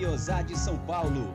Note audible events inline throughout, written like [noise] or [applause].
Guiosá de São Paulo.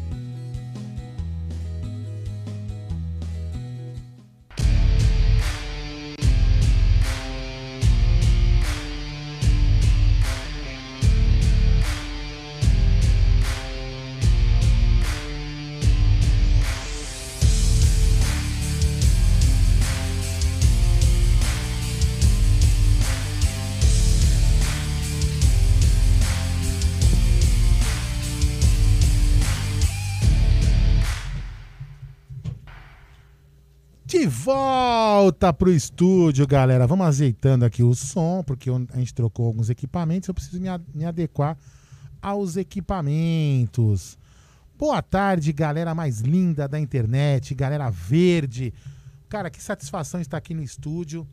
De volta pro estúdio, galera. Vamos ajeitando aqui o som, porque a gente trocou alguns equipamentos. Eu preciso me adequar aos equipamentos. Boa tarde, galera mais linda da internet, galera verde. Cara, que satisfação estar aqui no estúdio.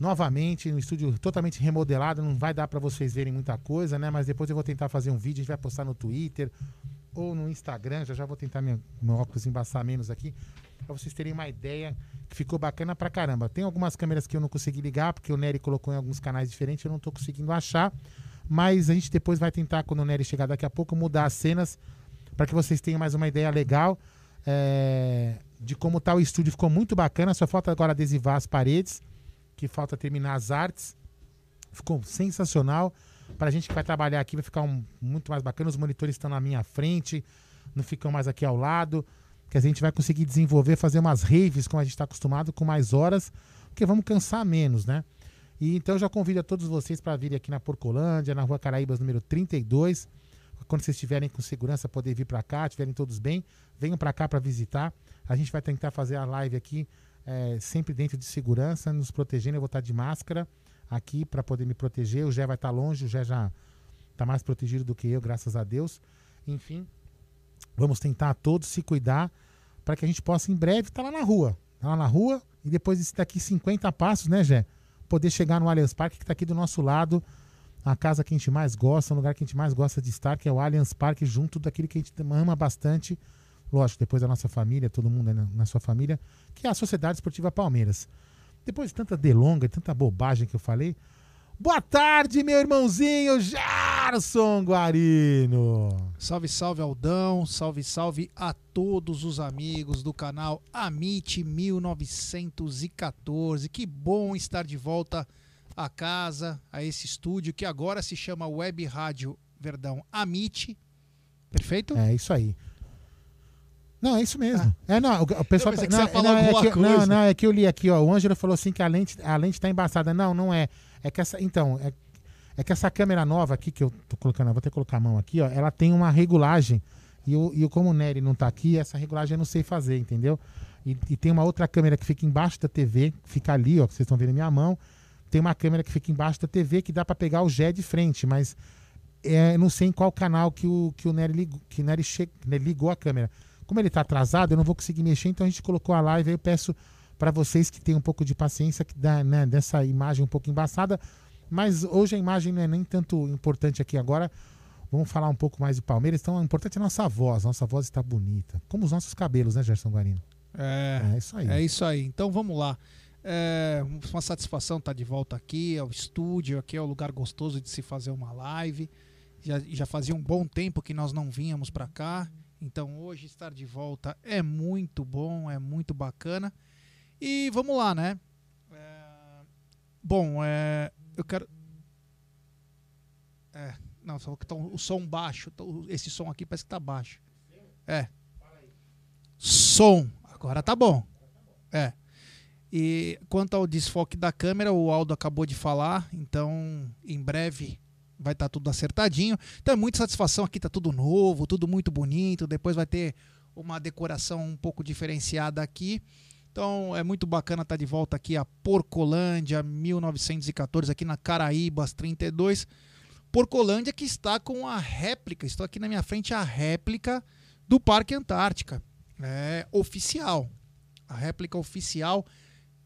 Novamente, no estúdio totalmente remodelado. Não vai dar para vocês verem muita coisa, né? Mas depois eu vou tentar fazer um vídeo. A gente vai postar no Twitter ou no Instagram. Já já vou tentar meu, meu óculos embaçar menos aqui. Pra vocês terem uma ideia que ficou bacana pra caramba. Tem algumas câmeras que eu não consegui ligar, porque o Nery colocou em alguns canais diferentes, eu não tô conseguindo achar. Mas a gente depois vai tentar, quando o Nery chegar daqui a pouco, mudar as cenas para que vocês tenham mais uma ideia legal é, de como tá o estúdio. Ficou muito bacana, só falta agora adesivar as paredes, que falta terminar as artes. Ficou sensacional. Pra gente que vai trabalhar aqui, vai ficar um- muito mais bacana. Os monitores estão na minha frente, não ficam mais aqui ao lado. Que a gente vai conseguir desenvolver, fazer umas raves como a gente está acostumado, com mais horas, porque vamos cansar menos, né? E então eu já convido a todos vocês para virem aqui na Porcolândia, na rua Caraíbas, número 32. Quando vocês estiverem com segurança, poder vir para cá, estiverem todos bem, venham para cá para visitar. A gente vai tentar fazer a live aqui é, sempre dentro de segurança, nos protegendo. Eu vou estar de máscara aqui para poder me proteger. O Gé vai estar longe, o Gé já está mais protegido do que eu, graças a Deus. Enfim, vamos tentar todos se cuidar para que a gente possa em breve estar lá na rua. Tá lá na rua e depois desse daqui 50 passos, né, Gé? Poder chegar no Allianz Parque, que está aqui do nosso lado, a casa que a gente mais gosta, o lugar que a gente mais gosta de estar, que é o Allianz Parque, junto daquele que a gente ama bastante. Lógico, depois da nossa família, todo mundo na, na sua família, que é a Sociedade Esportiva Palmeiras. Depois de tanta delonga e tanta bobagem que eu falei, boa tarde, meu irmãozinho Jarson Guarino. Salve, salve Aldão, salve, salve a todos os amigos do canal Amit 1914. Que bom estar de volta a casa, a esse estúdio que agora se chama Web Rádio Verdão Amit. Perfeito? É isso aí. Não, é isso mesmo. É, não, o, pessoal. tá- não, falar não, é alguma que, não, coisa. não, é que eu li aqui, ó. O Ângelo falou assim que a lente, a lente tá embaçada. Não, não é. É que essa. Então, é, é que essa câmera nova aqui, que eu tô colocando, eu vou que colocar a mão aqui, ó. Ela tem uma regulagem. E, o, e como o Nery não tá aqui, essa regulagem eu não sei fazer, entendeu? E, e tem uma outra câmera que fica embaixo da TV, que fica ali, ó, que vocês estão vendo a minha mão. Tem uma câmera que fica embaixo da TV que dá pra pegar o G de frente, mas é, não sei em qual canal que o, que o Nery, ligou, que o Nery che- ligou a câmera. Como ele tá atrasado, eu não vou conseguir mexer, então a gente colocou a live aí. Eu peço para vocês que tenham um pouco de paciência que dá, né, dessa imagem um pouco embaçada. Mas hoje a imagem não é nem tanto importante aqui agora. Vamos falar um pouco mais de Palmeiras. Então, o importante é a nossa voz. Nossa voz está bonita. Como os nossos cabelos, né, Gerson Guarino? É, É isso aí. é isso aí. Então vamos lá. É uma satisfação estar de volta aqui ao estúdio. Aqui é o lugar gostoso de se fazer uma live. Já, já fazia um bom tempo que nós não vínhamos para cá. Então hoje estar de volta é muito bom, é muito bacana. E vamos lá, né? É, bom, é, eu quero. É, não, só que tá o som baixo. tá- Esse som aqui parece que tá baixo. É. Som. Agora tá bom. É. E quanto ao desfoque da câmera, o Aldo acabou de falar, então em breve vai estar tudo acertadinho. Então é muita satisfação aqui, tá tudo novo, tudo muito bonito. Depois vai ter uma decoração um pouco diferenciada aqui. Então é muito bacana estar de volta aqui a Porcolândia 1914 aqui na Caraíbas 32. Porcolândia que está com a réplica, estou aqui na minha frente a réplica do Parque Antártica. É oficial. A réplica oficial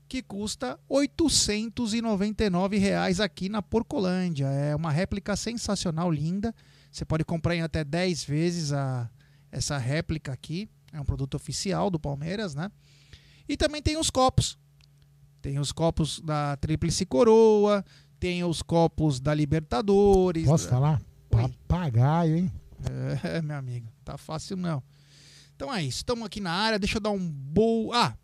que custa 899 reais aqui na Porcolândia. É uma réplica sensacional, linda. Você pode comprar em até 10 vezes a, essa réplica aqui. É um produto oficial do Palmeiras, né? E também tem os copos. Tem os copos da Tríplice Coroa, tem os copos da Libertadores. Posso falar? Oi. Papagaio, hein? É, [laughs] meu amigo, tá fácil não. Então é isso, estamos aqui na área. Deixa eu dar um boa. Ah!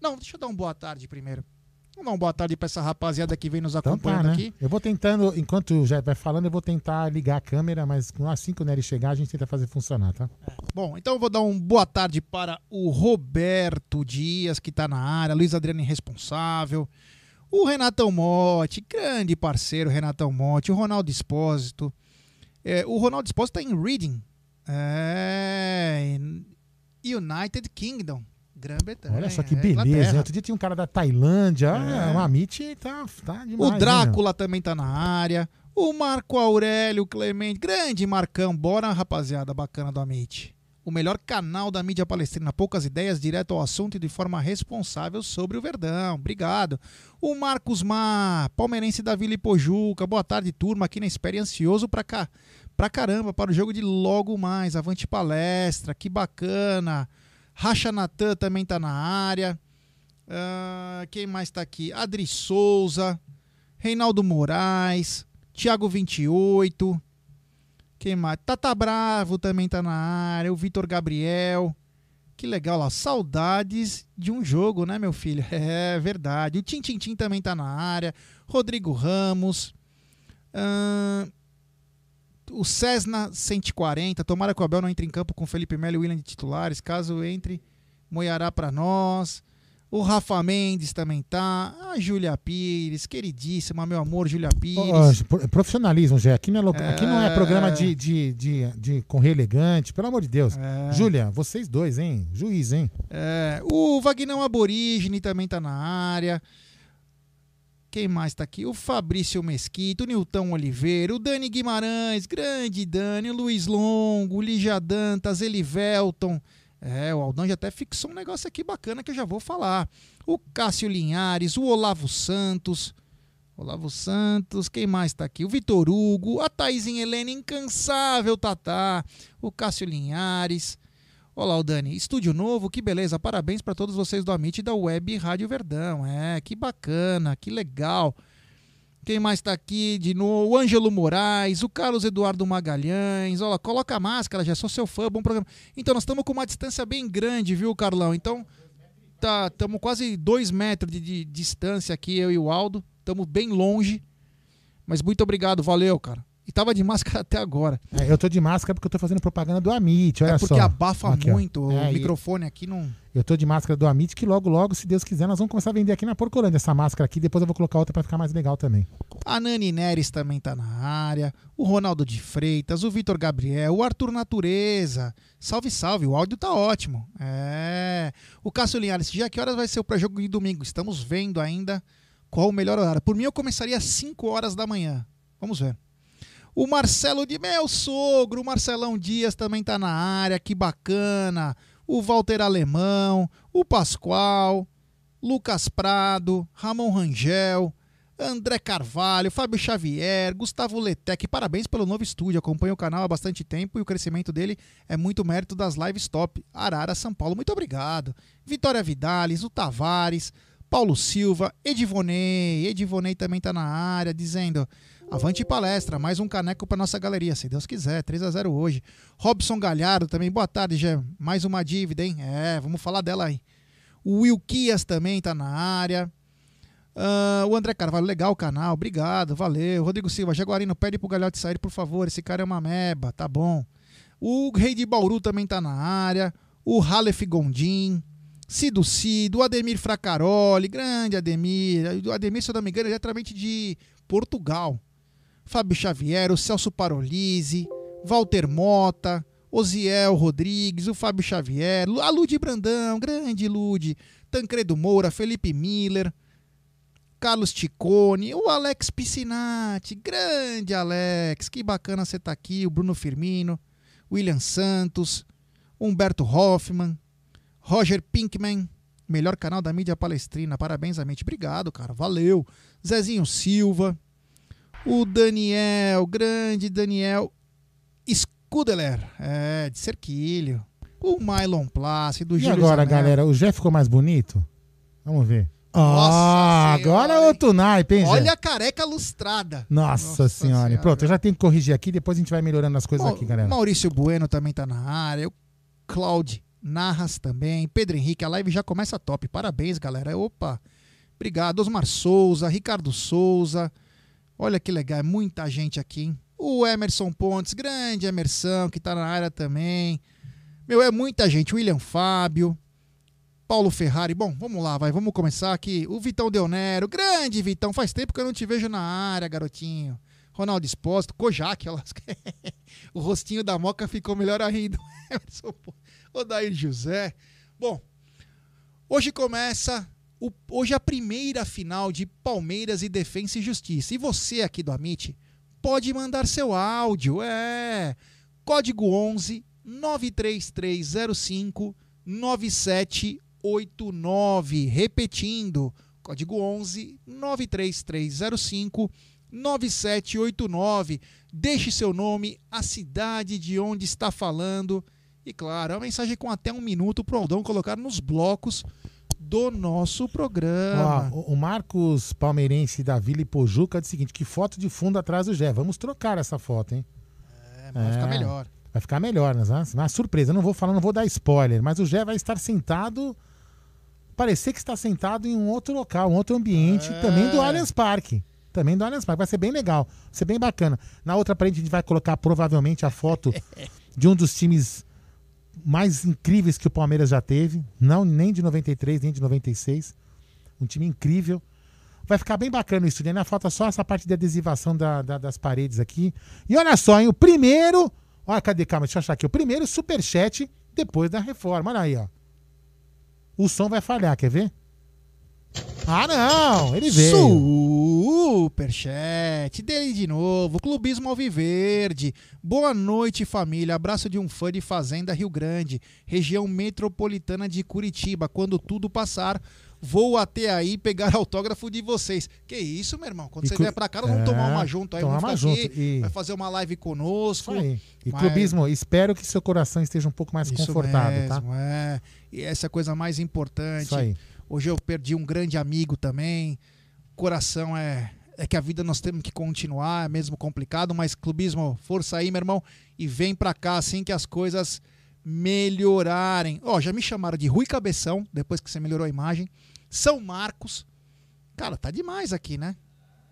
Não, deixa eu dar um boa tarde primeiro. Vamos dar uma boa tarde pra essa rapaziada que vem nos Então acompanhando tá, né? aqui. Eu vou tentando, enquanto Jé vai falando, eu vou tentar ligar a câmera, mas assim que o Nery chegar, a gente tenta fazer funcionar, tá? Bom, então eu vou dar um boa tarde para o Roberto Dias, que tá na área, Luiz Adriano Irresponsável, o Renatão Motti, grande parceiro Renatão Motti, o Ronaldo Espósito. É, o Ronaldo Espósito tá em Reading. É, United Kingdom. Grã-Bretanha. Olha só que é, beleza. Outro dia tinha um cara da Tailândia. É. Ah, o Amit tá, tá demais. O hein, Drácula também tá na área. O Marco Aurélio Clemente. Grande Marcão. Bora, rapaziada bacana do Amit. O melhor canal da mídia palestrina. Poucas ideias, direto ao assunto e de forma responsável sobre o Verdão. Obrigado. O Marcos Mar, palmeirense da Vila Ipojuca. Boa tarde, turma. Aqui na espera e ansioso pra cá. Pra caramba, para o jogo de logo mais. Avante palestra. Que bacana. Racha Natan também tá na área. Ah, quem mais tá aqui? Adri Souza, Reinaldo Moraes, Thiago 28. Quem mais? Tata Bravo também tá na área. O Vitor Gabriel. Que legal lá. Saudades de um jogo, né, meu filho? [laughs] É verdade. O Tim Tim também tá na área. Rodrigo Ramos. Ahn, o Cessna 140. Tomara que o Abel não entre em campo com Felipe Melo e William de titulares. Caso entre, Moiará para nós. O Rafa Mendes também tá. A Júlia Pires, queridíssima, meu amor, Júlia Pires. Pro- profissionalismo, Jé. Aqui não é, lo- aqui não é É. programa de, de, de, de correr elegante, pelo amor de Deus. É. Júlia, vocês dois, hein? Juiz, hein? É, o Vagnão Aborígene também tá na área. Quem mais tá aqui? O Fabrício Mesquita, o Nilton Oliveira, o Dani Guimarães, grande Dani, o Luiz Longo, o Lígia Dantas, Elivelton. É, o Aldão já até fixou um negócio aqui bacana que eu já vou falar. O Cássio Linhares, o Olavo Santos. Olavo Santos, quem mais tá aqui? O Vitor Hugo, a Thaisinha Helena, incansável Tatá, o Cássio Linhares. Olá, o Dani. Estúdio novo, que beleza. Parabéns para todos vocês do Amit e da Web Rádio Verdão. É, que bacana, que legal. Quem mais tá aqui de novo? O Ângelo Moraes, o Carlos Eduardo Magalhães. Olha, coloca a máscara, já sou seu fã, bom programa. Então, nós estamos com uma distância bem grande, viu, Carlão? Então, tá, estamos quase dois metros de, de distância aqui, eu e o Aldo. Estamos bem longe. Mas muito obrigado, valeu, cara. E tava de máscara [laughs] até agora. É, eu tô de máscara porque eu tô fazendo propaganda do Amit, olha é porque só. abafa Aqui, muito. É, o microfone aqui não. Eu tô de máscara do Amit que logo, logo, se Deus quiser, nós vamos começar a vender aqui na Porcolândia essa máscara aqui. Depois eu vou colocar outra pra ficar mais legal também. A Nani Neres também tá na área. O Ronaldo de Freitas, o Vitor Gabriel, o Arthur Natureza. Salve, salve. O áudio tá ótimo. É. O Cássio Linhares, já que horas vai ser o pré-jogo de domingo? Estamos vendo ainda qual o melhor horário. Por mim, eu começaria às 5 horas da manhã. Vamos ver. O Marcelo de meu sogro, o Marcelão Dias também tá na área, que bacana. O Walter Alemão, o Pascoal, Lucas Prado, Ramon Rangel, André Carvalho, Fábio Xavier, Gustavo Letec, parabéns pelo novo estúdio. Acompanho o canal há bastante tempo e o crescimento dele é muito mérito das lives top. Arara, São Paulo, muito obrigado. Vitória Vidales, o Tavares, Paulo Silva, Edivonei. Edivonei também tá na área, dizendo: Avante palestra, mais um caneco para nossa galeria, se Deus quiser, 3 a 0 hoje. Robson Galhardo também, boa tarde, Gé. Mais uma dívida, hein? É, vamos falar dela aí. O Will Kias também tá na área. Ah, o André Carvalho, legal o canal, obrigado, valeu. Rodrigo Silva, Jaguarino, pede pro Galhote sair, por favor. Esse cara é uma meba, tá bom. O Rei de Bauru também tá na área. O Halef Gondim. Cido Cido, o Ademir Fracaroli, grande Ademir. O Ademir, se eu não me engano, é diretamente de Portugal. Fábio Xavier, o Celso Parolise, Walter Mota, Osiel Rodrigues, o Fábio Xavier, a Lude Brandão, grande Lude, Tancredo Moura, Felipe Miller, Carlos Ticone, o Alex Piscinati, grande Alex, que bacana você tá aqui, o Bruno Firmino, William Santos, Humberto Hoffman, Roger Pinkman, melhor canal da mídia palestrina, parabéns, Amente, obrigado, cara, valeu, Zezinho Silva, o Daniel, grande Daniel Scudeler, é, de Cerquilho, o Mylon Plácido, o E Júlio agora, galera, o Jé ficou mais bonito? Vamos ver. Nossa ah, senhora, agora é outro naipe, hein, Jé? Olha a careca lustrada. Nossa, Nossa senhora. Senhora. Pronto, eu já tenho que corrigir aqui, depois a gente vai melhorando as coisas Mau- aqui, galera. Maurício Bueno também tá na área. O Claude Narras também. Pedro Henrique, a live já começa top. Parabéns, galera. Opa. Obrigado. Osmar Souza, Ricardo Souza. Olha que legal, é muita gente aqui. hein? O Emerson Pontes, grande Emerson, que tá na área também. Meu, é muita gente. William Fábio. Paulo Ferrari. Bom, vamos lá, vai. Vamos começar aqui. O Vitão Deonero. Grande Vitão. Faz tempo que eu não te vejo na área, garotinho. Ronaldo Exposto. Kojak, olha lá. [laughs] O rostinho da Moca ficou melhor ainda. [laughs] Emerson Pontes. José. Bom, hoje começa. O- hoje a primeira final de Palmeiras e Defensa e Justiça. E você aqui do Amit pode mandar seu áudio. É. Código 11 93305 9789. Repetindo, código 11 93305 9789. Deixe seu nome, a cidade de onde está falando. E claro, é uma mensagem com até um minuto para o Aldão colocar nos blocos do nosso programa. Ó, o- Marcos Palmeirense da Vila Ipojuca diz o seguinte: que foto de fundo atrás do Jé. Vamos trocar essa foto, hein? é, vai ficar é. melhor. Vai ficar melhor, né? Uma surpresa. Não vou falar, não vou dar spoiler, mas o Jé vai estar sentado. Parecer que está sentado em um outro local, um outro ambiente, É. também do Allianz Parque. Também do Allianz Parque. Vai ser bem legal. Vai ser bem bacana. Na outra parede a gente vai colocar provavelmente a foto [laughs] de um dos times mais incríveis que o Palmeiras já teve. Não nem de 93, nem de 96. Um time incrível. Vai ficar bem bacana o estúdio. Ainda falta só essa parte de adesivação da- da- das paredes aqui. E olha só, hein? O primeiro. Olha, cadê? Calma, deixa eu achar aqui. O primeiro superchat depois da reforma. Olha aí, ó. O som vai falhar, quer ver? Ah, não! Ele veio. Superchat dele de novo, Clubismo Alviverde. Boa noite, família. Abraço de um fã de Fazenda Rio Grande, região metropolitana de Curitiba. Quando tudo passar, vou até aí pegar [laughs] autógrafo de vocês. Que isso, meu irmão? Quando E você vier pra cá, vamos É, tomar uma junto aí. tomar Vamos junto. aqui, E- vai fazer uma live conosco. E Mas- clubismo, espero que seu coração esteja um pouco mais Isso confortável, tá? mesmo, é. E essa é a coisa mais importante. Isso aí. Hoje eu perdi um grande amigo também. Coração é é que a vida nós temos que continuar, é mesmo complicado, mas clubismo, força aí, meu irmão, e vem pra cá assim que as coisas melhorarem. Ó, já me chamaram de Rui Cabeção, depois que você melhorou a imagem. São Marcos. Cara, tá demais aqui, né?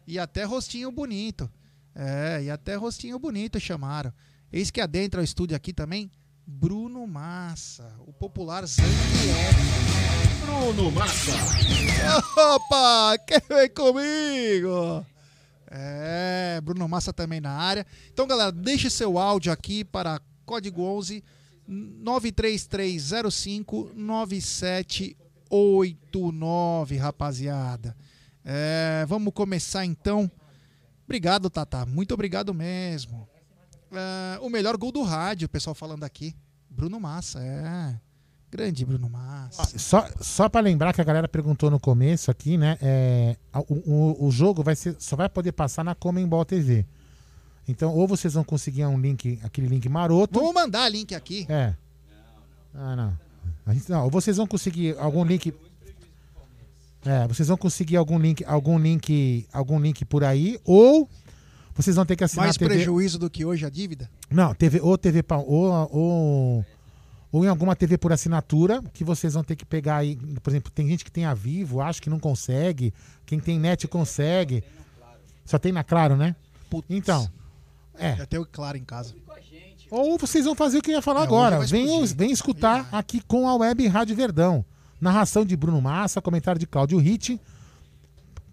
E até rostinho bonito. É, e até rostinho bonito chamaram. Eis que adentra o estúdio aqui também, Bruno Massa, o popular Zangief. Bruno Massa. Opa, quem vem comigo? É, Bruno Massa também na área. Então, galera, deixe seu áudio aqui para código 11 93305 9789, rapaziada. É, vamos começar então. Obrigado, Tata. Muito obrigado mesmo. É, o melhor gol do rádio, o pessoal falando aqui. Bruno Massa, é. Grande Bruno Massa. Só, só para lembrar que a galera perguntou no começo aqui, né? É, o, o, o jogo vai ser, só vai poder passar na Comembol TV. Então, ou vocês vão conseguir um link, aquele link maroto. Vamos mandar link aqui. É. Ah, não. A gente, não. Ou vocês vão conseguir algum link. É, vocês vão conseguir algum link, algum link, algum link por aí, ou vocês vão ter que assinar Mais TV. prejuízo do que hoje a dívida? Não, TV, ou TV ou, ou, ou em alguma TV por assinatura, que vocês vão ter que pegar aí. Por exemplo, tem gente que tem a Vivo, acho que não consegue. Quem tem net consegue. Só tem na Claro, né? Putz. Então. É. Já tenho claro em casa. Ou vocês vão fazer o que eu ia falar É, agora. Vem, vem escutar aqui com a Web Rádio Verdão. Narração de Bruno Massa, comentário de Cláudio Ritt,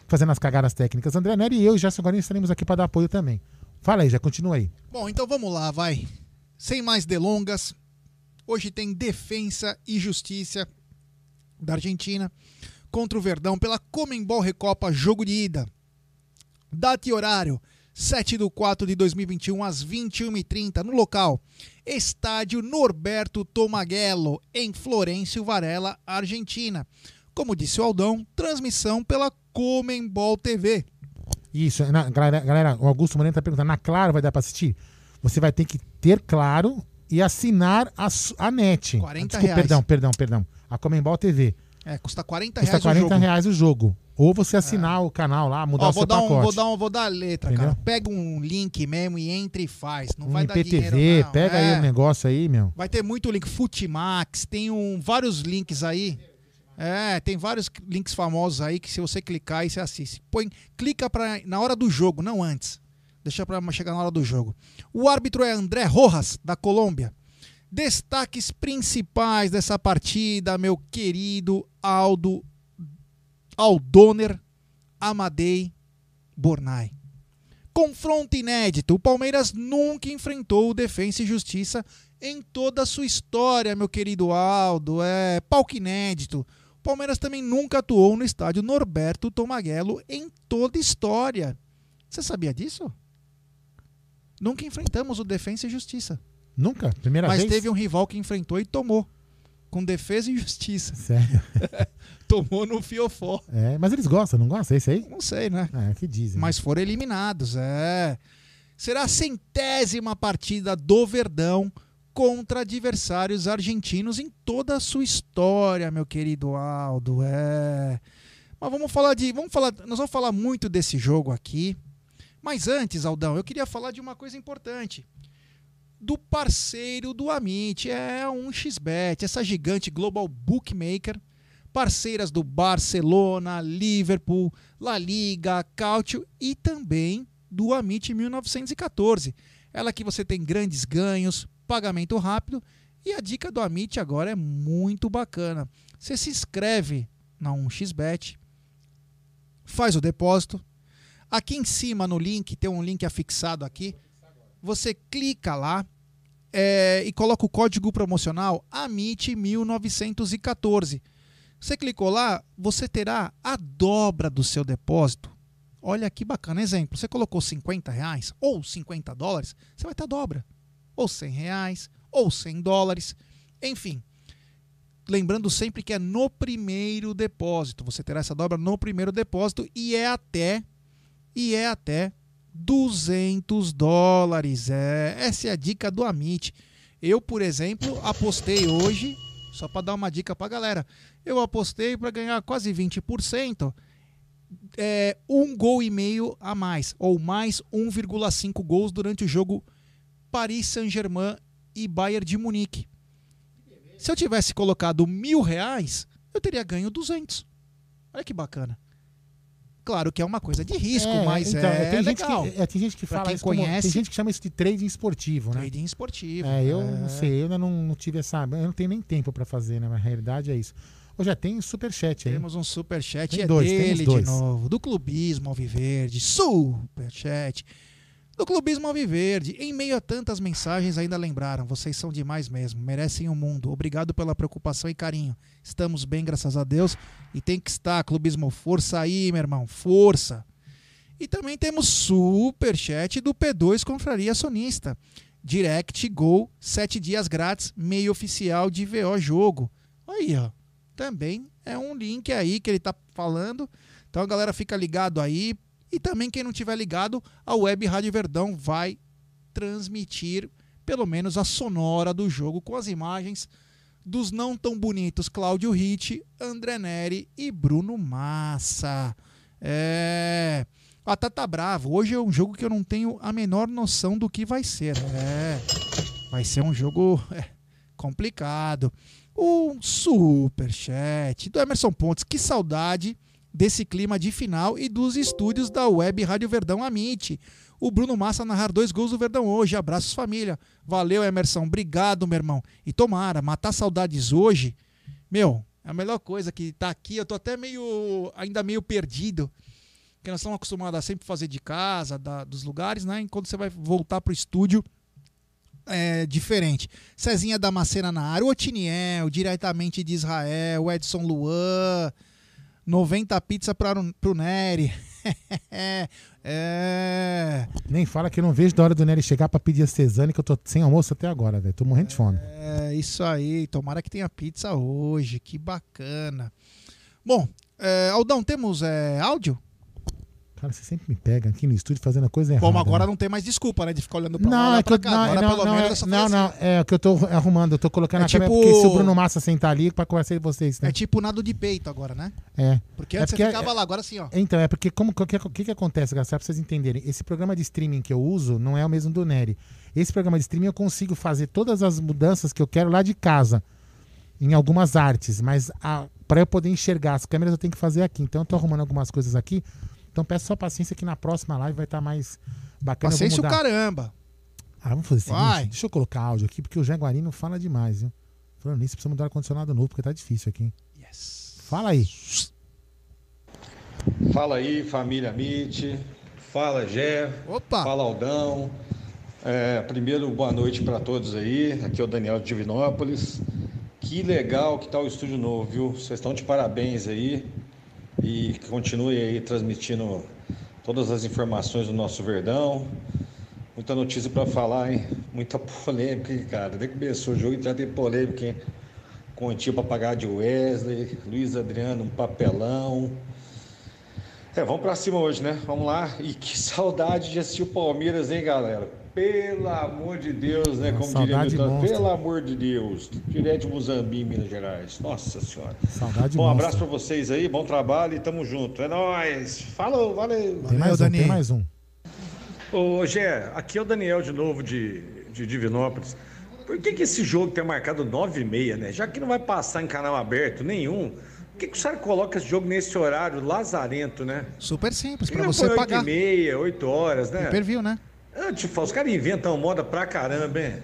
fazendo as cagadas técnicas André Neri e eu, Gerson Guarani, estaremos aqui para dar apoio também. Fala aí, já continua aí. Bom, então vamos lá, vai. Sem mais delongas, hoje tem Defensa e Justiça da Argentina contra o Verdão pela Comembol Recopa Jogo de Ida. Data e horário, 7 de 4 de 2021, às 21h30, no local Estádio Norberto Tomaguelo, em Florencio Varela, Argentina. Como disse o Aldão, transmissão pela Comembol TV. Isso, na- galera, galera, o Augusto Moreno tá perguntando, na Claro vai dar para assistir? Você vai ter que ter Claro e assinar a, a net. 40 Desculpa, reais. Perdão, perdão, perdão. A Comembol TV. É, custa 40 Custa reais 40 o jogo. reais o jogo. Ou você assinar o canal lá, mudar Ó, o vou seu dar, um, pacote. vou, dar um, vou dar a letra, Entendeu? cara. Pega um link mesmo e entra e faz. Não um vai dar IPTV, dinheiro, não. pega É. aí o negócio aí, meu. Vai ter muito link. Futimax, tem um, vários links aí. É, tem vários links famosos aí que se você clicar aí você assiste. Põe, clica pra, na hora do jogo, não antes. Deixa pra chegar na hora do jogo. O árbitro é André Rojas, da Colômbia. Destaques principais dessa partida, meu querido Aldo Aldoner Amadei Bornai. Confronto inédito. O Palmeiras nunca enfrentou o Defensa e Justiça em toda a sua história, meu querido Aldo. É palco inédito. O Palmeiras também nunca atuou no estádio Norberto Tomaguelo em toda a história. Você sabia disso? Nunca enfrentamos o Defensa e Justiça. Nunca? Primeira Mas vez? teve um rival que enfrentou e tomou. Com defesa e justiça. Sério. [laughs] Tomou no fiofó. É, mas eles gostam, não gostam? É esse aí? Não sei, né? É, que dizem. Mas foram eliminados, é. Será a centésima partida do Verdão contra adversários argentinos em toda a sua história, meu querido Aldo. É. Mas vamos falar de, vamos falar, nós vamos falar muito desse jogo aqui. Mas antes, Aldão, eu queria falar de uma coisa importante. Do parceiro do Amit, é um xbet, essa gigante global bookmaker, parceiras do Barcelona, Liverpool, La Liga, Cautio e também do Amit 1914. Ela que você tem grandes ganhos, pagamento rápido e a dica do Amit agora é muito bacana. Você se inscreve na 1xBet, faz o depósito. Aqui em cima no link, tem um link afixado aqui. Você clica lá é, e coloca o código promocional AMIT1914. Você clicou lá, você terá a dobra do seu depósito. Olha que bacana. Exemplo, você colocou 50 reais ou 50 dólares, você vai ter a dobra. Ou 100 reais, ou 100 dólares. Enfim, lembrando sempre que é no primeiro depósito. Você terá essa dobra no primeiro depósito e é até e é até 200 dólares. É, essa é a dica do Amit. Eu, por exemplo, apostei hoje, só para dar uma dica para galera, eu apostei para ganhar quase 20%, é, um gol e meio a mais, ou mais 1,5 gols durante o jogo Paris Saint-Germain e Bayern de Munique. Se eu tivesse colocado mil reais, eu teria ganho 200. Olha que bacana. Claro que é uma coisa de risco, É, mas então, é tem gente legal. que, é, tem gente que Pra fala isso como- conhece- tem gente que chama isso de trading esportivo, né? Trading esportivo. É, eu não sei, eu ainda não, não tive essa. Eu não tenho nem tempo pra fazer, né? Mas a realidade é isso. Ô, já tem superchat aí. Temos um superchat, Tem é dois, temos dele de novo, do Clubismo Alviverde, superchat. Do Clubismo Alviverde, em meio a tantas mensagens ainda lembraram, vocês são demais mesmo, merecem o mundo. Obrigado pela preocupação e carinho. Estamos bem, graças a Deus, e tem que estar, Clubismo, força aí, meu irmão, força. E também temos superchat do P2 Confraria Sonista. Direct Gol, 7 dias grátis, meio oficial de VO Jogo. Aí, ó. Também é um link aí que ele tá falando. Então galera fica ligado aí. E também quem não tiver ligado, a Web Rádio Verdão vai transmitir pelo menos a sonora do jogo com as imagens dos não tão bonitos Cláudio Ritt, André Neri e Bruno Massa. É. A Tata Bravo, hoje é um jogo que eu não tenho a menor noção do que vai ser. É. Vai ser um jogo é, complicado. Um superchat do Emerson Pontes. Que saudade desse clima de final e dos estúdios da Web Rádio Verdão Amite. O Bruno Massa narrar dois gols do Verdão hoje. Abraços, família. Valeu, Emerson. Obrigado, meu irmão. E tomara, matar saudades hoje, meu, é a melhor coisa que tá aqui. Eu tô até meio, ainda meio perdido. Porque nós estamos acostumados a sempre fazer de casa, da- dos lugares, né? Enquanto você vai voltar pro estúdio, é diferente. Cezinha Damascena na área, o Otiniel, diretamente de Israel, o Edson Luan, 90 pizza para pro Nery. [laughs] é, Nem fala que eu não vejo da hora do Nery chegar pra pedir a Cesane, que eu tô sem almoço até agora, velho. Tô morrendo de fome. é isso aí. Tomara que tenha pizza hoje. Que bacana. Bom, é, Aldão, temos é, áudio? Cara, você sempre me pega aqui no estúdio fazendo a coisa errada. Bom, agora né? não tem mais desculpa, né? De ficar olhando pra lá, Não, olhar é que eu, cá. não, Agora, não, pelo não, menos, é, foi não, assim. não, é o que eu tô arrumando, eu tô colocando É câmera, tipo- porque se o Bruno Massa sentar ali pra conversar com vocês, né? É tipo nado de peito agora, né? É. Porque É antes porque você ficava lá, agora sim, ó. Então, é porque como o que, que, que acontece? Só pra vocês entenderem. Esse programa de streaming que eu uso não é o mesmo do Nery. Esse programa de streaming eu consigo fazer todas as mudanças que eu quero lá de casa. Em algumas artes. Mas a, pra eu poder enxergar as câmeras eu tenho que fazer aqui. Então eu tô arrumando algumas coisas aqui. Então peço só paciência que na próxima live vai estar mais bacana. Paciência o mudar. caramba. Ah, vamos fazer o seguinte. Vai. Deixa eu colocar áudio aqui, porque o Jaguarino fala demais, viu? Falando nisso, precisa mudar o ar-condicionado novo, porque tá difícil aqui. hein? Yes. Fala aí. Fala aí, família Mit. Fala, Gé. Opa! Fala, Aldão. É, primeiro, boa noite para todos aí. Aqui é o Daniel de Divinópolis. Que legal que tá o estúdio novo, viu? Vocês estão de parabéns aí. E continue aí transmitindo todas as informações do nosso Verdão. Muita notícia para falar, hein? Muita polêmica, hein, cara. Desde que começou o jogo já tem polêmica, hein? Continha para pagar de Wesley, Luiz Adriano, um papelão. É, vamos pra cima hoje, né? Vamos lá. E que [laughs] saudade de assistir o Palmeiras, hein, galera? Pelo amor de Deus, né? Como diria saudade Milton, monstra. pelo amor de Deus. Direto de Muzambique, Minas Gerais. Nossa Senhora. Saudade Bom, um abraço pra vocês aí, bom trabalho e tamo junto. É nóis. Falou, valeu. Tem mais Valeu, um, tem mais um. Ô, Gé, aqui é o Daniel de novo de, de Divinópolis. Por que, que esse jogo tem marcado 9 e meia, né? Já que não vai passar em canal aberto nenhum, por que, que o senhor coloca esse jogo nesse horário lazarento, né? Super simples, não você põe 8 pagar. e meia, 8 horas, né? Pay-per-view, né? Antes, os caras inventam moda pra caramba, hein?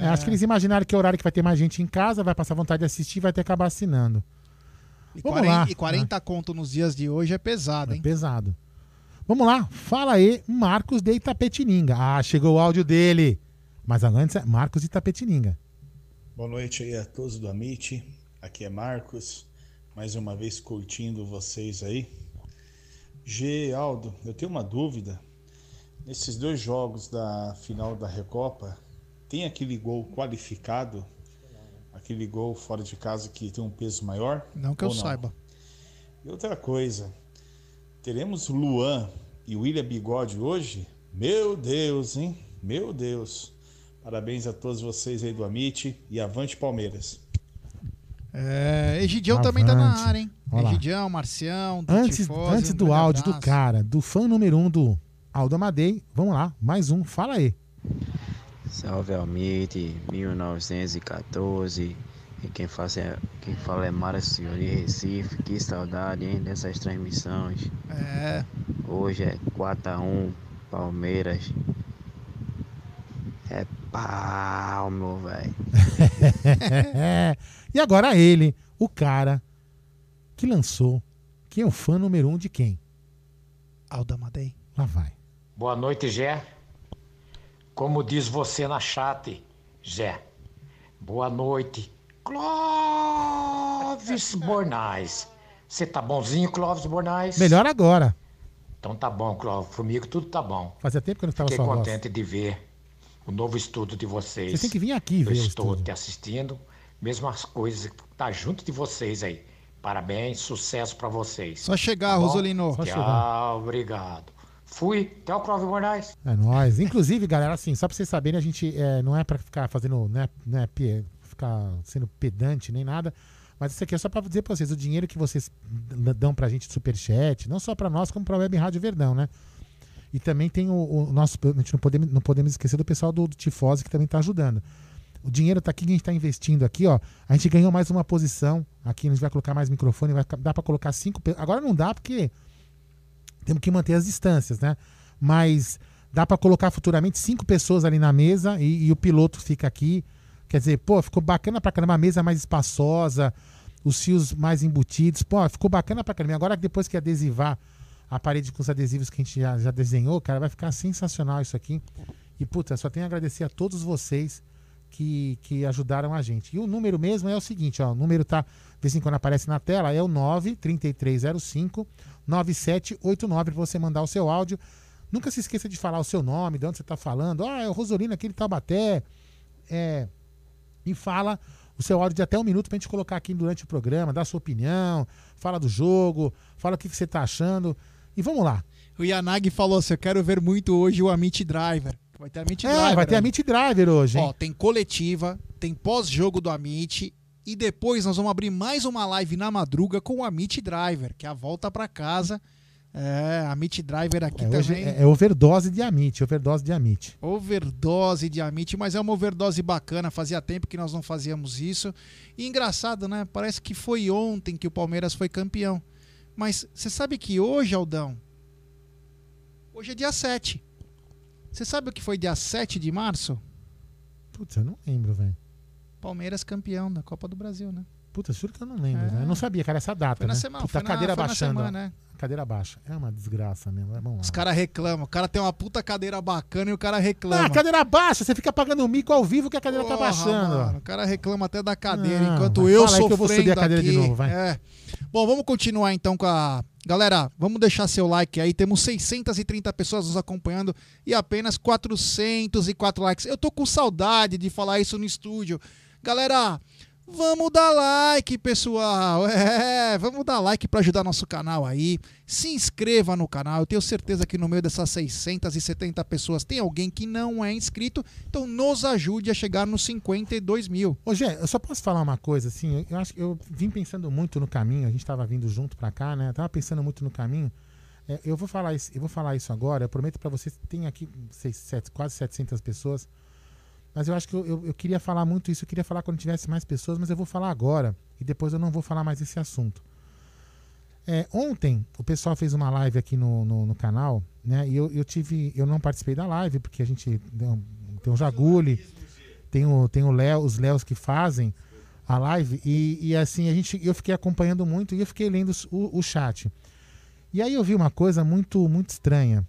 É, acho que eles imaginaram que é o horário que vai ter mais gente em casa, vai passar vontade de assistir e vai ter que acabar assinando. E Vamos 40, lá. e 40 conto nos dias de hoje é pesado, É hein? pesado. Vamos lá, fala aí, Marcos de Itapetininga. Ah, chegou o áudio dele. Mas antes é Marcos de Itapetininga. Boa noite aí a todos do Amit. Aqui é Marcos. Mais uma vez curtindo vocês aí. G, Aldo, eu tenho uma dúvida. Nesses dois jogos da final da Recopa, tem aquele gol qualificado? Aquele gol fora de casa que tem um peso maior? Não que eu Ou saiba. E outra coisa, teremos Luan e William Bigode hoje? Meu Deus, hein? Meu Deus. Parabéns a todos vocês aí do Amit e avante Palmeiras. É, Egidião também tá na Avante. área, hein? Olha lá. Egidião, Marcião, do Antes, Tifose, antes um do áudio do abraço. cara, do fã número um do Aldo Amadei, vamos lá, mais um, fala aí. Salve Almite, 1914, E quem, faz é, quem fala é Márcio de Recife. Que saudade, hein, dessas transmissões. É. Hoje é 4x1 Palmeiras. É pau, meu velho. [laughs] e agora ele, o cara que lançou, que é o fã número um de quem? Aldamadei. Lá vai. Boa noite, Gé. Como diz você na chat, Gé. Boa noite, Clóvis [laughs] Bornais. Você tá bonzinho, Clóvis Bornais? Melhor agora. Então tá bom, Clóvis. Comigo tudo tá bom. Fazia tempo que eu não estava Fiquei contente de ver o novo estudo de vocês. Você tem que vir aqui Eu ver o estou te assistindo. Mesmo as coisas tá junto de vocês aí. Parabéns, sucesso pra vocês. Só chegar, Tá? Rosolino. Só Tchau, chegar. obrigado. Fui. Até o Clóvis Bornais. É nóis. Inclusive, galera, assim, só pra vocês saberem, a gente é, não é pra ficar fazendo, né, né, ficar sendo pedante nem nada. Mas isso aqui é só pra dizer pra vocês, o dinheiro que vocês dão pra gente de superchat, não só pra nós, como pra Web Rádio Verdão, né? E também tem o, o nosso. A gente não podemos, não podemos esquecer do pessoal do, do Tifose que também tá ajudando. O dinheiro tá aqui a gente tá investindo aqui, ó. A gente ganhou mais uma posição. Aqui a gente vai colocar mais microfone, vai dá pra colocar cinco. Agora não dá porque temos que manter as distâncias, né? Mas dá pra colocar futuramente cinco pessoas ali na mesa e, e o piloto fica aqui. Quer dizer, pô, ficou bacana pra caramba, a mesa mais espaçosa, os fios mais embutidos. Pô, ficou bacana pra caramba. Agora, depois que adesivar a parede com os adesivos que a gente já, já desenhou, cara, vai ficar sensacional isso aqui. E, puta, só tenho a agradecer a todos vocês que, que ajudaram a gente. E o número mesmo é o seguinte, ó, o número tá, de vez em quando aparece na tela, é o 93305 9789 para você mandar o seu áudio. Nunca se esqueça de falar o seu nome, de onde você está falando. Ah, é o Rosolino aqui de Taubaté. É, e fala o seu áudio de até um minuto para a gente colocar aqui durante o programa, a sua opinião, fala do jogo, fala o que, que você está achando. E vamos lá. O Yanagi falou assim: eu quero ver muito hoje o Amit Driver. Vai ter Amit É, Driver. vai ter a aí. Meet Driver hoje, hein? Ó, tem coletiva, tem pós-jogo do Amit. E depois nós vamos abrir mais uma live na madruga com o Amit Driver, que é a volta pra casa. É, Amit Driver aqui É, hoje também. é, é overdose de Amit, overdose de Amit. Overdose de Amit, mas é uma overdose bacana. Fazia tempo que nós não fazíamos isso. E engraçado, né? Parece que foi ontem que o Palmeiras foi campeão. Mas você sabe que hoje, Aldão, hoje é dia 7. Você sabe o que foi dia 7 de março? Putz, eu não lembro, velho. Palmeiras campeão da Copa do Brasil, né? Puta, juro que eu não lembro, É. velho. Eu não sabia, cara, essa data, Foi na né? semana, Puta, foi a na- cadeira foi baixando. semana, né? Cadeira baixa. É uma desgraça mesmo. Vamos lá. Os caras reclamam. O cara tem uma puta cadeira bacana e o cara reclama. Ah, cadeira baixa, você fica pagando um mico ao vivo que a cadeira tá Porra, baixando. ó. mano, o cara reclama até da cadeira, Não, enquanto vai, eu aí que eu vou sofrendo subir a cadeira de aqui. novo, vai. É. Bom, vamos continuar então com a... Galera, vamos deixar seu like aí. Temos 630 pessoas nos acompanhando e apenas 404 likes. Eu tô com saudade de falar isso no estúdio. Galera, vamos dar like, pessoal. É, vamos dar like para ajudar nosso canal aí. Se inscreva no canal. Eu tenho certeza que no meio dessas 670 pessoas tem alguém que não é inscrito. Então nos ajude a chegar nos 52 mil. Ô, Gê, eu só posso falar uma coisa, assim, eu- eu acho que eu vim pensando muito no caminho, a gente tava vindo junto pra cá, né? Tava pensando muito no caminho. É, eu vou falar isso, eu vou falar isso agora, eu prometo pra vocês, tem aqui seis, sete, quase 700 pessoas, mas eu acho que eu, eu- eu queria falar muito isso, eu queria falar quando tivesse mais pessoas, mas eu vou falar agora, e depois eu não vou falar mais esse assunto. É, ontem, o pessoal fez uma live aqui no, no, no canal, né? E eu, eu tive, eu não participei da live, porque a gente deu- tem o Jaguli, tem o, tem o Léo, os Léos que fazem a live e, e assim a gente eu fiquei acompanhando muito e eu fiquei lendo o, o chat e aí eu vi uma coisa muito muito estranha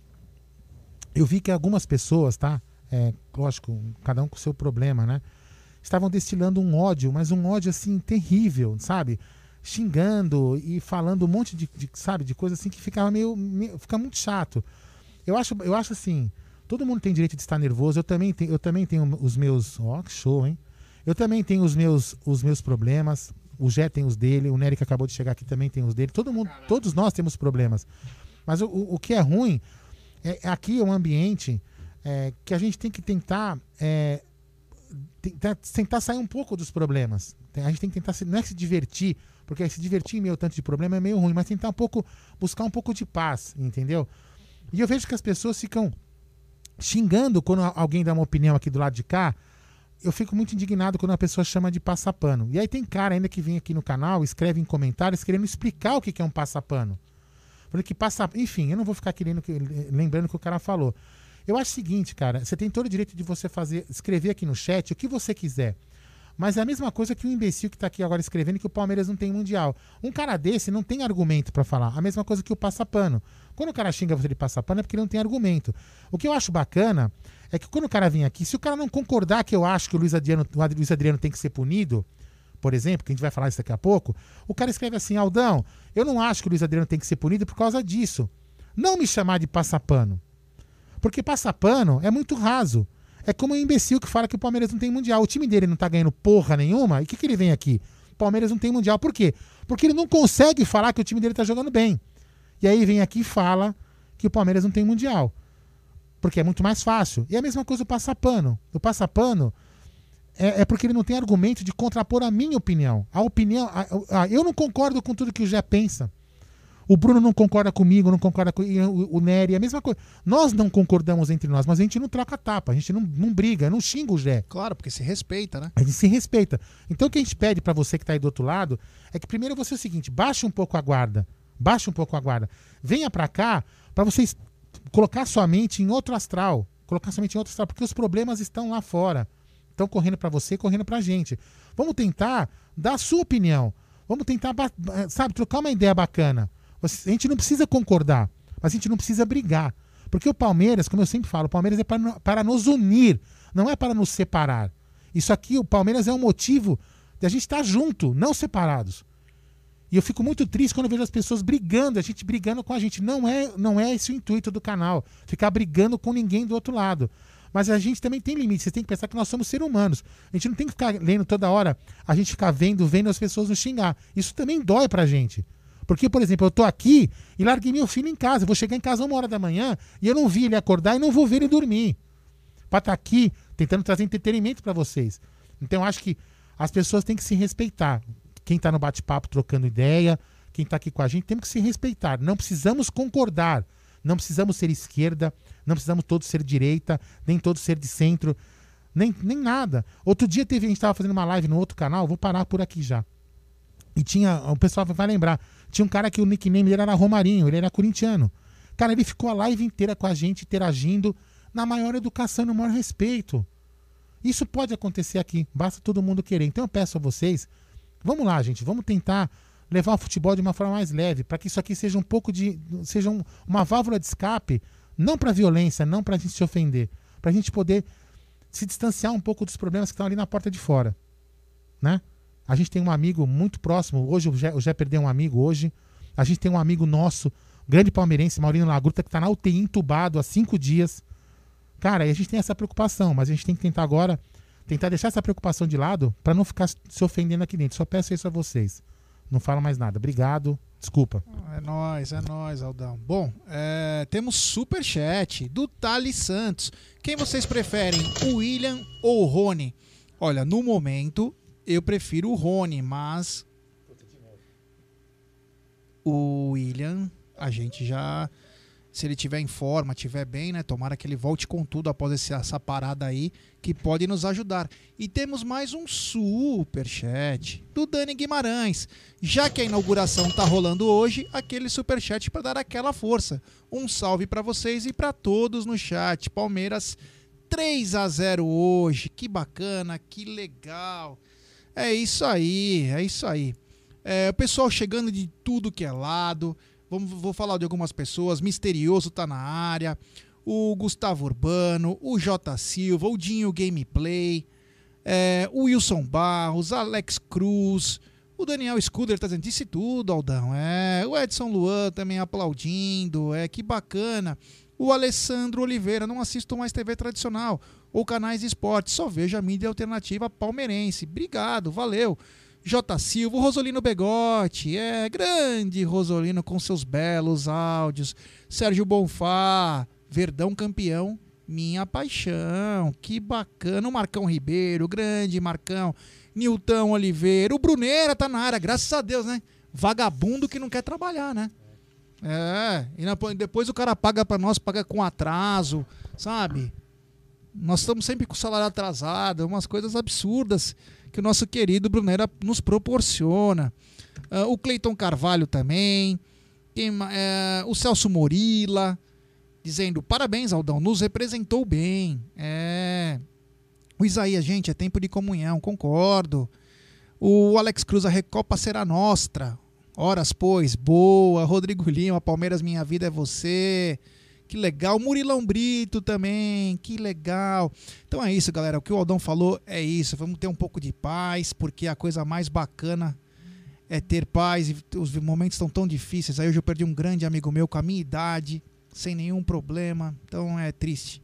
eu vi que algumas pessoas tá é, lógico cada um com o seu problema né estavam destilando um ódio mas um ódio assim terrível sabe xingando e falando um monte de, de, sabe de coisa assim que ficava meio, meio fica muito chato eu acho eu acho assim todo mundo tem direito de estar nervoso eu também tenho eu também tenho os meus ó que show hein eu também tenho os meus, os meus problemas. O Jé tem os dele, o Nery que acabou de chegar aqui também tem os dele. Todo mundo, todos nós temos problemas. Mas o, o, o que é ruim é aqui é um ambiente é, que a gente tem que tentar, é, tentar tentar sair um pouco dos problemas. A gente tem que tentar não é se divertir, porque se divertir em meio tanto de problema é meio ruim, mas tentar um pouco buscar um pouco de paz, entendeu? E eu vejo que as pessoas ficam xingando quando alguém dá uma opinião aqui do lado de cá, eu fico muito indignado quando a pessoa chama de passapano. E aí tem cara ainda que vem aqui no canal, escreve em comentários querendo explicar o que que é um passapano. Porque passa, enfim, eu não vou ficar que, lembrando o que o cara falou. Eu acho o seguinte, cara, você tem todo o direito de você fazer, escrever aqui no chat o que você quiser. Mas é a mesma coisa que o imbecil que tá aqui agora escrevendo que o Palmeiras não tem mundial. Um cara desse não tem argumento para falar. A mesma coisa que o passapano. Quando o cara xinga você de passapano é porque ele não tem argumento. O que eu acho bacana é que quando o cara vem aqui, se o cara não concordar que eu acho que o Luiz Adriano, o Luiz Adriano tem que ser punido, por exemplo, que a gente vai falar isso daqui a pouco, o cara escreve assim: Aldão, eu não acho que o Luiz Adriano tem que ser punido por causa disso. Não me chamar de passapano. Porque passapano é muito raso. É como um imbecil que fala que o Palmeiras não tem mundial. O time dele não tá ganhando porra nenhuma. E o que, que ele vem aqui? O Palmeiras não tem mundial. Por quê? Porque ele não consegue falar que o time dele tá jogando bem. E aí vem aqui e fala que o Palmeiras não tem mundial. Porque é muito mais fácil. E a mesma coisa o passapano. O passapano é, é porque ele não tem argumento de contrapor a minha opinião. A opinião. A, a, eu não concordo com tudo que o Jé pensa. O Bruno não concorda comigo, não concorda com o, o Nery, a mesma coisa. Nós não concordamos entre nós, mas a gente não troca tapa, a gente não, não briga, não xinga o Jé. Claro, porque se respeita, né? A gente se respeita. Então o que a gente pede para você que tá aí do outro lado é que primeiro você é o seguinte, baixe um pouco a guarda. Baixe um pouco a guarda. Venha para cá para vocês colocar sua mente em outro astral. Colocar sua mente em outro astral, porque os problemas estão lá fora. Estão correndo para você e correndo pra gente. Vamos tentar dar a sua opinião. Vamos tentar, sabe, trocar uma ideia bacana. A gente não precisa concordar, mas a gente não precisa brigar. Porque o Palmeiras, como eu sempre falo, o Palmeiras é para, para nos unir, não é para nos separar. Isso aqui, o Palmeiras é um motivo de a gente estar junto, não separados. E eu fico muito triste quando vejo as pessoas brigando, a gente brigando com a gente. Não é, não é esse o intuito do canal, ficar brigando com ninguém do outro lado. Mas a gente também tem limites. Você tem que pensar que nós somos seres humanos. A gente não tem que ficar lendo toda hora, a gente ficar vendo, vendo as pessoas nos xingar. Isso também dói pra gente. Porque, por exemplo, eu tô aqui e larguei meu filho em casa. vou chegar em casa uma hora da manhã e eu não vi ele acordar e não vou ver ele dormir. Pra estar tá aqui tentando trazer entretenimento para vocês. Então, eu acho que as pessoas têm que se respeitar. Quem está no bate-papo trocando ideia, quem está aqui com a gente, temos que se respeitar. Não precisamos concordar. Não precisamos ser esquerda, não precisamos todos ser direita, nem todos ser de centro, nem, nem nada. Outro dia teve, a gente estava fazendo uma live no outro canal, vou parar por aqui já. E tinha, o pessoal vai lembrar, tinha um cara que o nickname dele era Romarinho, ele era corintiano. Cara, ele ficou a live inteira com a gente, interagindo, na maior educação no maior respeito. Isso pode acontecer aqui, basta todo mundo querer. Então eu peço a vocês, vamos lá, gente, vamos tentar levar o futebol de uma forma mais leve, para que isso aqui seja um pouco de. seja um, uma válvula de escape, não para violência, não para a gente se ofender, para a gente poder se distanciar um pouco dos problemas que estão ali na porta de fora. Né? A gente tem um amigo muito próximo, hoje o Jé, perdeu um amigo hoje. A gente tem um amigo nosso, grande palmeirense, Maurinho Lagruta, que está na UTI entubado há cinco dias. Cara, e a gente tem essa preocupação, mas a gente tem que tentar agora, tentar deixar essa preocupação de lado para não ficar se ofendendo aqui dentro. Só peço isso a vocês. Não falo mais nada. Obrigado. Desculpa. É nóis, é nóis, Aldão. Bom, é, temos super chat do Thales Santos. Quem vocês preferem, o William ou o Rony? Olha, no momento eu prefiro o Rony, mas o William a gente já se ele tiver em forma, tiver bem, né? Tomara que ele volte com tudo após esse, essa parada aí, que pode nos ajudar. E temos mais um super chat do Dani Guimarães. Já que a inauguração tá rolando hoje, aquele super chat para dar aquela força. Um salve para vocês e para todos no chat. Palmeiras 3 a 0 hoje. Que bacana, que legal. É isso aí, é isso aí. É, o pessoal chegando de tudo que é lado. Vamos, vou falar de algumas pessoas. Misterioso tá na área. O Gustavo Urbano, o J Silva, o Dinho Gameplay, é, o Wilson Barros, Alex Cruz, o Daniel Scuder tá dizendo, disse tudo, Aldão. É, o Edson Luan também aplaudindo. É, que bacana. O Alessandro Oliveira, não assisto mais TV tradicional ou canais de esporte, só vejo a mídia alternativa palmeirense. Obrigado, valeu. J. Silva, Rosolino Begotti, é grande Rosolino com seus belos áudios. Sérgio Bonfá, Verdão campeão, minha paixão, que bacana. O Marcão Ribeiro, grande Marcão. Nilton Oliveira, o Bruneira tá na área, graças a Deus, né? Vagabundo que não quer trabalhar, né? É, e depois o cara paga para nós, paga com atraso, sabe? Nós estamos sempre com o salário atrasado, umas coisas absurdas que o nosso querido Brunera nos proporciona. Uh, o Cleiton Carvalho também. Quem, é, o Celso Morila dizendo: parabéns, Aldão, nos representou bem. É. O Isaías, gente, é tempo de comunhão, concordo. O Alex Cruz, a Recopa será nostra. Horas, pois, boa. Rodrigo Lima, Palmeiras, minha vida é você. Que legal. Murilão Brito também, que legal. Então é isso, galera. O que o Aldão falou é isso. Vamos ter um pouco de paz, porque a coisa mais bacana é ter paz. E os momentos estão tão difíceis. Aí hoje eu perdi um grande amigo meu com a minha idade, sem nenhum problema. Então é triste.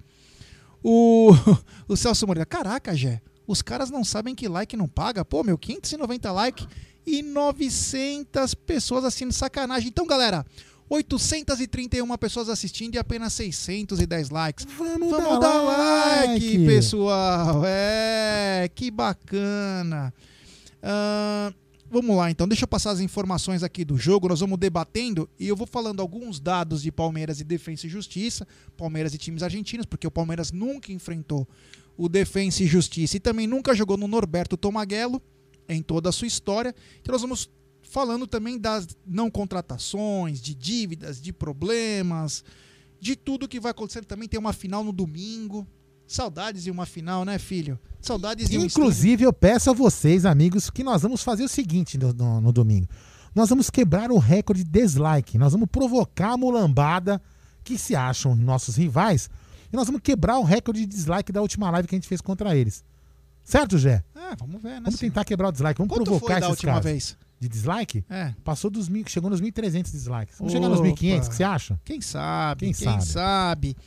O, [laughs] o Celso Moreira, caraca, Jé, os caras não sabem que like não paga. Pô, meu, 590 like e 900 pessoas assistindo sacanagem. Então, galera, 831 pessoas assistindo e apenas 610 likes. Vamos, Vamos dar, like, like, pessoal. É, que bacana. Uh, Vamos lá, então. Deixa eu passar as informações aqui do jogo. Nós vamos debatendo e eu vou falando alguns dados de Palmeiras e Defensa e Justiça, Palmeiras e times argentinos, porque o Palmeiras nunca enfrentou o Defensa e Justiça e também nunca jogou no Norberto Tomaguelo em toda a sua história. Então nós vamos falando também das não contratações, de dívidas, de problemas, de tudo que vai acontecer. Também tem uma final no domingo. Saudades de uma final, né, filho? Saudades de um Inclusive, eu peço a vocês, amigos, que nós vamos fazer o seguinte no, no, no domingo. Nós vamos quebrar o recorde de dislike. Nós vamos provocar a mulambada que se acham nossos rivais. E nós vamos quebrar o recorde de dislike da última live que a gente fez contra eles. Certo, Gé? É, vamos ver, né? Vamos tentar quebrar o dislike. Vamos Quanto provocar foi da esses última vez? De dislike? É. Passou dos mil, chegou nos 1.300 dislikes. Vamos Opa. chegar nos 1.500, o que você acha? Quem sabe? Quem Quem, sabe? sabe?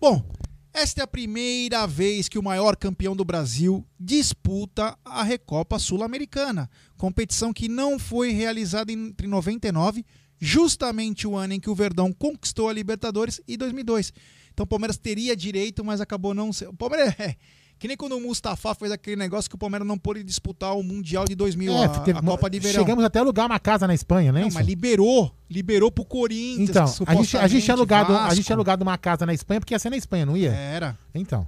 Bom, esta é a primeira vez que o maior campeão do Brasil disputa a Recopa Sul-Americana, competição que não foi realizada entre 99, justamente o ano em que o Verdão conquistou a Libertadores, e 2002. Então o Palmeiras teria direito, mas acabou não sendo. O Palmeiras [laughs] é que nem quando o Mustafa fez aquele negócio que o Palmeiras não pôde disputar o Mundial de 2000, É, a, teve- a Copa de Verão. Chegamos até a alugar uma casa na Espanha, né? Não, mas liberou, liberou pro Corinthians. Então, a gente, a, gente alugado, a gente tinha alugado uma casa na Espanha porque ia ser na Espanha, não ia? Era. Então.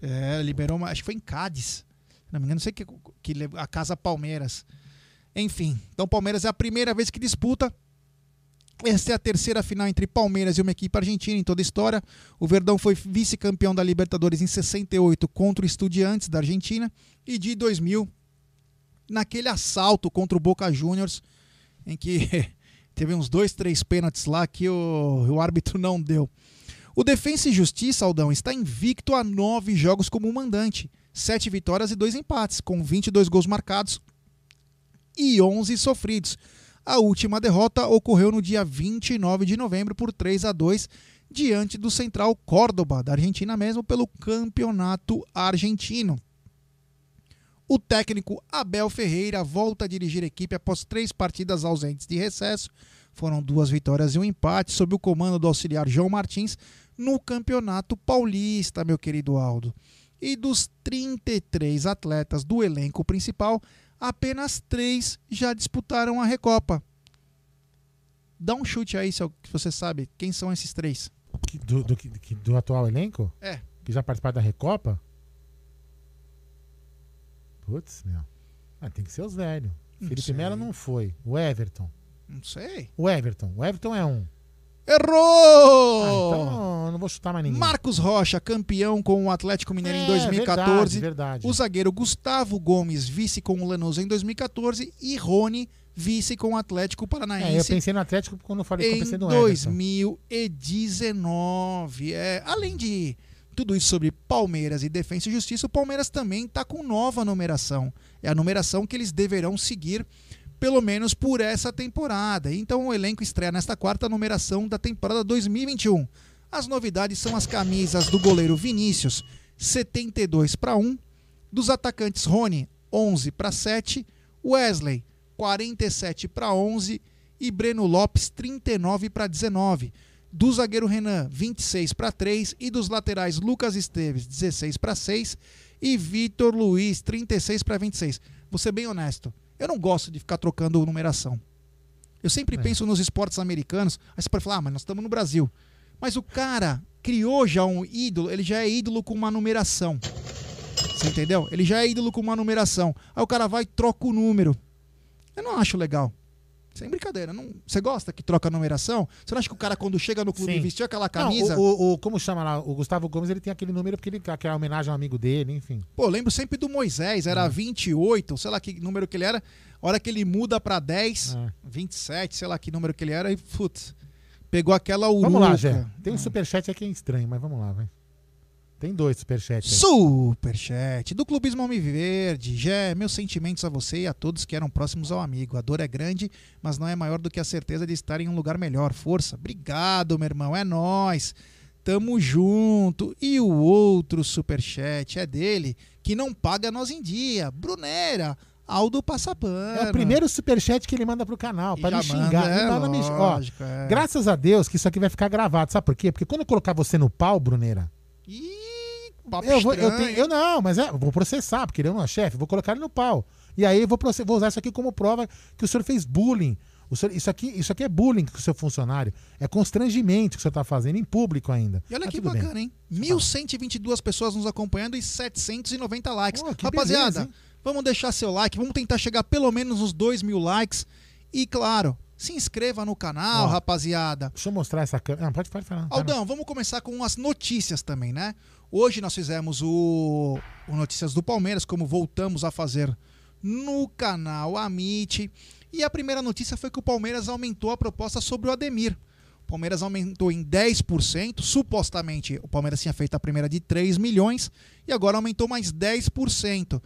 É, liberou, uma, acho que foi em Cádiz. Não me engano, não sei que, que a Casa Palmeiras. Enfim, então Palmeiras é a primeira vez que disputa. Esta é a terceira final entre Palmeiras e uma equipe argentina em toda a história. O Verdão foi vice-campeão da Libertadores em 68 contra o Estudiantes da Argentina e de 2000 naquele assalto contra o Boca Juniors em que [laughs] teve uns dois, três pênaltis lá que o, o árbitro não deu. O Defensa e Justiça, Aldão, está invicto a nove jogos como mandante. Sete vitórias e dois empates, com 22 gols marcados e 11 sofridos. A última derrota ocorreu no dia 29 de novembro por 3 a 2 diante do Central Córdoba, da Argentina mesmo, pelo Campeonato Argentino. O técnico Abel Ferreira volta a dirigir a equipe após três partidas ausentes de recesso. Foram duas vitórias e um empate sob o comando do auxiliar João Martins no Campeonato Paulista, meu querido Aldo. E dos 33 atletas do elenco principal, apenas três já disputaram a Recopa. Dá um chute aí, se você sabe, quem são esses três? Do, do, que- do atual elenco? É. Que já participaram da Recopa? Putz, meu. Ah, tem que ser os velhos. Não Felipe. Melo não foi. O Everton. Não sei. O Everton. O Everton é um. Errou! Ah, então não vou chutar mais ninguém. Marcos Rocha, campeão com o Atlético Mineiro em É, 2014. verdade, verdade. O zagueiro Gustavo Gomes, vice com o Lanús em 2014. E Rony, vice com o Atlético É, eu Paranaense pensei no Atlético quando eu falei que eu em pensei no Everton. 2019. É, além de tudo isso sobre Palmeiras e Defensa e Justiça, o Palmeiras também está com nova numeração. É a numeração que eles deverão seguir pelo menos por essa temporada. Então o elenco estreia nesta quarta numeração da temporada 2021. As novidades são as camisas do goleiro Vinícius, 72 para 1, dos atacantes Rony, 11 para 7, Wesley, 47 para 11 e Breno Lopes, 39 para 19. Do zagueiro Renan, 26 para 3 e dos laterais Lucas Esteves, 16 para 6 e Vitor Luiz, 36 para 26. Vou ser bem honesto, eu não gosto de ficar trocando numeração. Eu sempre É. penso nos esportes americanos, aí você pode falar, ah, mas nós estamos no Brasil. Mas o cara criou já um ídolo, ele já é ídolo com uma numeração. Você entendeu? Ele já é ídolo com uma numeração. Aí o cara vai e troca o número. Eu não acho legal. Sem brincadeira. Não... Você gosta que troca a numeração? Você não acha que o cara, quando chega no clube Sim. vestiu aquela Não, camisa. o, o- o- como chama lá? O Gustavo Gomes, ele tem aquele número porque ele quer a homenagem ao amigo dele, enfim. Pô, lembro sempre do Moisés, era 28, sei lá que número que ele era. A hora que ele muda pra 10, É. 27, sei lá que número que ele era, e putz, pegou aquela uruca. Vamos lá, Gé. Tem um superchat aqui estranho, mas vamos lá, vai. Tem dois superchats aí. Superchat do Clubismo Almiverde. Gé, meus sentimentos a você e a todos que eram próximos ao amigo. A dor é grande, mas não é maior do que a certeza de estar em um lugar melhor. Força. Obrigado, meu irmão. É nós. Tamo junto. E o outro superchat é dele, que não paga nós em dia. Brunera. Aldo Passapano. É o primeiro superchat que ele manda pro canal, já me xingar. manda, é, me- ó, é. Graças a Deus que isso aqui vai ficar gravado, sabe por quê? Porque quando eu colocar você no pau, Bruneira, Ih, papo eu, vou, eu, tenho- eu não, mas é, vou processar, porque ele não é chefe, vou colocar ele no pau. E aí eu vou, vou usar isso aqui como prova que o senhor fez bullying. O senhor- isso, aqui, isso aqui é bullying com o seu funcionário. É constrangimento que o senhor tá fazendo em público ainda. E olha que tudo bem. bacana, hein? 1.122 pessoas nos acompanhando e 790 likes. Que Rapaziada, beleza, vamos deixar seu like, vamos tentar chegar pelo menos nos 2 mil likes. E claro, se inscreva no canal, Ó, rapaziada. Deixa eu mostrar essa câmera. Ah, pode, pode falar. Aldão, vamos começar com as notícias também, né? Hoje nós fizemos o, o Notícias do Palmeiras, como voltamos a fazer no canal Amit. E a primeira notícia foi que o Palmeiras aumentou a proposta sobre o Ademir. O Palmeiras aumentou em 10%, supostamente o Palmeiras tinha feito a primeira de 3 milhões e agora aumentou mais 10%.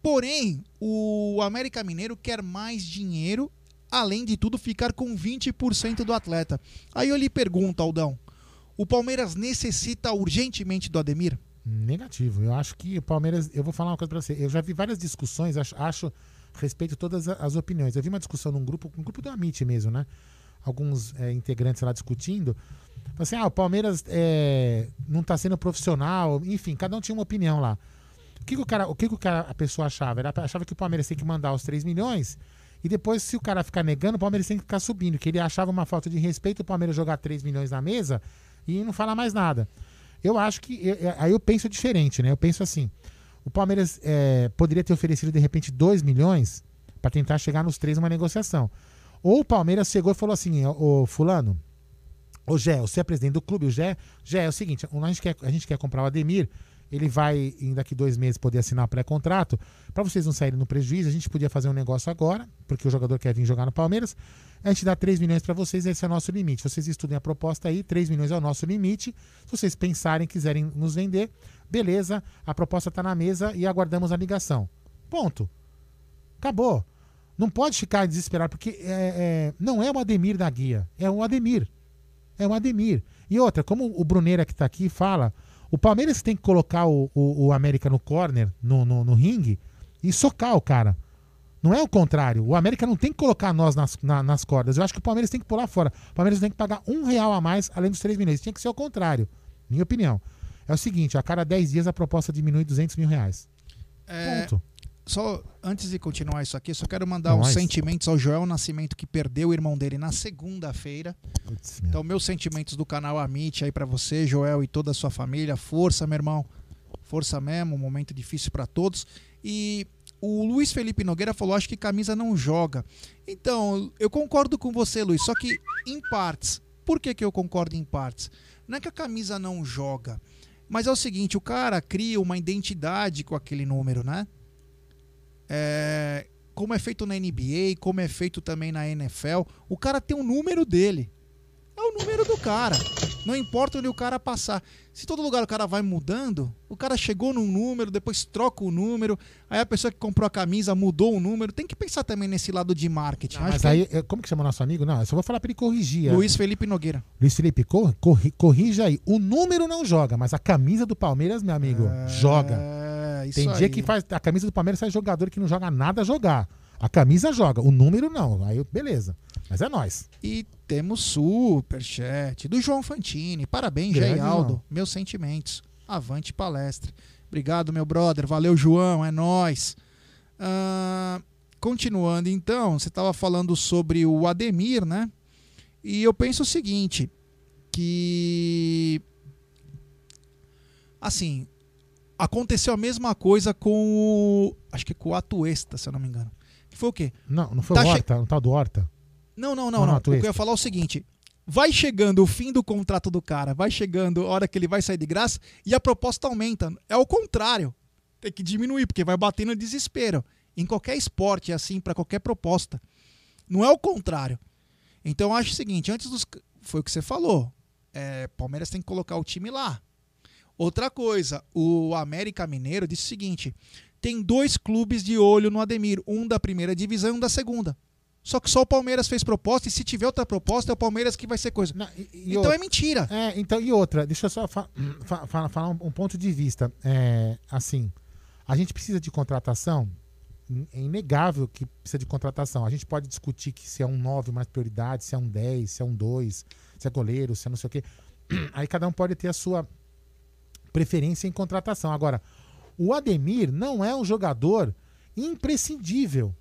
Porém, o América Mineiro quer mais dinheiro, além de tudo ficar com 20% do atleta. Aí eu lhe pergunto, Aldão, o Palmeiras necessita urgentemente do Ademir? Negativo. Eu acho que o Palmeiras. Eu vou falar uma coisa pra você. Eu já vi várias discussões, acho, acho respeito todas as opiniões. Eu vi uma discussão num grupo, um grupo do Amit mesmo, né? Alguns é, integrantes lá discutindo. Assim, ah, o Palmeiras é, não tá sendo profissional. Enfim, cada um tinha uma opinião lá. O que, que o cara, o que, que o cara, a pessoa achava? Era, achava que o Palmeiras tem que mandar os 3 milhões e depois, se o cara ficar negando, o Palmeiras tem que ficar subindo. Que ele achava uma falta de respeito o Palmeiras jogar 3 milhões na mesa e não falar mais nada. Eu acho que. Aí eu penso diferente, né? Eu penso assim: o Palmeiras é, poderia ter oferecido de repente 2 milhões para tentar chegar nos três numa negociação. Ou o Palmeiras chegou e falou assim: Ô Fulano, ô Gé, você é presidente do clube, o Gé, Gé, é o seguinte: a gente quer, a gente quer comprar o Ademir. Ele vai, em daqui dois meses, poder assinar pré-contrato. Para vocês não saírem no prejuízo, a gente podia fazer um negócio agora, porque o jogador quer vir jogar no Palmeiras. A gente dá 3 milhões para vocês, esse é o nosso limite. Vocês estudem a proposta aí, 3 milhões é o nosso limite. Se vocês pensarem, quiserem nos vender, beleza, a proposta está na mesa e aguardamos a ligação. Ponto. Acabou. Não pode ficar desesperado, porque é, é, não é o Ademir da guia, é o Ademir. É o Ademir. E outra, como o Bruneira que está aqui fala, o Palmeiras tem que colocar o, o, o América no corner, no, no, no ringue, e socar o cara. Não é o contrário. O América não tem que colocar nós nas, na- nas cordas. Eu acho que o Palmeiras tem que pular fora. O Palmeiras tem que pagar um real a mais, além dos 3 milhões. Tinha que ser o contrário. Minha opinião. É o seguinte: a cada 10 dias a proposta diminui 200 mil reais. É, Ponto. só antes de continuar isso aqui, só quero mandar uns mas- sentimentos ao Joel Nascimento que perdeu o irmão dele na segunda-feira. Então, meus sentimentos do canal Amit aí pra você, Joel e toda a sua família. Força, meu irmão. Força mesmo, um momento difícil pra todos. E o Luiz Felipe Nogueira falou: acho que camisa não joga. Então, eu concordo com você, Luiz, só que em partes. Por que, que eu concordo em partes? Não é que a camisa não joga, mas é o seguinte: o cara cria uma identidade com aquele número, né? É, como é feito na NBA, como é feito também na NFL, o cara tem um número dele. É o número do cara. Não importa onde o cara passar. Se todo lugar o cara vai mudando, o cara chegou num número, depois troca o número, aí a pessoa que comprou a camisa mudou o número. Tem que pensar também nesse lado de marketing. Acho Mas que aí, é, como que chama nosso amigo? Não, eu só vou falar para ele corrigir. é. Luiz Felipe Nogueira. Luiz Felipe, cor- corri- corrija aí. O número não joga, mas a camisa do Palmeiras, meu amigo, joga. É, isso Tem dia aí. que faz. A camisa do Palmeiras faz jogador que não joga nada jogar. A camisa joga, o número não. Aí, beleza. Mas é nós. E temos superchat do João Fantini. Parabéns, Grande, Aldo. João. Meus sentimentos. Avante palestra. Obrigado, meu brother. Valeu, João. É nóis. Ah, continuando, então, você estava falando sobre o Ademir, né? E eu penso o seguinte: que Assim, aconteceu a mesma coisa com o. Acho que com o Atuesta, se eu não me engano. Que foi o quê? Não, não foi Tá o che- Horta, não tá do Horta. Não, não, não, Não, não. não, O que eu ia falar é o seguinte: vai chegando o fim do contrato do cara, vai chegando a hora que ele vai sair de graça e a proposta aumenta. É o contrário. Tem que diminuir, porque vai bater no desespero. Em qualquer esporte é assim, para qualquer proposta. Não é o contrário. Então eu acho o seguinte: antes dos. Foi o que você falou. É, Palmeiras tem que colocar o time lá. Outra coisa, o América Mineiro disse o seguinte: tem dois clubes de olho no Ademir, um da primeira divisão e um da segunda. Só que só o Palmeiras fez proposta e se tiver outra proposta é o Palmeiras que vai ser coisa. e então outra- é mentira. É, então, e outra, deixa eu só fa- fa- fa- falar um, um ponto de vista. É, assim, a gente precisa de contratação, é inegável que precisa de contratação. A gente pode discutir que se é um 9 mais prioridade, se é um 10, se é um 2, se é goleiro, se é não sei o quê. [clears throat] Aí cada um pode ter a sua preferência em contratação. Agora, o Ademir não é um jogador imprescindível,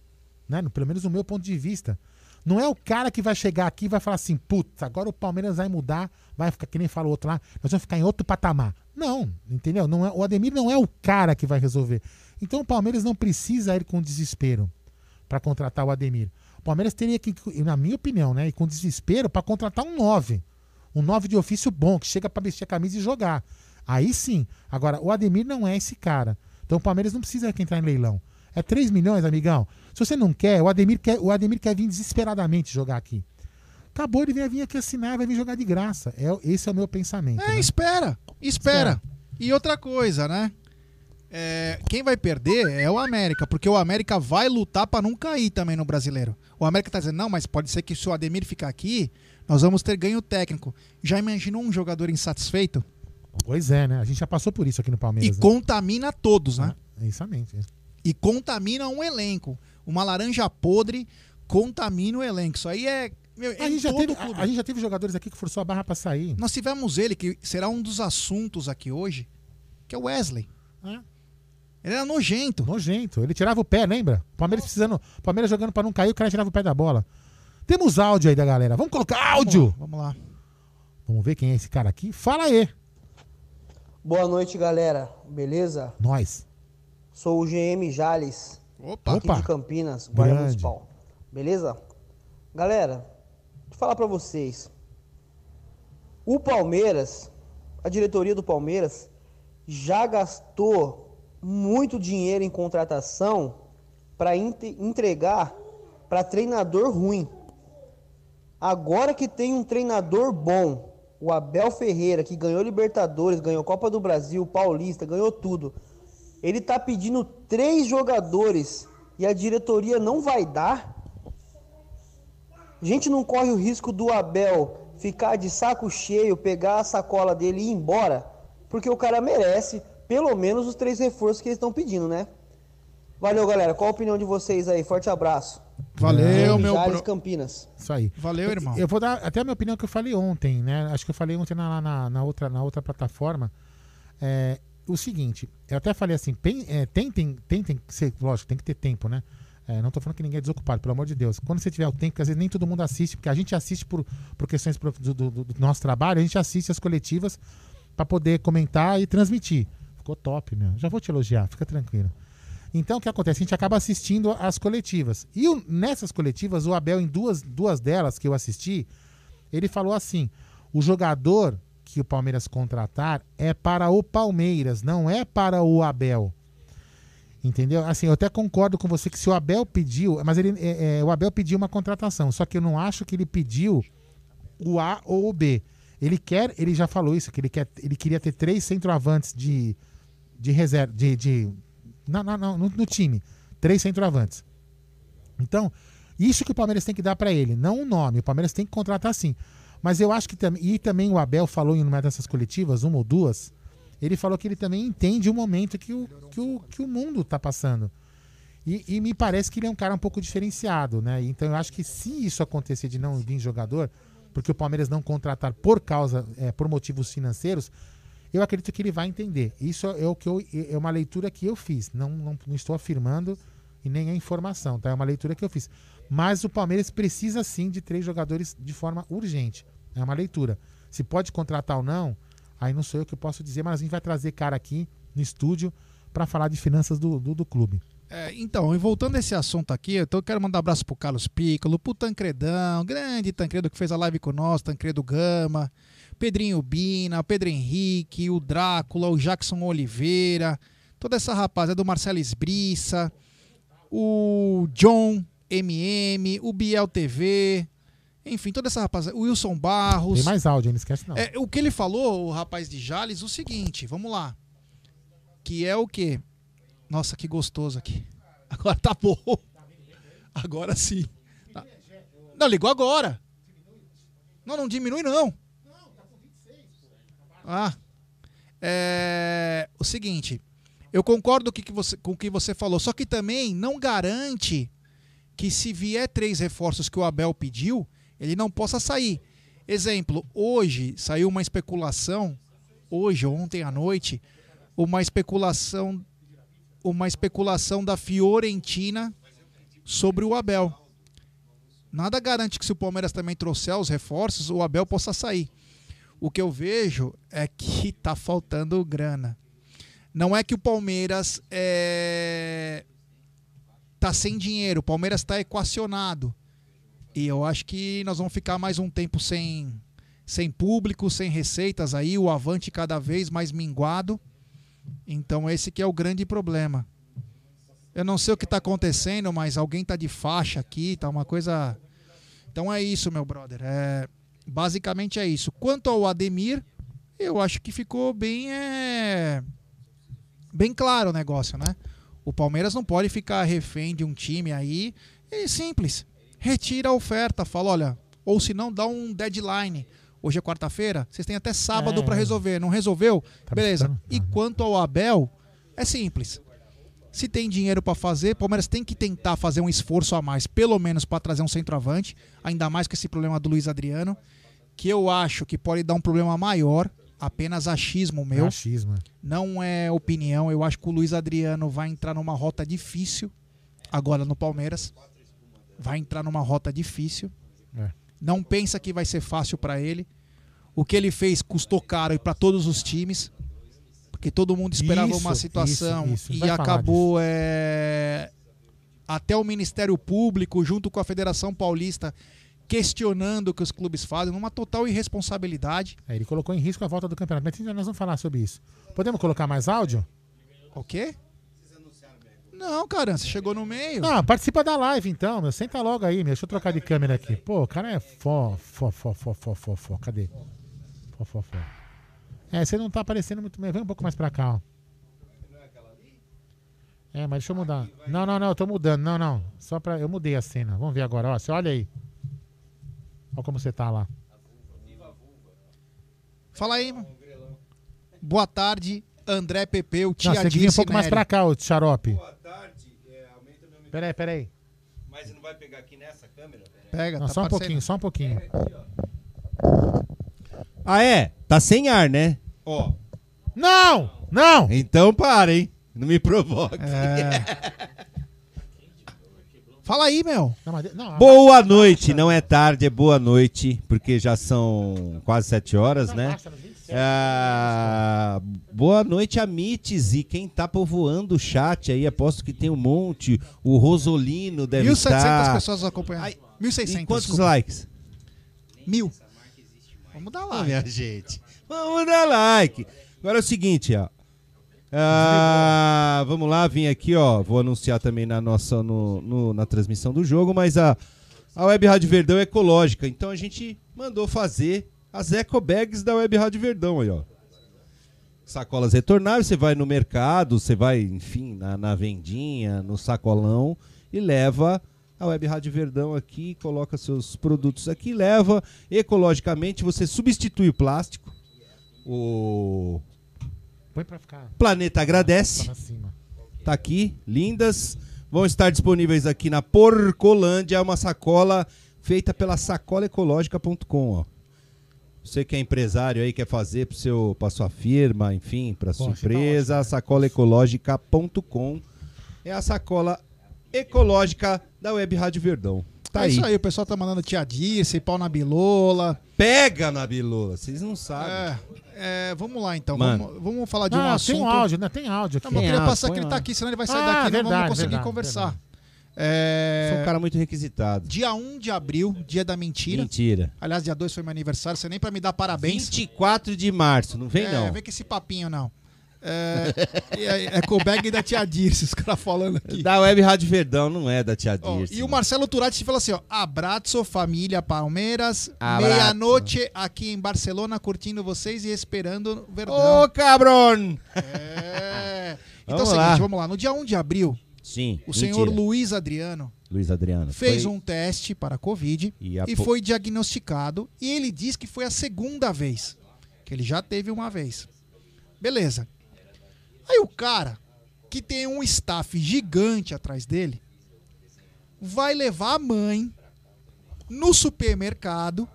né? Pelo menos no meu ponto de vista. Não é o cara que vai chegar aqui e vai falar assim, putz, agora o Palmeiras vai mudar, vai ficar, que nem fala o outro lá, nós vamos ficar em outro patamar. Não, entendeu? Não é, o Ademir não é o cara que vai resolver. Então o Palmeiras não precisa ir com desespero para contratar o Ademir. O Palmeiras teria que, na minha opinião, né, ir com desespero para contratar um 9. Um 9 de ofício bom, que chega para vestir a camisa e jogar. Aí sim. Agora, o Ademir não é esse cara. Então o Palmeiras não precisa entrar em leilão. É 3 milhões, amigão. Se você não quer, o Ademir quer, o Ademir quer vir desesperadamente jogar aqui. Acabou, ele vai vir aqui assinar, vai vir jogar de graça. É, esse é o meu pensamento. É, né? espera, espera. E outra coisa, né? É, quem vai perder é o América, porque o América vai lutar pra não cair também no brasileiro. O América tá dizendo, não, mas pode ser que se o Ademir ficar aqui, nós vamos ter ganho técnico. Já imaginou um jogador insatisfeito? Pois é, né? A gente já passou por isso aqui no E Palmeiras. né? contamina todos, né? É exatamente. é. E contamina um elenco. Uma laranja podre contamina o elenco. Isso aí é. Meu, é A gente, já teve, a, a gente já teve jogadores aqui que forçou a barra pra sair. Nós tivemos ele, que será um dos assuntos aqui hoje, que é o Wesley. Ele era nojento. Nojento. Ele tirava o pé, lembra? Palmeiras precisando. Palmeiras jogando pra não cair, o cara tirava o pé da bola. Temos áudio aí da galera. Vamos colocar áudio. Vamos lá. Vamos ver quem é esse cara aqui. Fala aí. Boa noite, galera. Beleza? Nós. Sou o GM Jales, Opa. aqui Opa. de Campinas, Guarda Grande. Municipal. Beleza? Galera, deixa eu falar pra vocês. O Palmeiras, a diretoria do Palmeiras, já gastou muito dinheiro em contratação para entregar para treinador ruim. Agora que tem um treinador bom, o Abel Ferreira, que ganhou Libertadores, ganhou Copa do Brasil, Paulista, ganhou tudo. Ele tá pedindo três jogadores e a diretoria não vai dar. A gente não corre o risco do Abel ficar de saco cheio, pegar a sacola dele e ir embora, porque o cara merece pelo menos os três reforços que eles estão pedindo, né? Valeu, galera. Qual a opinião de vocês aí? Forte abraço. Valeu, meu Jales, bro. Campinas. Isso aí. Valeu, irmão. Eu vou dar até a minha opinião que eu falei ontem, né? Acho que eu falei ontem na, na, na outra, na outra plataforma. É, o seguinte, eu até falei assim, pen- é, tentem, tentem ser, lógico, tem que ter tempo, né? É, não tô falando que ninguém é desocupado, pelo amor de Deus. Quando você tiver o tempo, porque às vezes nem todo mundo assiste, porque a gente assiste por, por questões pro- do, do- do nosso trabalho, a gente assiste as coletivas para poder comentar e transmitir. Ficou top, meu. Já vou te elogiar, fica tranquilo. Então o que acontece? A gente acaba assistindo as coletivas. E o- nessas coletivas, o Abel, em duas, duas delas que eu assisti, ele falou assim: o jogador que o Palmeiras contratar é para o Palmeiras, não é para o Abel. Entendeu? Assim, eu até concordo com você que se o Abel pediu, mas ele, é, é, o Abel pediu uma contratação, só que eu não acho que ele pediu o A ou o B. Ele quer, ele já falou isso, que ele, quer, ele queria ter três centroavantes de, de reserva, de, de na- na- no, no time, três centroavantes. Então, isso que o Palmeiras tem que dar para ele, não o nome. O Palmeiras tem que contratar sim. Mas eu acho que também. E também o Abel falou em uma dessas coletivas, uma ou duas. Ele falou que ele também entende o momento que o, que o, que o mundo está passando. E, e me parece que ele é um cara um pouco diferenciado, né? Então eu acho que se isso acontecer de não vir jogador, porque o Palmeiras não contratar por causa, é, por motivos financeiros, eu acredito que ele vai entender. Isso é o que eu, é uma leitura que eu fiz. Não, não, não estou afirmando e nem é informação, tá? É uma leitura que eu fiz. Mas o Palmeiras precisa sim de três jogadores de forma urgente. É uma leitura. Se pode contratar ou não, Aí não sou eu que posso dizer, mas a gente vai trazer cara aqui no estúdio para falar de finanças do, do, do clube. É, então, e voltando a esse assunto aqui, então eu quero mandar um abraço pro Carlos Piccolo, pro Tancredão, grande Tancredo que fez a live com nós, Tancredo Gama, Pedrinho Bina, Pedro Henrique, o Drácula, o Jackson Oliveira, toda essa rapaziada do Marcelo Esbriça, o John MM, o Biel TV, enfim, toda essa rapaziada, o Wilson Barros. Tem mais áudio, não esquece não. É, o que ele falou, o rapaz de Jales, o seguinte, vamos lá. Que é o quê? Nossa, que gostoso aqui. [laughs] Agora tá bom. Agora sim. Tá. Não, ligou agora. Não, não diminui não. Ah. É, o seguinte, eu concordo que você- com o que você falou, só que também não garante que se vier três reforços que o Abel pediu, ele não possa sair. Exemplo, hoje saiu uma especulação, hoje, ontem à noite, uma especulação, uma especulação da Fiorentina sobre o Abel. Nada garante que se o Palmeiras também trouxer os reforços, o Abel possa sair. O que eu vejo é que [laughs] tá faltando grana. Não é que o Palmeiras é... tá sem dinheiro, o Palmeiras está equacionado. E eu acho que nós vamos ficar mais um tempo sem, sem público, sem receitas aí, o Avante cada vez mais minguado. Então esse que é o grande problema. Eu não sei o que está acontecendo, mas alguém tá de faixa aqui, tá uma coisa. Então é isso, meu brother. É... Basicamente é isso. Quanto ao Ademir, eu acho que ficou bem. É... Bem claro o negócio, né? O Palmeiras não pode ficar refém de um time aí. É simples. Retira a oferta, fala, olha, ou se não, dá um deadline. Hoje é quarta-feira, vocês têm até sábado É. para resolver. Não resolveu? Tá Beleza. E quanto ao Abel, é simples. Se tem dinheiro para fazer, o Palmeiras tem que tentar fazer um esforço a mais, pelo menos para trazer um centroavante, ainda mais com esse problema do Luiz Adriano, que eu acho que pode dar um problema maior, apenas achismo meu. Machismo. Não é opinião, eu acho que o Luiz Adriano vai entrar numa rota difícil agora no Palmeiras. Vai entrar numa rota difícil. É. Não pensa que vai ser fácil para ele. O que ele fez custou caro para todos os times, porque todo mundo esperava Isso, uma situação isso, isso. e acabou é, até o Ministério Público junto com a Federação Paulista questionando o que os clubes fazem, numa total irresponsabilidade. É, ele colocou em risco a volta do campeonato. Mas nós vamos falar sobre isso. Podemos colocar mais áudio? O quê? Não, cara, você chegou no meio. Não, participa da live então, meu. Senta logo aí, meu. Deixa eu trocar de câmera aqui. Pô, o cara é fó, fó, fó, fó, fó, fó, fó. Cadê? Fó, fó, fó. É, você não tá aparecendo muito bem. Vem um pouco mais pra cá, ó. É, mas deixa eu mudar. Não, não, não, eu tô mudando. Não, não. Só pra. Eu mudei a cena. Vamos ver agora, ó. Você olha aí. Olha como você tá lá. Fala aí, mano. Boa tarde, André Pepeu, Não, tia você tem que vir um pouco mais pra cá, ô xarope. Boa tarde. É, aumenta meu microfone. Peraí, peraí. Mas você não vai pegar aqui nessa câmera? Pega, Não, tá só um pouquinho, só um pouquinho. Ah, é? Tá sem ar, né? Ó. Não! Não! Então para, hein? Não me provoque. É. [laughs] Fala aí, meu. Não, mas- não, Boa noite, não é tarde, é boa noite, porque já são quase sete horas, né? Ah, boa noite, Amites, e quem tá povoando o chat aí, aposto que tem um monte, o Rosolino deve 1.700 estar... pessoas acompanhando. 1.600. E quantos desculpa. likes? Mil. Vamos dar lá. minha gente. Vamos dar like. Agora é o seguinte, ó. Ah, vamos lá, vim aqui, ó. Vou anunciar também na nossa no, no- na transmissão do jogo, mas a, a Web Rádio Verdão é ecológica. Então a gente mandou fazer as eco bags da Web Rádio Verdão aí, ó. Sacolas retornáveis, você vai no mercado, você vai, enfim, na, na vendinha, no sacolão e leva a Web Rádio Verdão aqui, coloca seus produtos aqui, leva ecologicamente, você substitui o plástico. O Põe pra ficar. planeta agradece. Pra cima. Tá aqui, lindas. Vão estar disponíveis aqui na Porcolândia, uma sacola feita pela sacolaecológica.com, ó. Você que é empresário aí, quer fazer pro seu, pra sua firma, enfim, pra sua Poxa, tá empresa, sacolaecológica.com é a sacola ecológica da Web Rádio Verdão. Tá é aí. isso aí, o pessoal tá mandando tia Dirce, pau na bilola. Pega na bilola, vocês não sabem. É, é, vamos lá então, Mano. vamos, vamos falar de um Ah, assunto. tem um áudio, né? Tem áudio aqui. Não, mas eu queria áudio, passar que ele tá aqui, senão ele vai sair Ah, daqui e não vamos conseguir verdade, conversar. verdade. É, Sou um cara muito requisitado. Dia 1 de abril, dia da mentira. Mentira. Aliás, dia 2 foi meu aniversário, você nem pra me dar parabéns. 24 de março, não vem é, não. Vem com esse papinho, não. É, é, é bag da tia Dirce, os caras falando aqui. Da Web Rádio Verdão, não é da tia Ó, Dirce. e o Marcelo Turati fala assim, ó, abraço família Palmeiras, meia-noite aqui em Barcelona curtindo vocês e esperando o Verdão. Ô, cabrão! É. Então Vamos é o lá. seguinte, vamos lá. No dia 1 de abril, Sim, o senhor mentira. Luiz Adriano Luiz Adriano. fez foi- um teste para a Covid E a e foi diagnosticado. E ele diz que foi a segunda vez. Que ele já teve uma vez. Beleza. Aí o cara, que tem um staff gigante atrás dele, vai levar a mãe no supermercado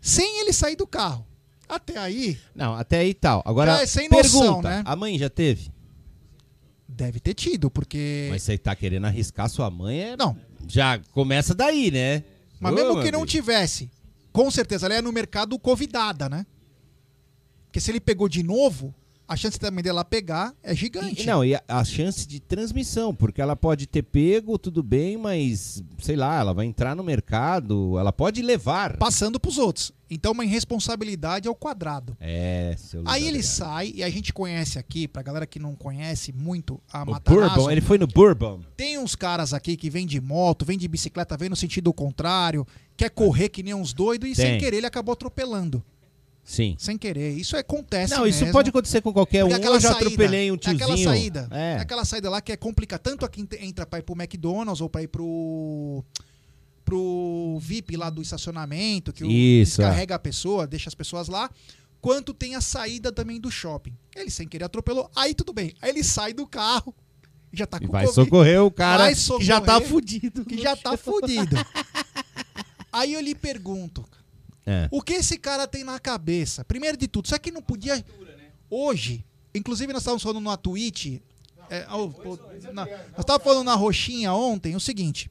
sem ele sair do carro. Até aí, Não, até aí tal. Agora, É, sem noção, pergunta, né? a mãe já teve? deve ter tido, porque. Mas você tá querendo arriscar sua mãe, é... Não. Já começa daí, né? Mas Ô, mesmo que não amigo. tivesse, com certeza ela é no mercado convidada, né? Porque se ele pegou de novo, a chance também dela pegar é gigante. E, não, e a, a chance de transmissão, porque ela pode ter pego, tudo bem, mas, sei lá, ela vai entrar no mercado, ela pode levar. Passando pros outros. Então uma irresponsabilidade ao quadrado. É, seu Aí ele sai, e a gente conhece aqui, pra galera que não conhece muito a O Matarazzo, Bourbon, ele foi no Bourbon. tem uns caras aqui que vêm de moto, vêm de bicicleta, vêm no sentido contrário, quer correr que nem uns doidos e sem Tem. querer ele acabou atropelando. Sim. Sem querer. Isso acontece Não, isso mesmo. pode acontecer com qualquer um. Porque aquela Eu já saída, atropelei um é tiozinho. aquela saída. É. É aquela saída lá que é complicada. Tanto a quem entra pra ir pro McDonald's ou pra ir pro. pro VIP lá do estacionamento, que Isso, é. descarrega a pessoa, deixa as pessoas lá. Quanto tem a saída também do shopping. Ele sem querer atropelou. Aí tudo bem. Aí ele sai do carro. Já tá E com vai Covid, socorrer o cara vai que já tá socorrer, fudido. Que já tá fudido. [laughs] Aí eu lhe pergunto, É. o que esse cara tem na cabeça? Primeiro de tudo, será que não podia. Hoje, inclusive nós estávamos falando na Twitch. é, ó, pô, na- nós estávamos falando na Roxinha ontem o seguinte.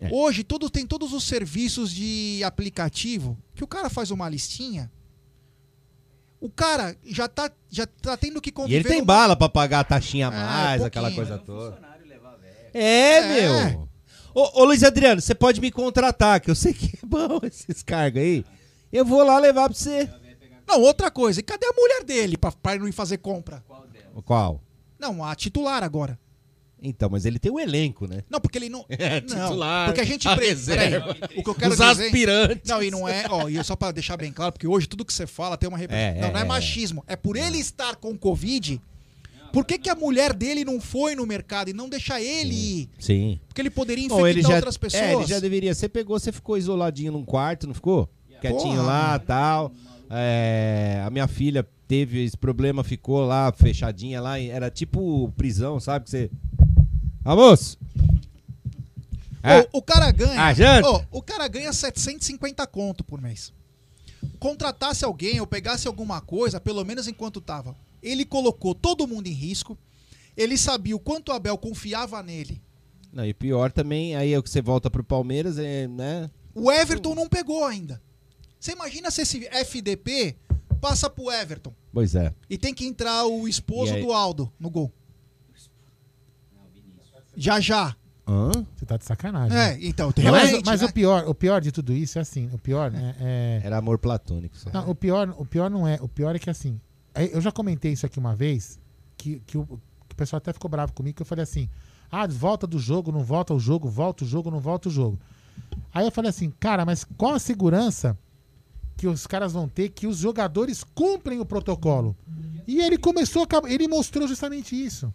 É. Hoje tudo, tem todos os serviços de aplicativo que o cara faz uma listinha. O cara já tá, já tá tendo que E conviver. ele tem numa- bala pra pagar a taxinha a É, mais, aquela coisa toda. É, É. meu. Ô, ô, Luiz Adriano, você pode me contratar, que eu sei que é bom [laughs] esses cargos aí. Eu vou lá levar pra você. Não, outra coisa. E cadê a mulher dele pra, pra não ir fazer compra? Qual? Não, a titular agora. Então, mas ele tem um elenco, né? Não, porque ele não. [laughs] É, não, titular, porque a gente. a pre- reserva, peraí, o que eu quero os dizer. aspirantes. Não, e não é. Ó, e só pra deixar bem claro, porque hoje tudo que você fala tem uma representação. É, não, é, não é, é. machismo. É por ele estar com Covid. Por que, que a mulher dele não foi no mercado e não deixa ele ir? Sim. Porque ele poderia infectar ele já, outras pessoas. É, ele já deveria. Você pegou, você ficou isoladinho num quarto, não ficou? Quietinho Porra, lá mano. tal. É, a minha filha teve esse problema, ficou lá fechadinha lá. Era tipo prisão, sabe? Que você. Moço! Ah, Ô, o cara ganha. Ah? Ô, o cara ganha 750 conto por mês. Contratasse alguém ou pegasse alguma coisa, pelo menos enquanto tava. Ele colocou todo mundo em risco. Ele sabia o quanto o Abel confiava nele. Não, e pior também, aí é o que você volta pro Palmeiras, é, né? O Everton não pegou ainda. Você imagina se esse FDP passa pro Everton Pois é. e tem que entrar o esposo aí? do Aldo no gol. Já já. Hã? Você tá de sacanagem. É, né? então, Mas, realmente, mas né? o, pior, o pior de tudo isso é assim, o pior né, é... Era amor platônico. Só. Não, o pior, o pior não é. O pior é que assim. Eu já comentei isso aqui uma vez, que, que, o, que o pessoal até ficou bravo comigo, que eu falei assim: ah, volta do jogo, não volta o jogo, volta o jogo, não volta o jogo. Aí eu falei assim, cara, mas qual a segurança que os caras vão ter que os jogadores cumprem o protocolo? E ele começou, ele mostrou justamente isso.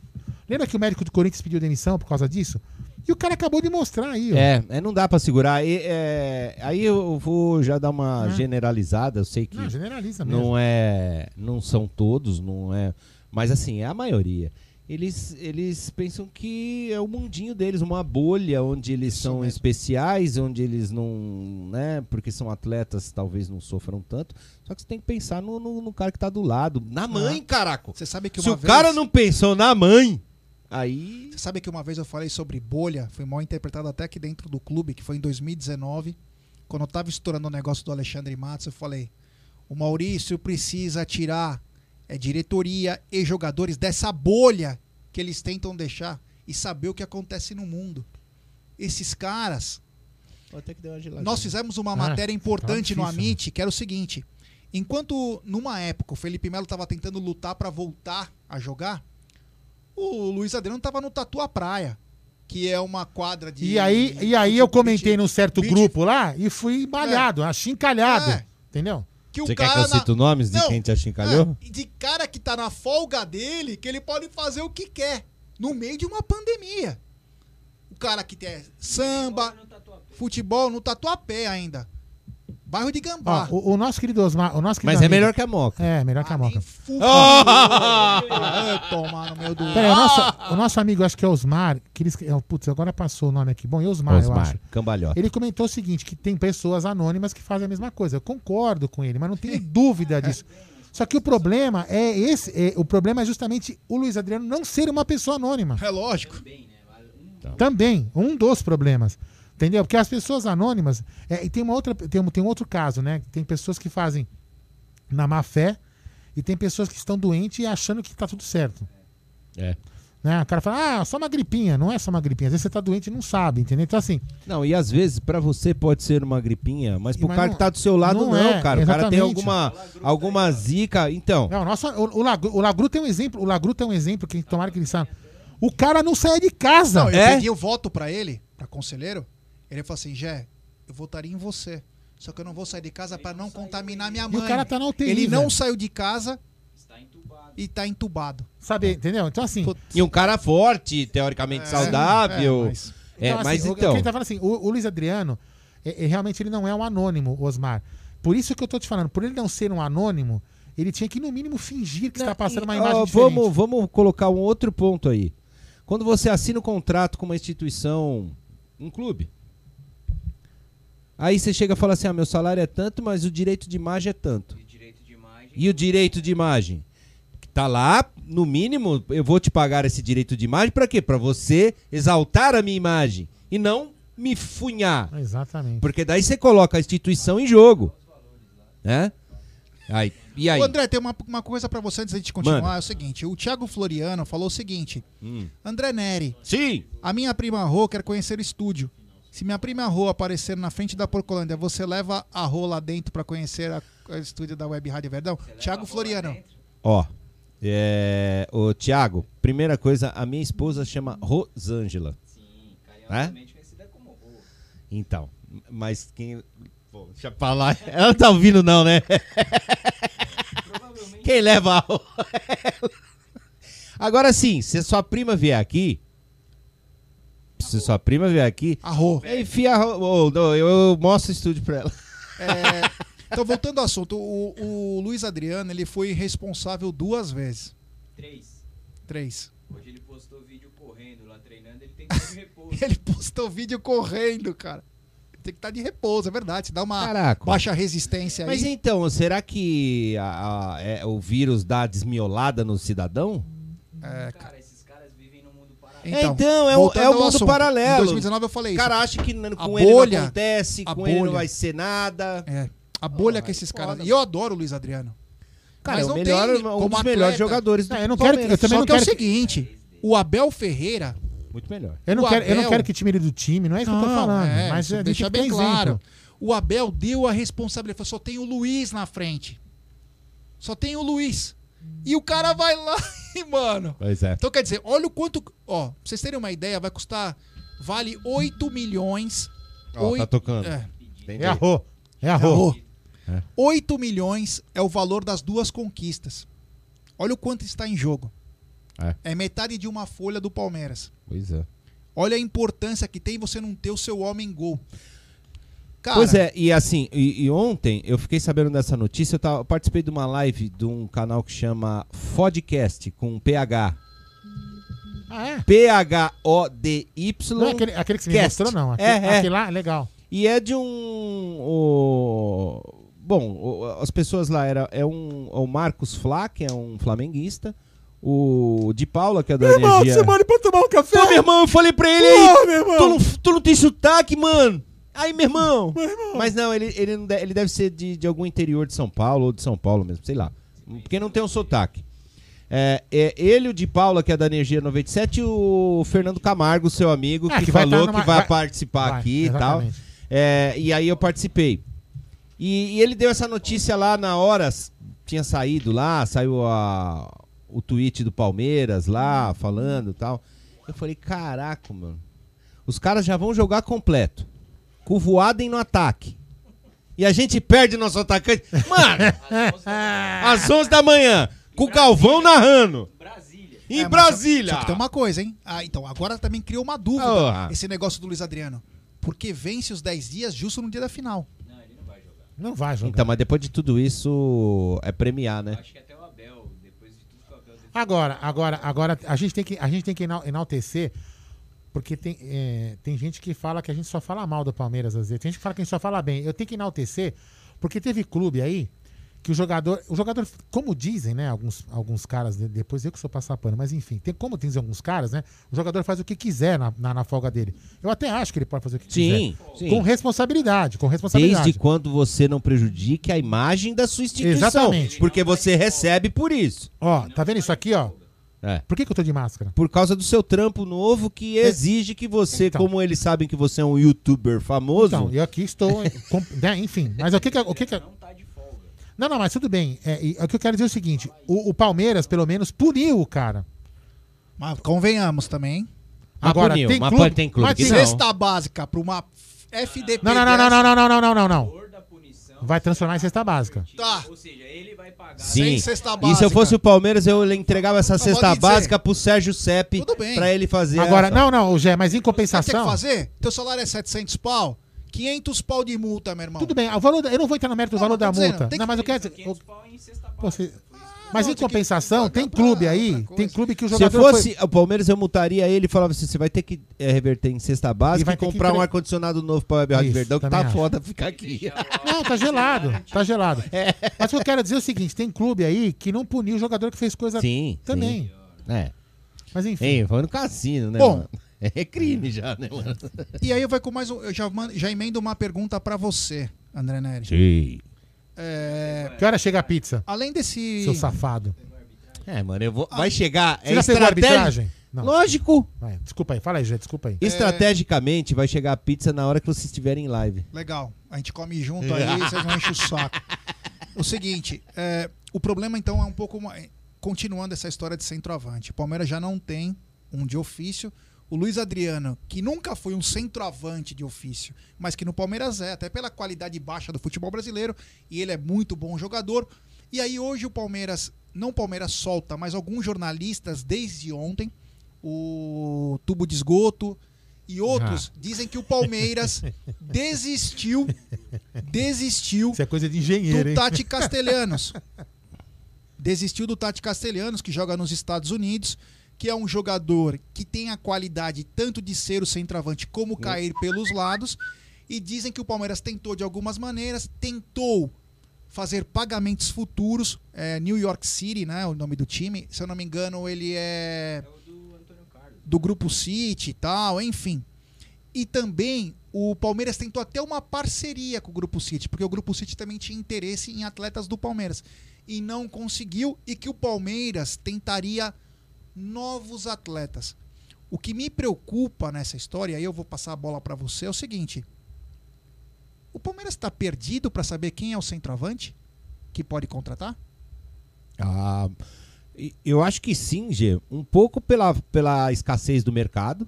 Lembra que o médico do Corinthians pediu demissão por causa disso? E o cara acabou de mostrar aí, ó. É, é, não dá pra segurar. E, é, aí eu vou já dar uma É. generalizada. Eu sei que Não, generaliza mesmo. não é, não são todos, não é, mas assim é a maioria. Eles, eles pensam que é o mundinho deles, uma bolha onde eles são especiais, onde eles não, né, porque são atletas, talvez não sofram tanto. Só que você tem que pensar no, no, no cara que tá do lado, na mãe, caraca. Você sabe que Se o vez- cara não pensou na mãe, Aí. Você sabe que uma vez eu falei sobre bolha, foi mal interpretado até aqui dentro do clube, que foi em 2019, quando eu tava estourando o negócio do Alexandre Matos, eu falei: o Maurício precisa tirar é, diretoria e jogadores dessa bolha que eles tentam deixar e saber o que acontece no mundo. Esses caras. Até que deu uma geladinha. Nós fizemos uma Ah, matéria importante tá no difícil, Amit, que era o seguinte: enquanto numa época o Felipe Melo estava tentando lutar para voltar a jogar, o Luiz Adriano estava no Tatuá Praia, que é uma quadra de. E aí, de- e aí eu comentei num certo beach- grupo lá e fui malhado, achincalhado. É. Entendeu? que o Você quer cara que eu cite na- nomes de Não, quem te achincalhou? é, de cara que tá na folga dele, que ele pode fazer o que quer, no meio de uma pandemia. O cara que tem samba, futebol no Tatuapé ainda. Bairro de Ó, Gambá. o, o nosso querido Osmar, o nosso querido Mas é amigo- melhor que a Moca. É, melhor que a Moca. Ah, tomar no meu do. Peraí, o nosso, o nosso amigo, acho que é Osmar, que eles, é, putz, agora passou o nome aqui. Bom, e Osmar, eu Osmar, acho. cambalhota. Ele comentou o seguinte, que tem pessoas anônimas que fazem a mesma coisa. Eu concordo com ele, mas não tenho [laughs] dúvida disso. Só que o problema é esse, é- o problema é justamente o Luiz Adriano não ser uma pessoa anônima. É lógico. Também, um dos problemas. Entendeu? Porque as pessoas anônimas. é, e tem, uma outra, tem, um, tem um outro caso, né? Tem pessoas que fazem na má fé e tem pessoas que estão doentes e achando que tá tudo certo. É. Né? O cara fala, ah, só uma gripinha. Não é só uma gripinha. Às vezes você tá doente e não sabe, entendeu? Então, assim. Não, e às vezes pra você pode ser uma gripinha, mas pro Mas cara não- que tá do seu lado não não, é, cara. O cara tem exatamente. alguma, alguma zica. Então, É, o, nosso, o, o, Lagru, o Lagru tem um exemplo. O Lagru tem um exemplo que tomara que ele saiba. O cara não sai de casa. Não, eu É? pedi o voto pra ele, pra conselheiro. Ele falou assim: Jé, eu votaria em você. Só que eu não vou sair de casa pra não contaminar minha E mãe. o cara tá na UTI. Ele não velho. saiu de casa e tá entubado. Sabe, entendeu? Então, assim. e um cara forte, teoricamente saudável. é, mas- É, assim, mas o- então. Quem tá falando assim, o, o Luiz Adriano, é- é, realmente ele não é um anônimo, Osmar. Por isso que eu tô te falando, por ele não ser um anônimo, ele tinha que, no mínimo, fingir que está passando uma Ó, imagem diferente. vamos, vamos colocar um outro ponto aí. Quando você assina um contrato com uma instituição, um clube, aí você chega e fala assim: ah, meu salário é tanto, mas o direito de imagem é tanto. E o direito de imagem? Que Tá lá, no mínimo, eu vou te pagar esse direito de imagem pra quê? Pra você exaltar a minha imagem e não me funhar. Exatamente. Porque daí você coloca a instituição em jogo. Né? Aí, e aí? Ô, André, tem uma, uma coisa pra você antes da gente continuar. Manda. É o seguinte: o Thiago Floriano falou o seguinte: Hum. André Neri, Sim! a minha prima Rô quer conhecer o estúdio. Se minha prima Rô aparecer na frente da Porcolândia, você leva a Rô lá dentro pra conhecer a- o estúdio da Web Rádio Verdão? Thiago Floriano. Ó, é, ô Thiago, primeira coisa, a minha esposa chama Rosângela. Sim, carinhosamente conhecida como Rô. Então, mas quem... Bom, deixa eu falar, [laughs] ela não tá ouvindo não, né? Quem leva a Rô? [laughs] Agora sim, se sua prima vier aqui, se sua prima vier aqui, A Rô. enfia a Rô, ô, não, eu, eu mostro o estúdio pra ela. É, então, voltando ao assunto, o, o Luiz Adriano ele foi responsável duas vezes. Três. Três. Hoje ele postou vídeo correndo lá treinando, ele tem que estar de repouso. [laughs] Ele postou vídeo correndo, cara. Tem que estar de repouso, é verdade. Se dá uma Caraca. baixa resistência aí. Mas então, será que a- a- é, o vírus dá desmiolada no cidadão? É, Cara, esses caras vivem no mundo paralelo. Então, Então, é o- voltando é o mundo assunto. paralelo. Em 2019 eu falei O isso. cara acha que n- A com ele bolha- não acontece, com ele não bolha. vai ser nada. É. A bolha Oh, que esses foda, caras. E eu adoro o Luiz Adriano. Cara, Mas é o não melhor, um como dos melhores jogadores do É, eu não quero eu também Só não que é o quero que- seguinte: o Abel Ferreira. Muito melhor. Eu não, O quero, eu não Abel- quero que tire ele do time, não é isso que eu tô Não, falando. é, mas gente deixa bem claro. O Abel deu a responsabilidade. Falou, só tem o Luiz na frente. Só tem o Luiz. E o cara vai lá [laughs] e, mano. Pois é. Então quer dizer, olha o quanto. Ó, pra vocês terem uma ideia, vai custar. Vale 8 milhões. Ó, tá tocando. É. Entendi. É a Rô. É a É Rô. Rô. É. 8 milhões é o valor das duas conquistas. Olha o quanto está em jogo. É. É metade de uma folha do Palmeiras. Pois é. Olha a importância que tem você não ter o seu homem gol. Cara, Pois é, e assim, e, e ontem eu fiquei sabendo dessa notícia, eu, tava- eu participei de uma live de um canal que chama Fodcast, com PH. Ah, é? P-H-O-D-Y. Não é aquele, aquele que você me mostrou, não. Aquele, É, é. aquele lá, é legal. E é de um. O, bom, o- as pessoas lá era é um é o Marcos Flá, que é um flamenguista, o de Paula, que é da Meu irmão, Energia. você manda pra tomar um café? Pô, meu irmão, eu falei pra ele Pô, meu irmão. Tu não, tu não tem sotaque, mano. Aí, meu irmão. Mas não, ele, ele, não de- ele deve ser de, de algum interior de São Paulo ou de São Paulo mesmo, sei lá. Porque não tem um sotaque. É, é ele, o de Paula, que é da Energia 97, e o Fernando Camargo, seu amigo, É, que, que vai falou tá numa- que vai, vai- participar vai, aqui e tal. exatamente. É, e aí eu participei. E, e ele deu essa notícia lá na hora, tinha saído lá, saiu a, o tweet do Palmeiras lá, falando e tal. Eu falei, caraca, mano. Os caras já vão jogar completo. Com o Voaden no ataque. E a gente perde nosso atacante. Mano, [laughs] às 11 da manhã, com o Galvão narrando. Em É, Brasília. Só que tem uma coisa, hein? Ah, então, agora também criou uma dúvida Ah. esse negócio do Luiz Adriano. Porque vence os 10 dias justo no dia da final. Não vai jogar. Então, mas depois de tudo isso, é premiar, né? Agora, agora, agora a gente tem que, a gente tem que enal- enaltecer, porque tem, é, tem gente que fala que a gente só fala mal do Palmeiras às vezes. Tem gente que fala que a gente só fala bem. Eu tenho que enaltecer, porque teve clube aí que o jogador, o jogador, como dizem, né, alguns, alguns caras, de- depois eu que sou passar pano, mas enfim, tem como dizem alguns caras, né, o jogador faz o que quiser na, na, na folga dele. Eu até acho que ele pode fazer o que Sim, quiser. sim. Com responsabilidade, com responsabilidade. Desde quando você não prejudique a imagem da sua instituição. Exatamente. Porque você recebe por isso. Ó, tá vendo isso aqui, ó? É. Por que, que eu tô de máscara? Por causa do seu trampo novo que exige que você, como eles sabem que você é um youtuber famoso. Então, eu aqui estou. [laughs] com- né, enfim, mas o que que. O que, que não, não, mas tudo bem. É, e o que eu quero dizer é o seguinte: o, o Palmeiras, pelo menos, puniu o cara. Mas convenhamos também. Mas Agora, puniu, tem mas clube, tem clube mas tem-. Cesta básica pra uma FDP. Não, não, não, não, não, não, não, não, não, não. Vai transformar em cesta básica. Tá. Sim. Sem cesta E se eu básica. fosse o Palmeiras, eu entregava essa cesta dizer. básica pro Sérgio Sepp Tudo bem. pra ele fazer. Agora, essa- não, não, Gé, mas em Sabe o que tem compensação. que fazer? Teu salário é 700 pau, 500 pau de multa, meu irmão. Tudo bem, o valor, da- eu não vou entrar no mérito do Não, valor da dizendo, multa. Não, que- mas eu quero dizer. o- Pô, você- Mas em compensação, tem clube aí, tem clube que o Se jogador. fosse o Palmeiras, eu multaria ele e falava assim: você vai ter que eh, reverter em cesta E básica vai e, ter que comprar um ar-condicionado novo pra Web Rádio Verdão, que tá acho. foda ficar aqui. Não, tá gelado, tá gelado. Mas o que eu quero dizer é o seguinte: tem clube aí que não puniu o jogador que fez coisa Sim. também. sim. É. Mas enfim. Ei, foi no cassino, né? Bom. mano? É crime já, né, mano? E aí eu vou com mais um. Eu já, mando- já emendo uma pergunta pra você, André Neri. Sim. É, Que hora chega a pizza? além desse. Seu safado. É, mano, eu vou. Vai chegar. Você é já pegou a estratégia. arbitragem? Não. Lógico. Vai, desculpa aí, fala aí, Gé, desculpa aí. Estrategicamente vai chegar a pizza na hora que vocês estiverem em live. Legal. A gente come junto aí, [laughs] vocês não enchem o saco. O seguinte, é, o problema então é um pouco. Continuando essa história de centroavante. O Palmeiras já não tem um de ofício. O Luiz Adriano, que nunca foi um centroavante de ofício, mas que no Palmeiras é, até pela qualidade baixa do futebol brasileiro, e ele é muito bom jogador. E aí hoje o Palmeiras, não o Palmeiras solta, mas alguns jornalistas desde ontem, o tubo de esgoto e outros dizem que o Palmeiras [laughs] desistiu, desistiu Isso é coisa de engenheiro, do hein? Tati [laughs] Castelhanos. Desistiu do Tati Castelhanos, que joga nos Estados Unidos, que é um jogador que tem a qualidade tanto de ser o centroavante como cair pelos lados. E dizem que o Palmeiras tentou de algumas maneiras, tentou fazer pagamentos futuros. É, New York City, né? O nome do time. Se eu não me engano, ele é do grupo City e tal, enfim. E também o Palmeiras tentou até uma parceria com o Grupo City, porque o Grupo City também tinha interesse em atletas do Palmeiras. E não conseguiu, e que o Palmeiras tentaria novos atletas. O que me preocupa nessa história, aí eu vou passar a bola para você, é o seguinte: o Palmeiras está perdido para saber quem é o centroavante que pode contratar? Ah, e- eu acho que sim, G. Um pouco pela, pela escassez do mercado.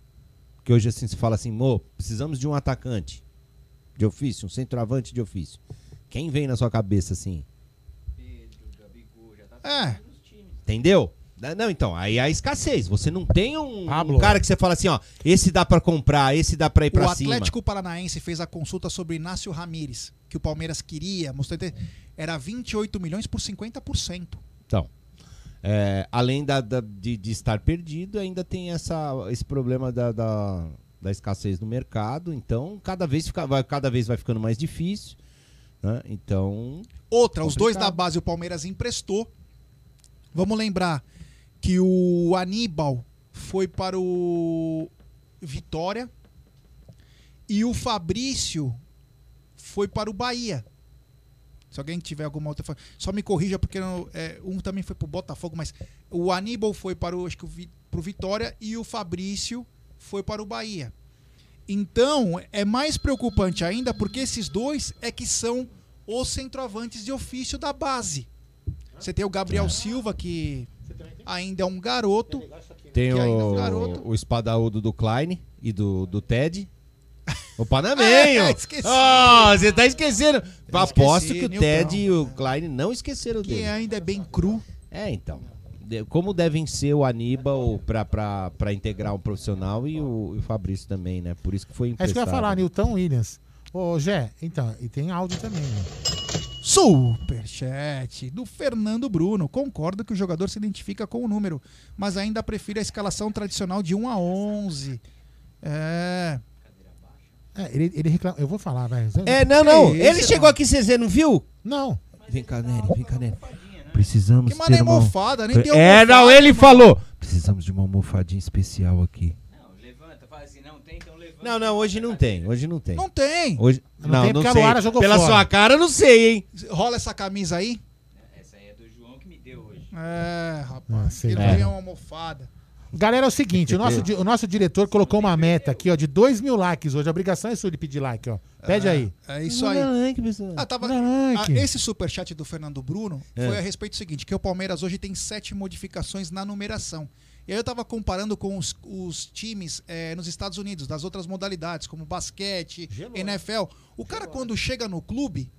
Que hoje assim se fala assim, mo, precisamos de um atacante de ofício, um centroavante de ofício. Quem vem na sua cabeça assim? É. Entendeu? Não, então, aí a escassez. Você não tem um, um cara que você fala assim, ó, esse dá pra comprar, esse dá pra ir pra o cima. Atlético Paranaense fez a consulta sobre Inácio Ramírez, que o Palmeiras queria, mostrou ter- era 28 milhões por 50%. Então, é, além da, da- de, de estar perdido, ainda tem essa, esse problema da, da, da escassez no mercado. Então, cada vez, fica, vai, cada vez vai ficando mais difícil. Né? Então, Outra, os dois Complicado. da base o Palmeiras emprestou. Vamos lembrar que o Aníbal foi para o Vitória e o Fabrício foi para o Bahia. Se alguém tiver alguma outra. Só me corrija, porque eu- é, um também foi pro Botafogo, mas o Aníbal foi para o, acho que o Vitória e o Fabrício foi para o Bahia. Então, é mais preocupante ainda porque esses dois é que são os centroavantes de ofício da base. Você tem o Gabriel Silva, que ainda é um garoto. Tem que ainda é um o, garoto. o espadaúdo do Klein e do, do Ted. [laughs] O Panamenho! [laughs] É, esqueci. Ah, você tá esquecendo. Aposto esqueci, que o Nilton. Ted e o Klein não esqueceram Que dele. ainda é bem cru. É, então. Como devem ser o Aníbal pra, pra, pra integrar um profissional e o, e o Fabrício também, né? Por isso que foi É isso que eu ia falar, Newton Williams. Ô, Gé, então, e tem áudio também, né? Superchat do Fernando Bruno. Concordo que o jogador se identifica com o número, mas ainda prefiro a escalação tradicional de 1 a 11. É. É, ele, ele reclama. Eu vou falar, vai. É, não, não. Que Ele chegou aqui, você não viu? Não. Vem cá, Nery, vem cá, Nery. Precisamos Que ter uma... mofada, nem tem É, almofada, não, ele mano. falou. Precisamos de uma almofadinha especial aqui. Levanta, fala assim, não tem, então levanta. Não, não, hoje não tem. Hoje não tem. Não tem. Hoje... Não Não, tem não, porque a sei. Luara jogou Pela fora. sua cara, eu não sei, hein? Rola essa camisa aí. Essa aí é do João que me deu hoje. É, Ah, rapaz. sei ele ganhou uma almofada. Galera, é o seguinte, o nosso, o nosso diretor colocou uma meta aqui, ó, de 2 mil likes hoje. A obrigação é sua de pedir like, ó. Pede aí. É isso aí. Ah, tava, Dá ah, like. esse superchat do Fernando Bruno É. foi a respeito do seguinte, que o Palmeiras hoje tem sete modificações na numeração. E aí eu tava comparando com os, os times eh, nos Estados Unidos, das outras modalidades, como basquete, NFL. O cara quando chega no clube,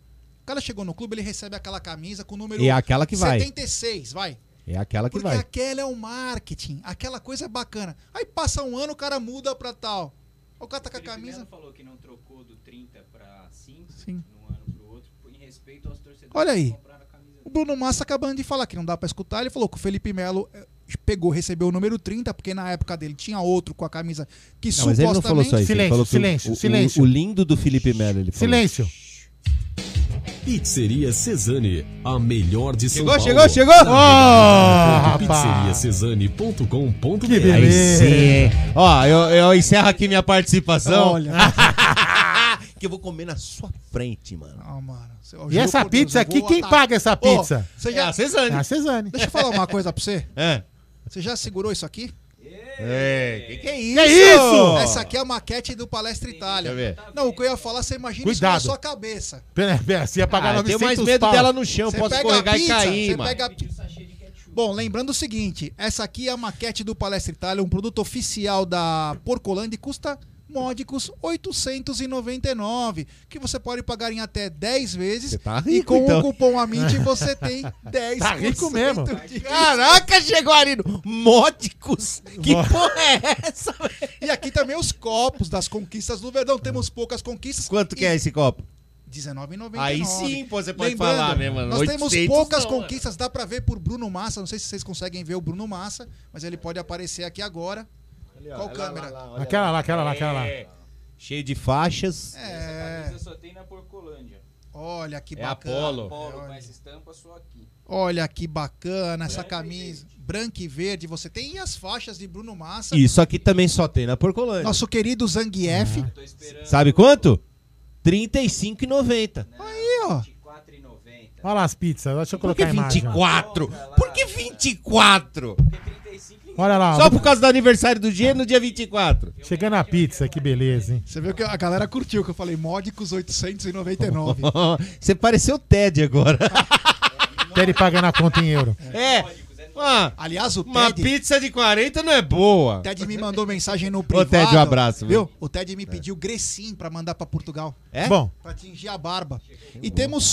o cara chegou no clube, ele recebe aquela camisa com o número E é aquela que vai. 76, vai. É aquela que Porque vai. aquela é o marketing, aquela coisa é bacana. Aí passa um ano, o cara muda pra tal. O cara tá com a camisa. Melo falou que não trocou do 30 pra 5 Sim. num ano pro outro, em respeito aos torcedores. Olha que aí. compraram a camisa O Bruno Massa acabando de falar que não dá pra escutar, ele falou que o Felipe Melo eh, pegou, recebeu o número 30, porque na época dele tinha outro com a camisa que Não, mas ele não falou só isso. Silêncio, falou que o- silêncio, o, silêncio. O, o lindo do Felipe Melo, ele falou. Silêncio. Pizzeria Cesani, a melhor de São Chegou, Paulo. chegou, chegou! Oh, Pizzeriacesani.com.br Aí sim? Ó, eu, eu encerro aqui minha participação. Olha. [laughs] que eu vou comer na sua frente, mano. Ah, mano. E essa Deus, pizza eu aqui, quem atar- paga essa pizza? você já... É a Cezane. É a Cezane. Deixa eu falar uma coisa pra você. É. Você já segurou isso aqui? É, que que é isso? Que isso? Essa aqui é a maquete do Palestra Itália. Deixa eu ver. Não, o que eu ia falar, você imagina isso Cuidado. na sua cabeça. Pera, pera, você ia pagar Ah, tenho 900 mais medo pau. dela no chão, Você a escorregar e pizza, cair, você mano. pega Bom, lembrando o seguinte, essa aqui é a maquete do Palestra Itália, um produto oficial da Porcolândia e custa módicos 899, que você pode pagar em até 10 vezes. Tá e rico, com então. o cupom AMIT você tem 10% [laughs] Tá rico mesmo. de Caraca, chegou ali no Módicos. Que Mo- porra é essa? [laughs] E aqui também os copos das conquistas do Verdão. Temos poucas conquistas. Quanto que é esse copo? R$19,99. Aí sim, pô, você pode Lembrando, falar, né, mano? Nós temos 800 poucas não, conquistas, dá pra ver por Bruno Massa. Não sei se vocês conseguem ver o Bruno Massa, mas ele pode aparecer aqui agora. Qual câmera? Aquela lá, aquela lá, aquela lá. É. Cheio de faixas. Essa É. camisa só tem na Porcolândia. Olha que É bacana. Apolo. Polo com Olha. essa estampa só aqui. Olha que bacana essa camisa. Branca e verde você tem. E as faixas de Bruno Massa. Isso aqui também só tem na Porcolândia. Nosso querido Zangief. Esperando Sabe quanto? R$ 35,90. Aí, ó. 24,90. Olha lá as pizzas, deixa eu Por colocar que imagem. ó. 24? Por que 24? Olha lá, Só por causa do aniversário do G no dia 24. chegando a pizza, que beleza, hein? Você viu que a galera curtiu que eu falei módicos 899. [laughs] Você pareceu Ted agora. Quer pagar na conta em euro. É. Ah, Aliás, o uma Ted, pizza de 40 não é boa. o Ted me mandou mensagem no [laughs] privado. Ted, um abraço, Viu? O Ted me pediu Grecim pra mandar pra Portugal. É? Bom, Pra tingir a barba. E temos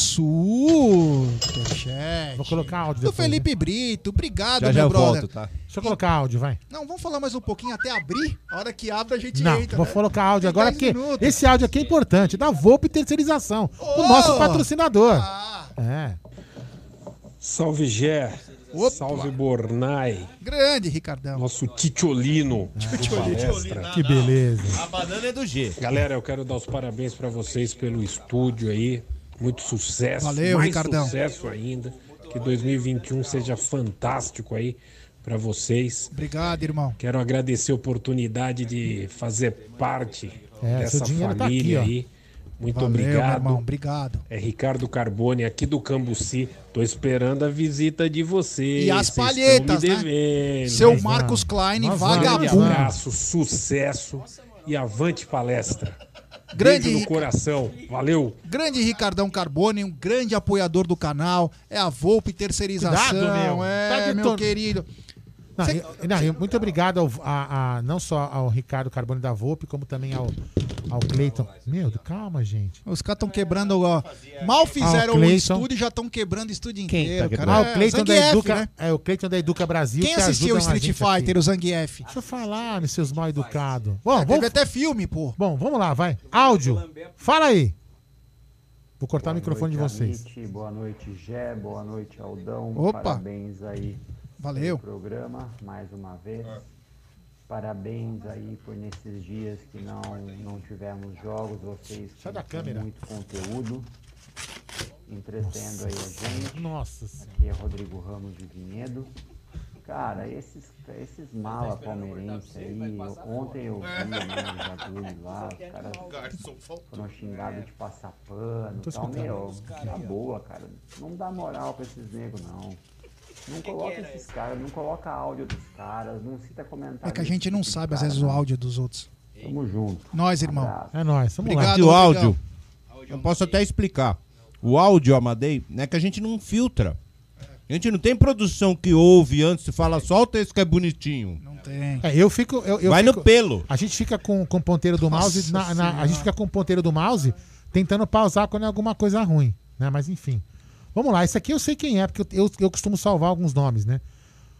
superchat. vou colocar áudio Do depois. né? Felipe Brito. Obrigado, Já meu já eu brother. volto, tá? Deixa eu colocar áudio, vai. Não, vamos falar mais um pouquinho até abrir. A hora que abre, a gente Não, entra. vou né? colocar áudio Tem agora, 10 porque minutos. esse áudio aqui é importante. Da Volpe Terceirização, o Oh! nosso patrocinador. Ah, É. Salve Gé, Opa. salve Bornai, grande, Ricardão. nosso Titiolino de palestra. Que beleza. A banana é do G. Galera, eu quero dar os parabéns pra vocês pelo estúdio aí, muito sucesso, Valeu, mais Ricardão. sucesso ainda, que 2021 seja fantástico aí para vocês. Obrigado, irmão. Quero agradecer a oportunidade de fazer parte É, dessa dinheiro tá família aqui, ó. Muito Valeu, meu obrigado. irmão, obrigado. É Ricardo Carbone aqui do Cambuci. Tô esperando a visita de vocês. E as palhetas, né? devendo. Seu Mas Marcos. Klein, Nós vagabundo. Grande abraço, sucesso e avante palestra. Grande Beijo no coração. Valeu. Grande Ricardão Carbone, um grande apoiador do canal. É a Volpe Terceirização. Cuidado, meu. É, Tá meu querido. Não, Cê- eu- não, eu- muito obrigado ao- a, a- não só ao Ricardo Carbone da Volpe, como também ao, ao Cleiton. Meu, calma, gente. Os caras estão quebrando. Ó, mal fizeram Ah, o estúdio e já estão quebrando o estúdio inteiro. cara. Ah, É, o Cleiton da Educa, né? é o Cleiton da Educa Brasil. Quem que assistiu o Street gente aqui. Fighter, o Zangief? Deixa eu falar, meus seus mal educados. Bom, É, vamos, Teve até filme, pô. bom, vamos lá, vai. Áudio. Fala aí. Vou cortar o microfone de noite, vocês. Amit. Boa noite, Gé. Boa noite, Aldão. Opa. Parabéns aí Valeu. pelo programa, mais uma vez. Parabéns aí por nesses dias que não, não tivemos jogos, vocês Sai da têm câmera. muito conteúdo, entretendo aí a gente. Nossa Aqui é Rodrigo Ramos de Vinhedo. Cara, esses, esses mala palmeirenses aí, ontem eu vi né, os jogadores lá, os caras foram xingados de passar pano e tal, meu, na boa, cara, não dá moral pra esses negros não. Não coloca esses caras, não coloca áudio dos caras, não cita comentário. É que a gente não sabe, às vezes, o não. áudio dos outros. Tamo junto. Nós, irmão. Abraço. É nóis, vamos Obrigado, E o áudio, eu posso até explicar. O áudio, Amadei, é que a gente não filtra. A gente não tem produção que ouve antes e fala, solta esse que é bonitinho. Não tem. É, eu fico. Eu, eu Vai fico- no pelo. A gente fica com, com o ponteiro do mouse. Nossa na- na- a gente fica com o ponteiro do mouse tentando pausar quando é alguma coisa ruim. Né? Mas enfim. Vamos lá, esse aqui eu sei quem é, porque eu, eu, eu costumo salvar alguns nomes, né?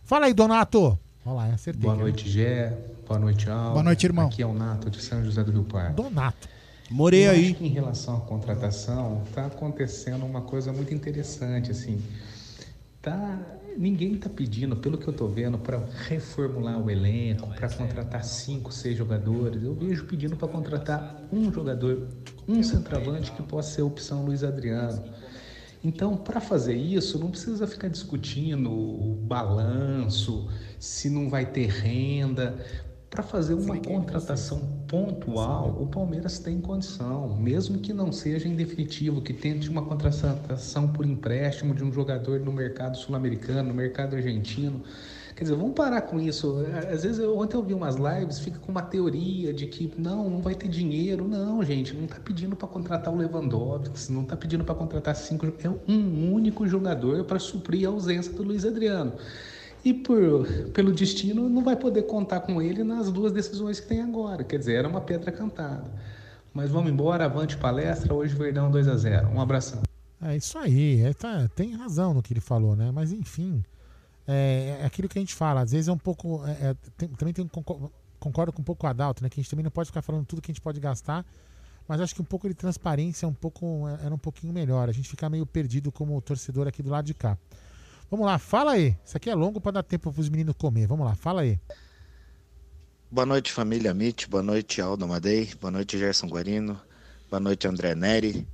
Fala aí, Donato. Olha lá, acertei. Boa noite, Gé. Boa noite, Aldo. Boa noite, irmão. Aqui é o Nato de São José do Rio Pardo. Donato. Morei Eu aí. acho que em relação à contratação, está acontecendo uma coisa muito interessante, assim. Tá, ninguém está pedindo, pelo que eu estou vendo, para reformular o elenco, para contratar cinco, seis jogadores. Eu vejo pedindo para contratar um jogador, um centroavante que possa ser a opção Luiz Adriano. Então, para fazer isso, não precisa ficar discutindo o balanço, se não vai ter renda. Para fazer uma contratação pontual, o Palmeiras tem condição, mesmo que não seja em definitivo, que tente uma contratação por empréstimo de um jogador no mercado sul-americano, no mercado argentino. Quer dizer, vamos parar com isso. Às vezes, eu, ontem eu vi umas lives, fica com uma teoria de que não, não vai ter dinheiro. Não, gente, não está pedindo para contratar o Lewandowski, não está pedindo para contratar cinco. É um único jogador para suprir a ausência do Luiz Adriano. E por, pelo destino, não vai poder contar com ele nas duas decisões que tem agora. Quer dizer, era uma pedra cantada. Mas vamos embora, avante palestra. Hoje, Verdão 2 a 0 Um abração. É isso aí, é, tá- tem razão no que ele falou, né? Mas enfim, é, é aquilo que a gente fala, às vezes é um pouco. é, é, tem- também tem, concor- concordo com um pouco o Adalto, né? Que a gente também não pode ficar falando tudo que a gente pode gastar, mas acho que um pouco de transparência é um pouco, era um pouquinho melhor. A gente ficar meio perdido como torcedor aqui do lado de cá. Vamos lá, fala aí. Isso aqui é longo para dar tempo para os meninos comer. Vamos lá, fala aí. Boa noite, família Mit. Boa noite, Aldo Amadei. Boa noite, Gerson Guarino. Boa noite, André Neri.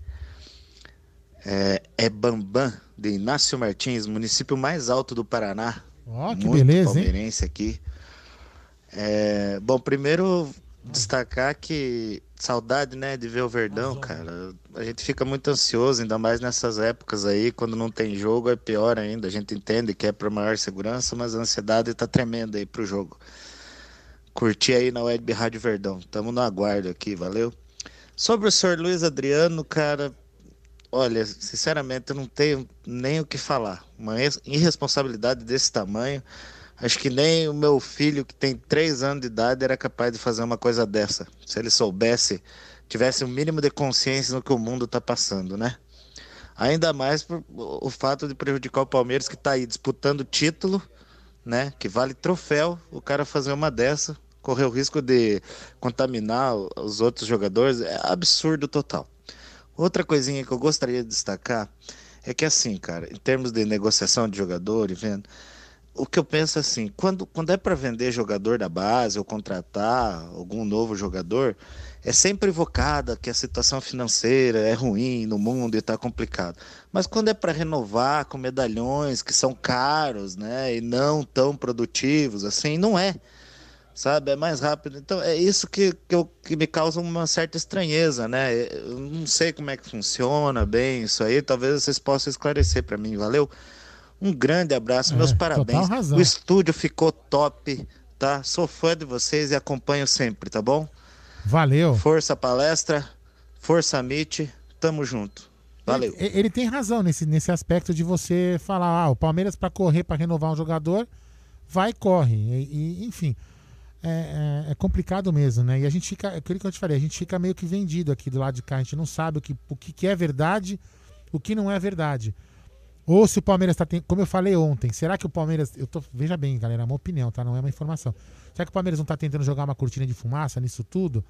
É, é Bambam, de Inácio Martins, município mais alto do Paraná. Ó, que Muito beleza, hein? palmeirense aqui. É, bom, primeiro destacar que saudade, né, de ver o Verdão, cara. A gente fica muito ansioso, ainda mais nessas épocas aí, quando não tem jogo é pior ainda. A gente entende que é para maior segurança, mas a ansiedade tá tremenda aí pro jogo. Curti aí na Web Rádio Verdão. Tamo no aguardo aqui, valeu? Sobre o senhor Luiz Adriano, cara, olha, sinceramente eu não tenho nem o que falar. Uma es- irresponsabilidade desse tamanho. Acho que nem o meu filho, que tem três anos de idade, era capaz de fazer uma coisa dessa. Se ele soubesse, tivesse o mínimo de consciência no que o mundo está passando, né? Ainda mais por o fato de prejudicar o Palmeiras, que está aí disputando título, né? Que vale troféu, o cara fazer uma dessa, correr o risco de contaminar os outros jogadores, é absurdo total. Outra coisinha que eu gostaria de destacar é que assim, cara, em termos de negociação de jogador e vendo, o que eu penso é assim, quando, quando é para vender jogador da base ou contratar algum novo jogador, é sempre invocada que a situação financeira é ruim no mundo e está complicado. Mas quando é para renovar com medalhões que são caros, né, e não tão produtivos, assim, não é. Sabe, é mais rápido. Então é isso que, que, eu, que me causa uma certa estranheza, né? Eu não sei como é que funciona bem isso aí. Talvez vocês possam esclarecer para mim, valeu? Um grande abraço, É, meus parabéns. O estúdio ficou top, tá? Sou fã de vocês e acompanho sempre, tá bom? Valeu. Força palestra, força Meet, tamo junto. Valeu. Ele, ele tem razão nesse, nesse aspecto de você falar, ah, o Palmeiras para correr, para renovar um jogador, vai e corre. E, e, enfim, é, é- é complicado mesmo, né? E a gente fica, é aquilo que eu te falei, a gente fica meio que vendido aqui do lado de cá, a gente não sabe o que, o que é verdade, o que não é verdade. Ou se o Palmeiras está como eu falei ontem, será que o Palmeiras, eu tô, veja bem, galera, é uma opinião, tá? Não é uma informação. Será que o Palmeiras não está tentando jogar uma cortina de fumaça nisso tudo?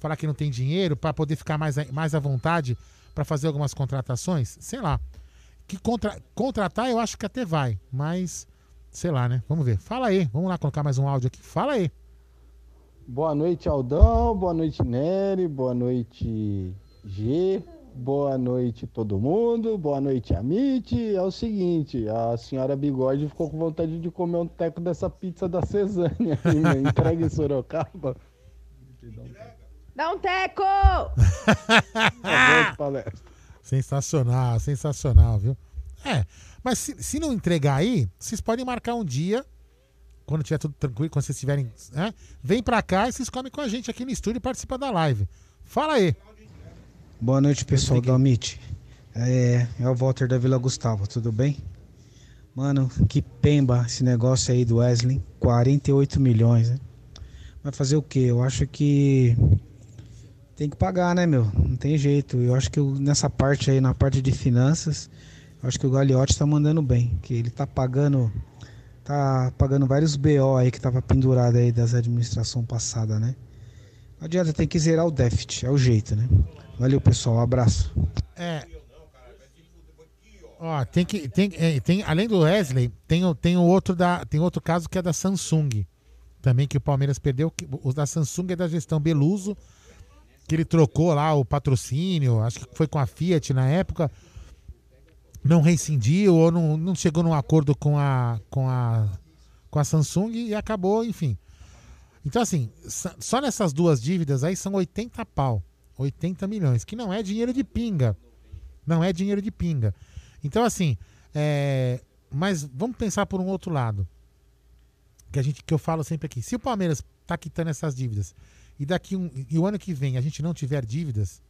Falar que não tem dinheiro para poder ficar mais, mais à vontade para fazer algumas contratações? Sei lá. Que contra, contratar eu acho que até vai, mas sei lá, né? Vamos ver. Fala aí, vamos lá colocar mais um áudio aqui. Fala aí. Boa noite, Aldão. Boa noite, Nery. Boa noite, G. Boa noite, todo mundo. Boa noite, Amit. É o seguinte, a senhora Bigode ficou com vontade de comer um teco dessa pizza da Cesânia aí, né? [laughs] Entrega em Sorocaba. Dá um teco! Palestra. Sensacional, sensacional, viu? É, mas se, se não entregar aí, vocês podem marcar um dia, quando tiver tudo tranquilo, quando vocês estiverem. né? Vem pra cá e vocês comem com a gente aqui no estúdio e participam da live. Fala aí. Boa noite, pessoal do Amit. É, é o Walter da Vila Gustavo, tudo bem? Mano, que pemba esse negócio aí do Wesley. 48 milhões, né? Vai fazer o quê? Eu acho que tem que pagar, né, meu? Não tem jeito. Eu acho que eu- nessa parte aí, na parte de finanças, eu acho que o Gagliotti tá mandando bem. Que ele tá pagando. Tá pagando vários BO aí que tava pendurado aí das administração passada, né? Não adianta, tem que zerar o déficit, é o jeito, né? Valeu, pessoal, um abraço. É. Ó, tem que. Tem, é, tem, além do Wesley, tem, tem, o outro da, tem outro caso que é da Samsung. Também que o Palmeiras perdeu. que- O da Samsung é da gestão Beluso. Que ele trocou lá o patrocínio. Acho que foi com a Fiat na época. Não rescindiu ou não, não chegou num acordo com a, com, a, com a Samsung e acabou, enfim. Então, assim, só nessas duas dívidas aí são 80 pau. 80 milhões, que não é dinheiro de pinga. Não é dinheiro de pinga. Então, assim, é, mas vamos pensar por um outro lado. Que, a gente, que eu falo sempre aqui. Se o Palmeiras tá quitando essas dívidas e daqui um, e o ano que vem a gente não tiver dívidas,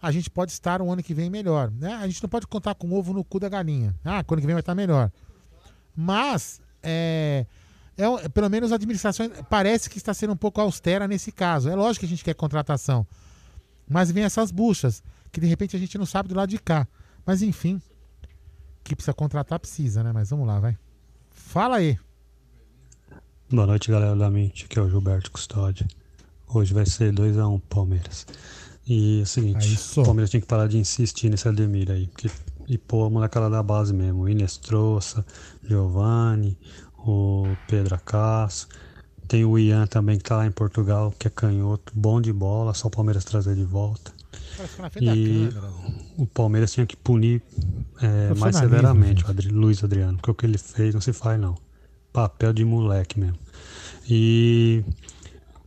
a gente pode estar um ano que vem melhor. Né? A gente não pode contar com o ovo no cu da galinha. Ah, quando que vem vai estar melhor. Mas, é, é, um- pelo menos a administração parece que está sendo um pouco austera nesse caso. É lógico que a gente quer contratação. Mas vem essas buchas, que de repente a gente não sabe do lado de cá. Mas enfim, que precisa contratar, precisa, né? Mas vamos lá, vai. Fala aí. Boa noite, galera da Mente. Aqui é o Gilberto Custódio. Hoje vai ser 2x1 Palmeiras. E é o seguinte, o Palmeiras tinha que parar de insistir nesse Ademir aí. Porque, e pôr a molecada da base mesmo. O Inestrosa, Giovanni, o Pedro Acasso. Tem o Ian também que tá lá em Portugal, que é canhoto, bom de bola, só o Palmeiras trazer de volta. E câmera. o Palmeiras tinha que punir é, mais Profissionalismo, severamente o Adri, Luiz Adriano, porque o que ele fez não se faz não. Papel de moleque mesmo. E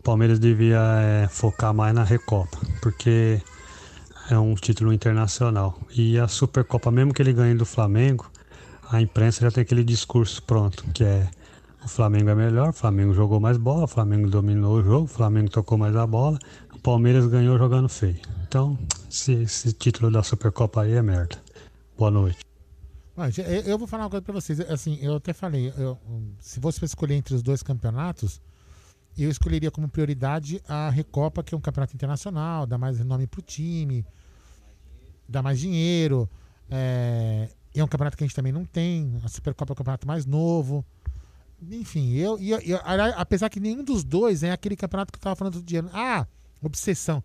Palmeiras devia é, focar mais na Recopa, porque é um título internacional. E a Supercopa, mesmo que ele ganhe do Flamengo, a imprensa já tem aquele discurso pronto, que é o Flamengo é melhor, o Flamengo jogou mais bola, o Flamengo dominou o jogo, o Flamengo tocou mais a bola, o Palmeiras ganhou jogando feio. Então, esse, esse título da Supercopa aí é merda. Boa noite. Mas, eu vou falar uma coisa pra vocês. Assim, eu até falei, eu- se fosse pra escolher entre os dois campeonatos, eu escolheria como prioridade a Recopa, que é um campeonato internacional, dá mais nome pro time, dá mais dinheiro. É, é um campeonato que a gente também não tem. A Supercopa é um campeonato mais novo. Enfim, eu, eu- eu- apesar que nenhum dos dois é aquele campeonato que eu tava falando outro dia. Ah, obsessão.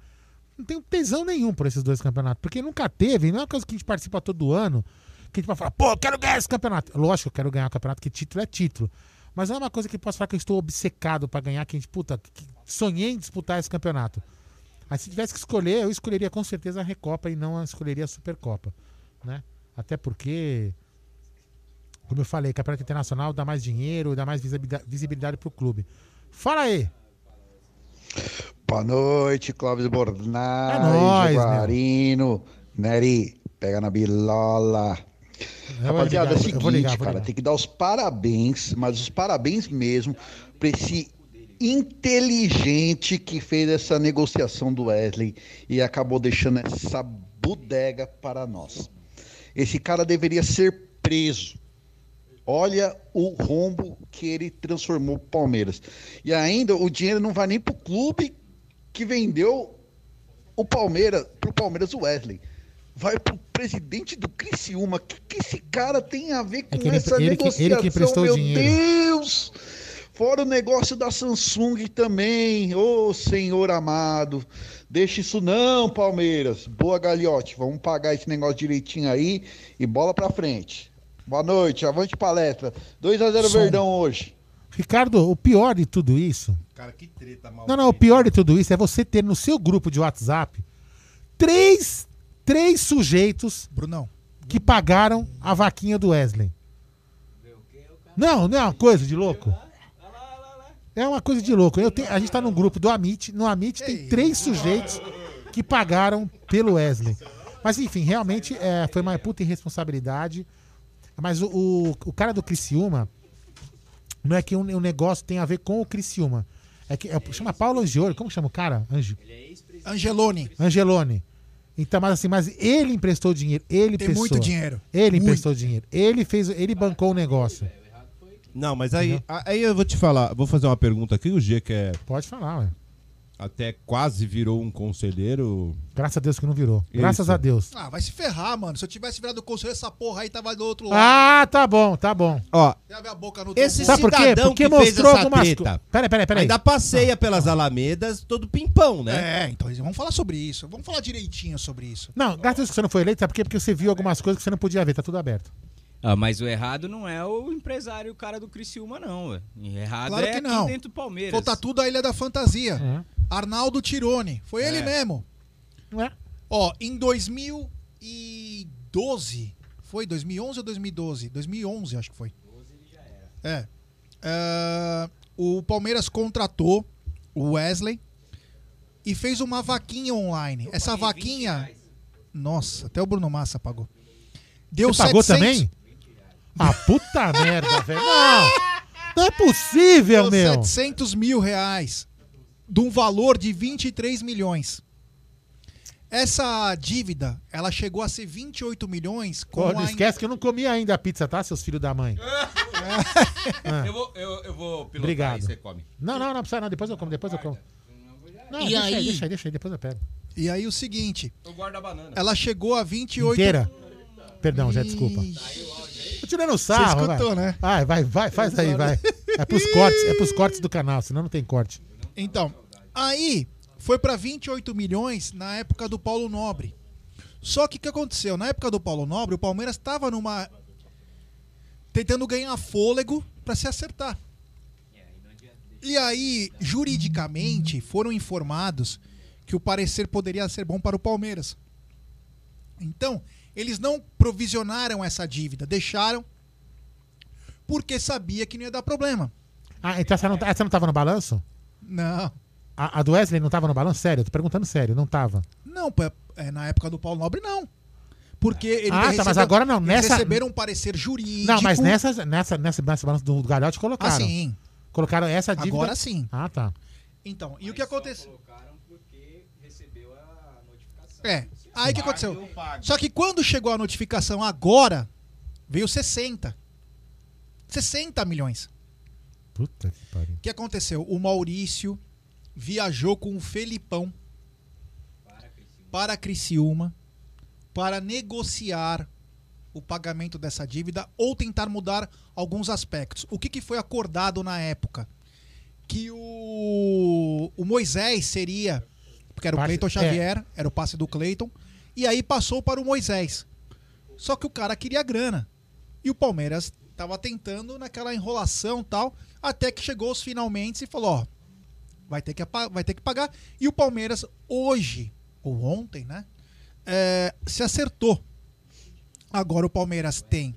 Não tenho tesão nenhum por esses dois campeonatos, porque nunca teve, não é uma coisa que a gente participa todo ano. Que a gente pode falar, pô, eu quero ganhar esse campeonato. Lógico eu quero ganhar o campeonato, que título é título. Mas não é uma coisa que eu posso falar que eu estou obcecado pra ganhar, que a gente, puta, que sonhei em disputar esse campeonato. Aí se tivesse que escolher, eu escolheria com certeza a Recopa e não a- escolheria a Supercopa, né? Até porque, como eu falei, campeonato internacional dá mais dinheiro, dá mais visibilidade, visibilidade pro clube. Fala aí! Boa noite, Clóvis Bornai, É nóis, Jaguarino, Neri, pega na bilola. Eu Rapaziada, é o ligar, eu vou seguinte, ligar, cara, tem que dar os parabéns, mas os parabéns mesmo pra esse inteligente que fez essa negociação do Wesley e acabou deixando essa bodega para nós. Esse cara deveria ser preso. Olha o rombo que ele transformou o Palmeiras. E ainda o dinheiro não vai nem pro clube que vendeu o Palmeiras, pro Palmeiras o Wesley. Vai pro presidente do Criciúma. O que, que esse cara tem a ver com É que ele- essa ele que- ele que negociação, emprestou o meu dinheiro. Deus! Fora o negócio da Samsung também. Ô, senhor amado. Deixa isso não, Palmeiras. Boa, Galhote. Vamos pagar esse negócio direitinho aí e bola pra frente. Boa noite, avante palestra. 2x0 Som. Verdão hoje. Ricardo, o pior de tudo isso. Cara, que treta mal. Não, não, o pior de tudo isso é você ter no seu grupo de WhatsApp três, três sujeitos Brunão. que pagaram a vaquinha do Wesley. Não, não é uma coisa de louco. É uma coisa de louco. Eu tenho, a gente tá num grupo do Amit. No Amit tem três sujeitos que pagaram pelo Wesley. Mas enfim, realmente é, foi uma puta irresponsabilidade. Mas o, o, o cara do Criciúma não é que o um, um negócio tem a ver com o Criciúma. É que é, chama Paulo Angioli. Como chama o cara? Ange, Angelone. Angelone. Então, mas assim, mas ele emprestou dinheiro. Ele Tem emprestou. muito dinheiro. Ele Muito. emprestou dinheiro. Ele fez, ele bancou o negócio. Não, mas aí, aí eu vou te falar, vou fazer uma pergunta aqui, o G que é Pode falar, ué. Até quase virou um conselheiro. Graças a Deus que não virou. Isso. Graças a Deus. Ah, vai se ferrar, mano. Se eu tivesse virado o conselho, essa porra aí tava do outro lado. Ah, tá bom, tá bom. Ó, Já abre a boca no esse Sabe por quê? cidadão Porque que fez mostrou essa algumas treta. co- Peraí, peraí, peraí. Ainda passeia pelas alamedas todo pimpão, né? É, então vamos falar sobre isso. Vamos falar direitinho sobre isso. Não, graças a Deus que você não foi eleito, sabe por quê? Porque você viu algumas coisas que você não podia ver, tá tudo aberto. Ah, mas o errado não é o empresário, o cara do Criciúma, não. ué. Errado Claro é que aqui não. dentro do Palmeiras. Falta tudo a Ilha da Fantasia. Uhum. Arnaldo Tirone. Foi ele É. mesmo. Não é? Ó, em 2012. Foi 2011 ou 2012? 2011, acho que foi. É. Ah, o Palmeiras contratou o Wesley e fez uma vaquinha online. Essa vaquinha. Nossa, até o Bruno Massa pagou. Deu Você pagou 700 também? Ah, puta merda, velho. Não! Não é possível, Deu meu. 700 mil reais. De um valor de 23 milhões. Essa dívida, ela chegou a ser 28 milhões com Pô, não a esquece que eu não comi ainda a pizza, tá, seus filhos da mãe? [laughs] Ah. Eu vou, eu, eu vou pilotar Obrigado. e você come. Não, não, não precisa não. Depois eu como, depois eu como. Não, E deixa aí? deixa aí, deixa aí, depois eu pego. E aí o seguinte, Eu guardo a banana. ela chegou a 28 Inteira? Perdão, já desculpa. Tirando sarro, Você escutou, vai. né? Vai, vai, vai, faz aí, vai. É pros cortes, é pros cortes do canal, senão não tem corte. Então, aí foi para 28 milhões na época do Paulo Nobre. Só que o que aconteceu? Na época do Paulo Nobre, o Palmeiras estava numa tentando ganhar fôlego para se acertar. E aí, juridicamente, foram informados que o parecer poderia ser bom para o Palmeiras. Então, eles não provisionaram essa dívida, deixaram porque sabia que não ia dar problema. Ah, então essa não, essa não tava no balanço? Não. A, a do Wesley não tava no balanço? Sério, eu tô perguntando sério, não tava. Não, é, na época do Paulo Nobre, não. Porque ele Ah, tá, recebeu- mas agora não, eles nessa- receberam um parecer jurídico. Não, mas nessa, nessa, nessa, nessa balança do Galhote colocaram. Ah, sim. Colocaram essa dívida. Agora sim. Ah, tá. Então, e o que aconteceu? É. Aí o que aconteceu? Só que quando chegou a notificação agora, veio 60. 60 milhões. Puta que pariu. O que aconteceu? O Maurício viajou com o Felipão para Criciúma para negociar o pagamento dessa dívida ou tentar mudar alguns aspectos. O que, que foi acordado na época? Que o, o Moisés seria. Porque era o Cleiton Xavier, era o passe do Cleiton. E aí passou para o Moisés. Só que o cara queria grana. E o Palmeiras tava tentando naquela enrolação tal, até que chegou os finalmente e falou, ó, vai ter que, vai ter que pagar. E o Palmeiras hoje, ou ontem, né, é, se acertou. Agora o Palmeiras tem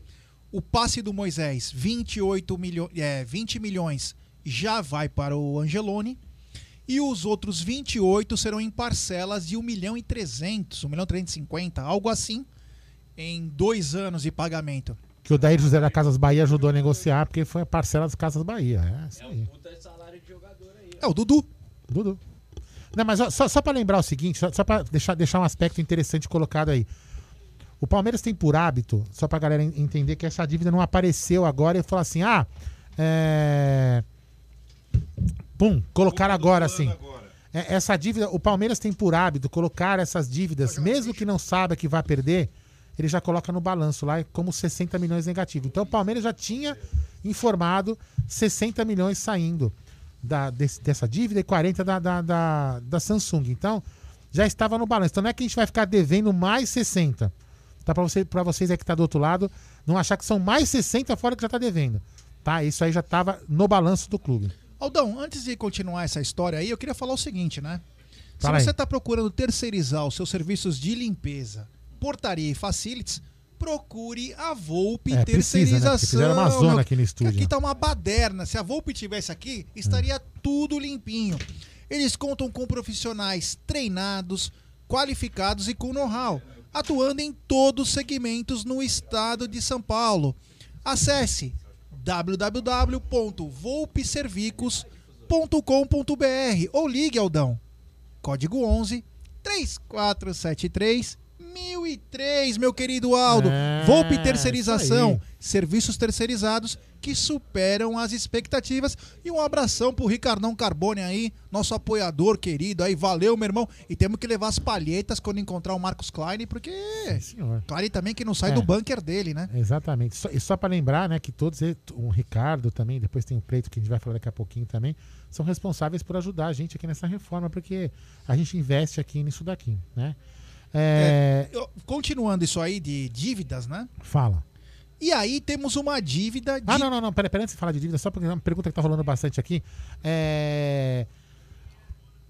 o passe do Moisés, 28 milhões, é, 20 milhões já vai para o Angeloni. E os outros 28 serão em parcelas de 1 milhão e 300, 1 milhão e 350, algo assim, em dois anos de pagamento. Que o Daí José da Casas Bahia ajudou a negociar, porque foi a parcela das Casas Bahia. É, isso aí. É o Dudu. Dudu. Não, mas ó, só, só para lembrar o seguinte, só, só para deixar, deixar um aspecto interessante colocado aí. O Palmeiras tem por hábito, só pra galera en- entender que essa dívida não apareceu agora e falou assim: ah, é. Pum, colocaram agora assim. É, essa dívida, o Palmeiras tem por hábito colocar essas dívidas, mesmo que não saiba que vai perder, ele já coloca no balanço lá como 60 milhões negativo. Então o Palmeiras já tinha informado 60 milhões saindo da, desse- dessa dívida e 40 da, da, da, da Samsung. Então já estava no balanço. Então não é que a gente vai ficar devendo mais 60. Tá para você, pra vocês aí que tá do outro lado, não achar que são mais 60 fora que já tá devendo. Tá? Isso aí já estava no balanço do clube. Aldão, antes de continuar essa história aí, eu queria falar o seguinte, né? Se Fala aí. você está procurando terceirizar os seus serviços de limpeza, portaria e facilities, procure a Volpe É, precisa, né? Terceirização. Porque fizeram uma zona aqui no estúdio. Aqui tá uma baderna. Se a Volpe tivesse aqui, estaria tudo limpinho. Eles contam com profissionais treinados, qualificados e com know-how, atuando em todos os segmentos no estado de São Paulo. Acesse www.volpeservicos.com.br ou ligue Aldão. Código 11 3473 1003, meu querido Aldo. É, Volpe Terceirização, serviços terceirizados que superam as expectativas. E um abração pro Ricardão Carbone aí, nosso apoiador querido aí. Valeu, meu irmão. E temos que levar as palhetas quando encontrar o Marcos Klein, porque senhor. Klein também que não sai É. do bunker dele, né? Exatamente. Só- e só para lembrar, né, que todos eles, o Ricardo também, depois tem o Cleito que a gente vai falar daqui a pouquinho também, são responsáveis por ajudar a gente aqui nessa reforma, porque a gente investe aqui nisso daqui, né? É, eu- continuando isso aí de dívidas, né? Fala. E aí temos uma dívida de. Ah, não, não, não. Peraí, peraí, antes de falar de dívida, só porque é uma pergunta que tá rolando bastante aqui. É...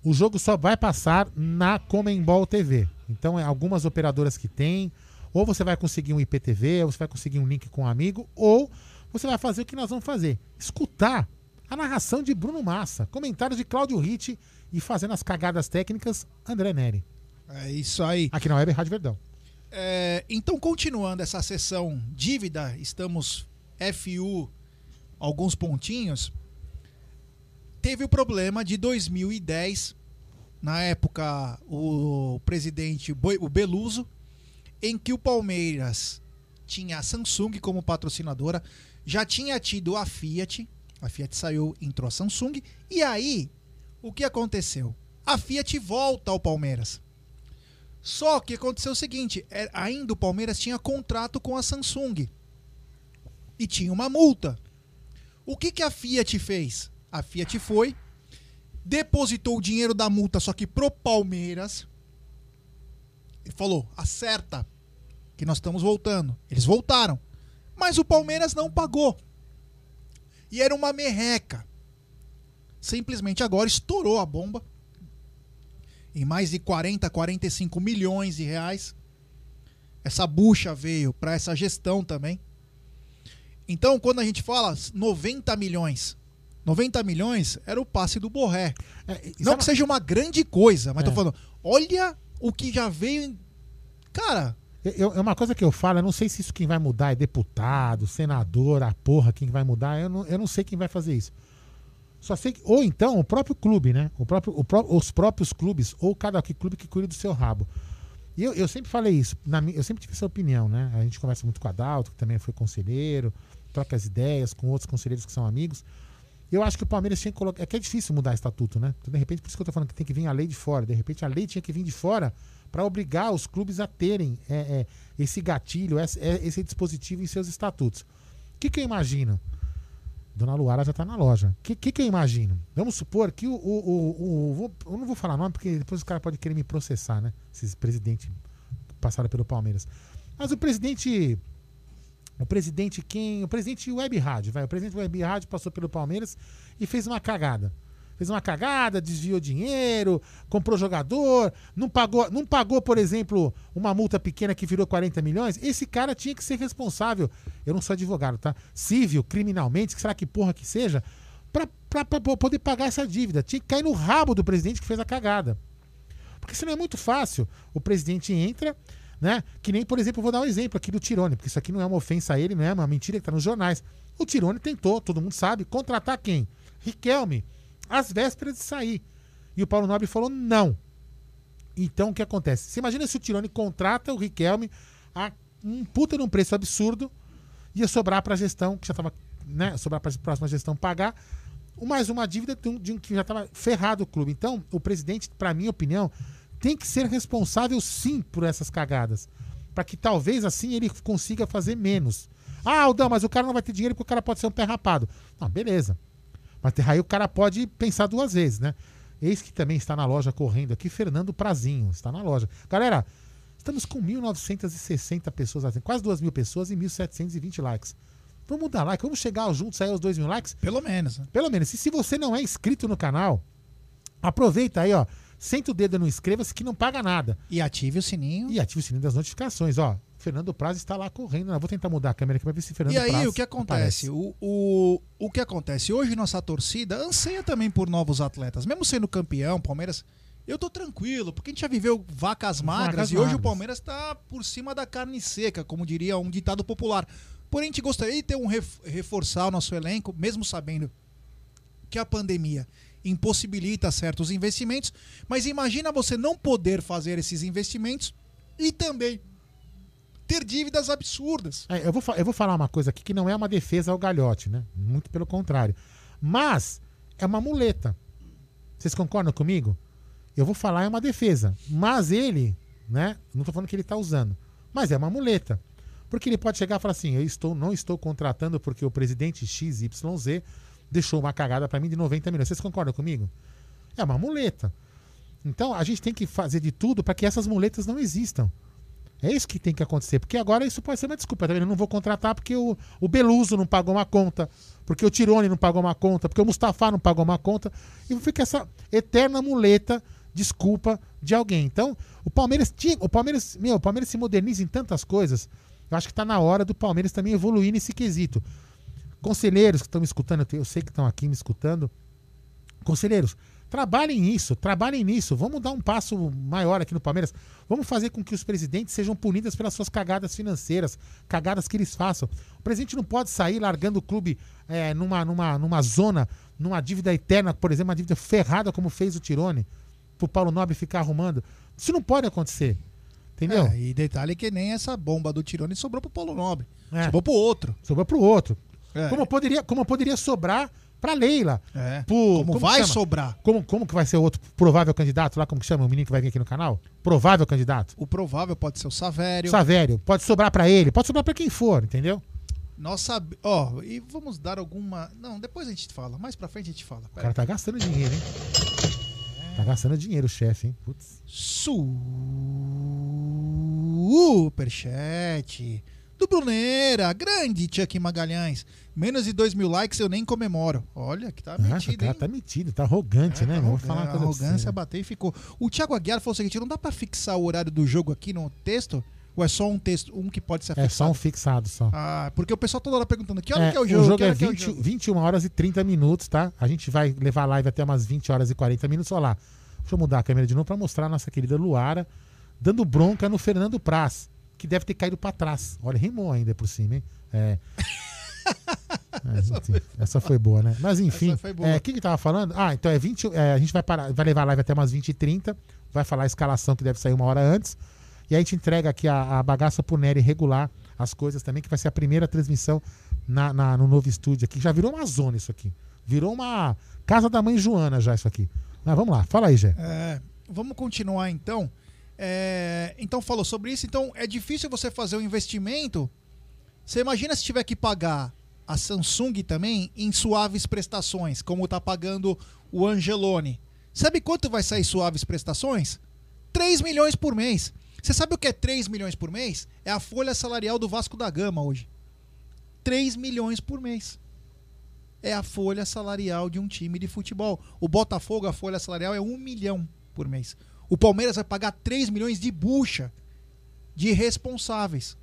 O jogo só vai passar na Comembol TV. Então, é algumas operadoras que tem, ou você vai conseguir um IPTV, ou você vai conseguir um link com um amigo, ou você vai fazer o que nós vamos fazer: escutar a narração de Bruno Massa, comentários de Cláudio Ritt e fazendo as cagadas técnicas, André Neri. É isso aí. Aqui na Web Rádio Verdão. É, então, continuando essa sessão dívida, estamos FU alguns pontinhos. Teve o problema de 2010, na época o presidente o Beluso, em que o Palmeiras tinha a Samsung como patrocinadora, já tinha tido a Fiat, a Fiat saiu, entrou a Samsung, e aí o que aconteceu? A Fiat volta ao Palmeiras. Só que aconteceu o seguinte: é, ainda o Palmeiras tinha contrato com a Samsung e tinha uma multa. O que, que a Fiat fez? A Fiat foi, depositou o dinheiro da multa, só que pro Palmeiras, e falou: acerta, que nós estamos voltando. Eles voltaram, mas o Palmeiras não pagou. E era uma merreca. Simplesmente agora estourou a bomba em mais de 40, 45 milhões de reais. Essa bucha veio para essa gestão também. Então, quando a gente fala 90 milhões, 90 milhões era o passe do Borré. Não que seja uma grande coisa, mas tô É. falando, olha o que já veio. Cara, Eu- é uma coisa que eu falo, eu não sei se isso quem vai mudar é deputado, senador, a porra, quem vai mudar, eu não, eu não sei quem vai fazer isso. Só sei que, ou então o próprio clube, né? O próprio, o pró- os próprios clubes, ou cada clube que cuida do seu rabo. E eu, eu sempre falei isso, na eu sempre tive essa opinião, né? A gente conversa muito com a Adalto, que também foi conselheiro, troca as ideias com outros conselheiros que são amigos. Eu acho que o Palmeiras tinha que colocar. É que é difícil mudar estatuto, né? Então, de repente, por isso que eu tô falando que tem que vir a lei de fora. De repente, a lei tinha que vir de fora para obrigar os clubes a terem é, é, esse gatilho, esse, é, esse dispositivo em seus estatutos. O que, que eu imagino? Dona Luara já tá na loja. O que, que, que eu imagino? Vamos supor que o. o, o- vou- eu não vou falar nome porque depois os caras podem querer me processar, né? Esses presidentes passaram pelo Palmeiras. Mas o presidente. O presidente quem? O presidente Web Rádio, vai. O presidente Web Rádio passou pelo Palmeiras e fez uma cagada. Fez uma cagada, desviou dinheiro, comprou jogador, não pagou, não pagou, por exemplo, uma multa pequena que virou 40 milhões. Esse cara tinha que ser responsável. Eu não sou advogado, tá? Civil, criminalmente, será que porra que seja, pra poder pagar essa dívida. Tinha que cair no rabo do presidente que fez a cagada. Porque senão é muito fácil. O presidente entra, né? Que nem, por exemplo, vou dar um exemplo aqui do Tirone, porque isso aqui não é uma ofensa a ele, não é uma mentira que tá nos jornais. O Tirone tentou, todo mundo sabe, contratar quem? Riquelme, às vésperas de sair. E o Paulo Nobre falou não. Então o que acontece? Você imagina se o Tirone contrata o Riquelme a um puta num preço absurdo, ia sobrar para a gestão, que já estava, né, sobrar para a próxima gestão pagar, mais uma dívida de um, de um que já estava ferrado o clube. Então, o presidente, para minha opinião, tem que ser responsável sim por essas cagadas. Para que talvez assim ele consiga fazer menos. Ah, Aldão, mas o cara não vai ter dinheiro porque o cara pode ser um pé rapado. Não, beleza. Mas aí o cara pode pensar duas vezes, né? Eis que também está na loja correndo aqui, Fernando Prazinho. Está na loja. Galera, estamos com 1.960 pessoas, assim, quase 2 mil pessoas e 1.720 likes. Vamos dar like, vamos chegar juntos aí aos 2 mil likes? Pelo menos. Né? Pelo menos. E se você não é inscrito no canal, aproveita aí, ó. Senta o dedo no inscreva-se que não paga nada. E ative o sininho. E ative o sininho das notificações, ó. Fernando Praz está lá correndo. Eu vou tentar mudar a câmera aqui para ver se Fernando E aí, Praz o que acontece? O, o, o que acontece? Hoje nossa torcida anseia também por novos atletas. Mesmo sendo campeão, Palmeiras, eu tô tranquilo, porque a gente já viveu vacas magras Vacas e hoje o magras. Palmeiras tá por cima da carne seca, como diria um ditado popular. Porém, a gente gostaria de ter um ref- reforçar o nosso elenco, mesmo sabendo que a pandemia impossibilita certos investimentos, mas imagina você não poder fazer esses investimentos e também ter dívidas absurdas. É, eu, vou, eu vou falar uma coisa aqui que não é uma defesa ao galhote, né? Muito pelo contrário. Mas é uma muleta. Vocês concordam comigo? Eu vou falar é uma defesa. Mas ele, né? Não tô falando que ele tá usando. Mas é uma muleta. Porque ele pode chegar e falar assim: eu estou, não estou contratando porque o presidente XYZ deixou uma cagada para mim de 90 milhões. Vocês concordam comigo? É uma muleta. Então a gente tem que fazer de tudo para que essas muletas não existam. É isso que tem que acontecer. Porque agora isso pode ser uma desculpa. Tá vendo? Eu não vou contratar porque o, o Beluso não pagou uma conta, porque o Tirone não pagou uma conta, porque o Mustafa não pagou uma conta. E fica essa eterna muleta, desculpa de alguém. Então, o Palmeiras tinha. O Palmeiras, meu, o Palmeiras se moderniza em tantas coisas. Eu acho que está na hora do Palmeiras também evoluir nesse quesito. Conselheiros que estão me escutando, eu sei que estão aqui me escutando. Conselheiros, trabalhem nisso, trabalhem nisso. Vamos dar um passo maior aqui no Palmeiras. Vamos fazer com que os presidentes sejam punidos pelas suas cagadas financeiras, cagadas que eles façam. O presidente não pode sair largando o clube é, numa, numa, numa zona, numa dívida eterna, por exemplo, uma dívida ferrada como fez o Tirone, pro Paulo Nobre ficar arrumando. Isso não pode acontecer. Entendeu? É, e detalhe que nem essa bomba do Tirone sobrou pro Paulo Nobre. É. Sobrou pro outro. Sobrou pro outro. É. Como, poderia, como poderia sobrar pra Leila. É. Pro- Como que vai sobrar? Como, como que vai ser o outro provável candidato lá? Como que chama o menino que vai vir aqui no canal? Provável candidato. O provável pode ser o Savério. Savério. Pode sobrar pra ele, pode sobrar pra quem for, entendeu? Sabemos. Ó, e vamos dar alguma. Não, depois a gente fala. Mais pra frente a gente fala. O cara tá gastando dinheiro, hein? Tá gastando dinheiro o chefe, hein? Putz. Superchat. Do Bruneira. Grande Chuck Magalhães. Menos de 2 mil likes eu nem comemoro. Olha que tá Nossa, metido, cara hein? tá metido, tá arrogante, né? meu? Vou falar uma arrogância você. bateu e ficou. O Thiago Aguiar falou o seguinte: não dá pra fixar o horário do jogo aqui no texto? Ou é só um texto, um que pode ser É só um fixado só. Ah, porque o pessoal toda hora perguntando que hora É, que é o jogo? o jogo é hora que 20, o jogo? 21 horas e 30 minutos, tá? A gente vai levar a live até umas 20 horas e 40 minutos. Olha lá. Deixa eu mudar a câmera de novo pra mostrar a nossa querida Luara dando bronca no Fernando Praz, que deve ter caído pra trás. Olha, rimou ainda por cima, hein? É. [laughs] É, enfim, essa, foi boa, né? Mas enfim, boa. é, o que que tava falando? Ah, então é 20. é, a gente vai, parar, vai levar a live até umas 20 e 30 vai falar a escalação que deve sair uma hora antes. E aí a gente entrega aqui a, a bagaça pro Nery regular as coisas também, que vai ser a primeira transmissão na, na- no novo estúdio aqui. Já virou uma zona isso aqui. Virou uma casa da mãe Joana já isso aqui. Mas vamos lá, fala aí, Gé. É, vamos continuar então. É, então falou sobre isso. Então é difícil você fazer um investimento. Você imagina se tiver que pagar a Samsung também em suaves prestações, como tá pagando o Angelone. Sabe quanto vai sair suaves prestações? 3 milhões por mês. Você sabe o que é 3 milhões por mês? É a folha salarial do Vasco da Gama hoje. 3 milhões por mês. É a folha salarial de um time de futebol. O Botafogo, a folha salarial é 1 milhão por mês. O Palmeiras vai pagar 3 milhões de bucha de irresponsáveis.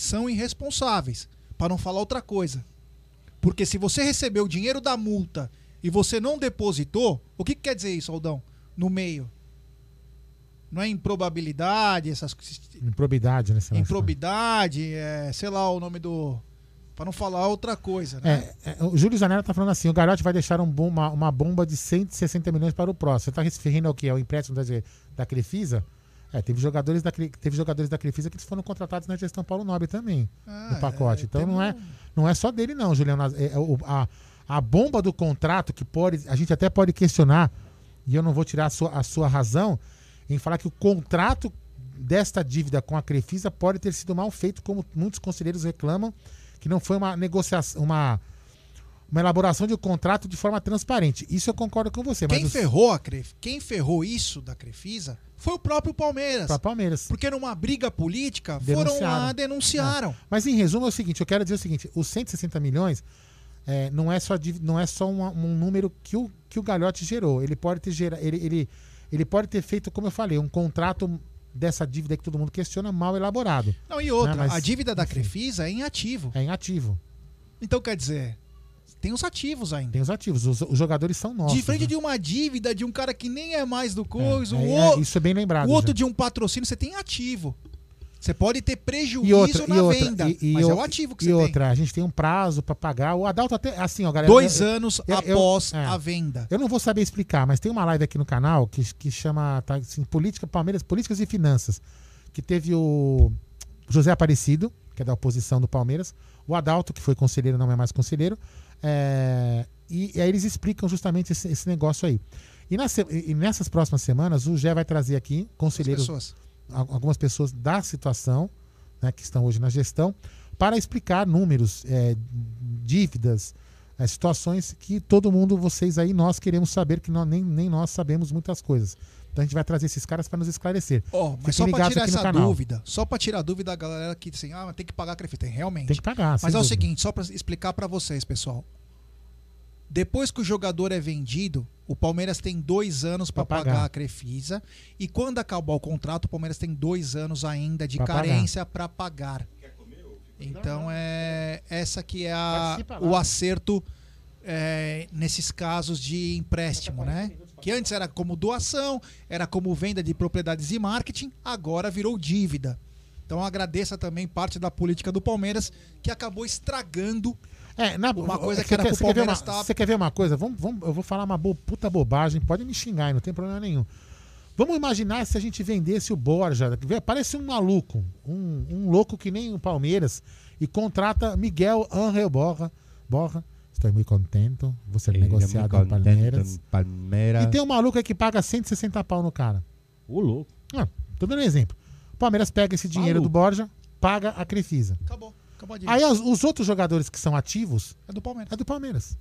Que são irresponsáveis. Para não falar outra coisa. Porque se você recebeu o dinheiro da multa e você não depositou, o que, que quer dizer isso, Aldão? No meio. Não é improbabilidade, essas coisas. Improbidade, né? Improbidade, é, sei lá o nome do. Pra não falar outra coisa, né? É, é, o Júlio Zanella tá falando assim: o Garote vai deixar um uma, uma bomba de 160 milhões para o próximo. Você tá referindo ao que? Ao empréstimo da, da Crefisa? É, teve jogadores da, teve jogadores da Crefisa que eles foram contratados na gestão Paulo Nobre também, Ah, no pacote. então não, é, não é só dele, não, Juliano. É, é, a, a bomba do contrato que pode. A gente até pode questionar, e eu não vou tirar a sua, a sua razão, em falar que o contrato desta dívida com a Crefisa pode ter sido mal feito, como muitos conselheiros reclamam, que não foi uma negociação, uma, uma elaboração de um contrato de forma transparente. Isso eu concordo com você. Quem os- ferrou a Cref... Quem ferrou isso da Crefisa foi o próprio Palmeiras. Pra Palmeiras. Porque numa briga política foram lá, denunciaram. É. Mas em resumo é o seguinte, eu quero dizer o seguinte, os 160 milhões é, não é só, não é só uma- um, número que o, que o Galhote gerou. Ele pode ter gera, ele, ele, ele pode ter feito, como eu falei, um contrato dessa dívida que todo mundo questiona mal elaborado. Não, e outra, Né, mas, a dívida da enfim, Crefisa é em ativo. É em ativo. Então quer dizer, tem os ativos ainda. Tem os ativos, os, os jogadores são nossos. Diferente né? de uma dívida de um cara que nem é mais do coisa, É, o, é, o- isso é bem lembrado. o outro já. de um patrocínio, você tem ativo. Você pode ter prejuízo E outra, na e outra, venda, e, e mas é o- ativo que e você tem. outra, a gente tem um prazo pra pagar. O Adalto até, assim, ó, galera. Dois eu- anos eu- eu- após é. a venda. Eu não vou saber explicar, mas tem uma live aqui no canal que, que chama tá, assim, Política Palmeiras, Políticas e Finanças, que teve o José Aparecido, que é da oposição do Palmeiras, o Adalto, que foi conselheiro, não é mais conselheiro, é, e, e aí eles explicam justamente esse, esse negócio aí. E, nas e nessas próximas semanas, o Gé vai trazer aqui conselheiros, pessoas. al- algumas pessoas da situação, né, que estão hoje na gestão, para explicar números, é, dívidas, é, situações que todo mundo, vocês aí, nós queremos saber, que nó- nem, nem nós sabemos muitas coisas. Então a gente vai trazer esses caras para nos esclarecer. Ó, Fiquem mas só pra ligados tirar essa canal. dúvida, só pra tirar a dúvida da galera que assim, ah, mas tem que pagar a Crefisa. Tem, realmente. Tem que pagar, Mas é o dúvida. seguinte, só pra explicar pra vocês, pessoal. Depois que o jogador é vendido, o Palmeiras tem dois anos Pra pagar. pagar. a Crefisa. E quando acabar o contrato, o Palmeiras tem dois anos ainda de Pra carência pra pagar. Então é essa que é a, o acerto é, nesses casos de empréstimo, né? Que antes era como doação, era como venda de propriedades e marketing, agora virou dívida. Então agradeça também parte da política do Palmeiras que acabou estragando É, na, uma coisa que era quer, pro você quer Palmeiras tá- Você quer ver uma coisa? Vamos, vamos, eu vou falar uma bo- puta bobagem, pode me xingar não tem problema nenhum. Vamos imaginar se a gente vendesse o Borja. Parece um maluco, um, um louco que nem o Palmeiras, e contrata Miguel Angel Borja. Borja, estou muito contente, vou ser negociado no Palmeiras. Palmeiras. E tem um maluco aí que paga 160 pau no cara. O louco. Ah, tô dando um exemplo. O Palmeiras pega esse dinheiro do Borja, paga a Crefisa. Acabou. Aí os, os outros jogadores que são ativos É do Palmeiras. é do Palmeiras.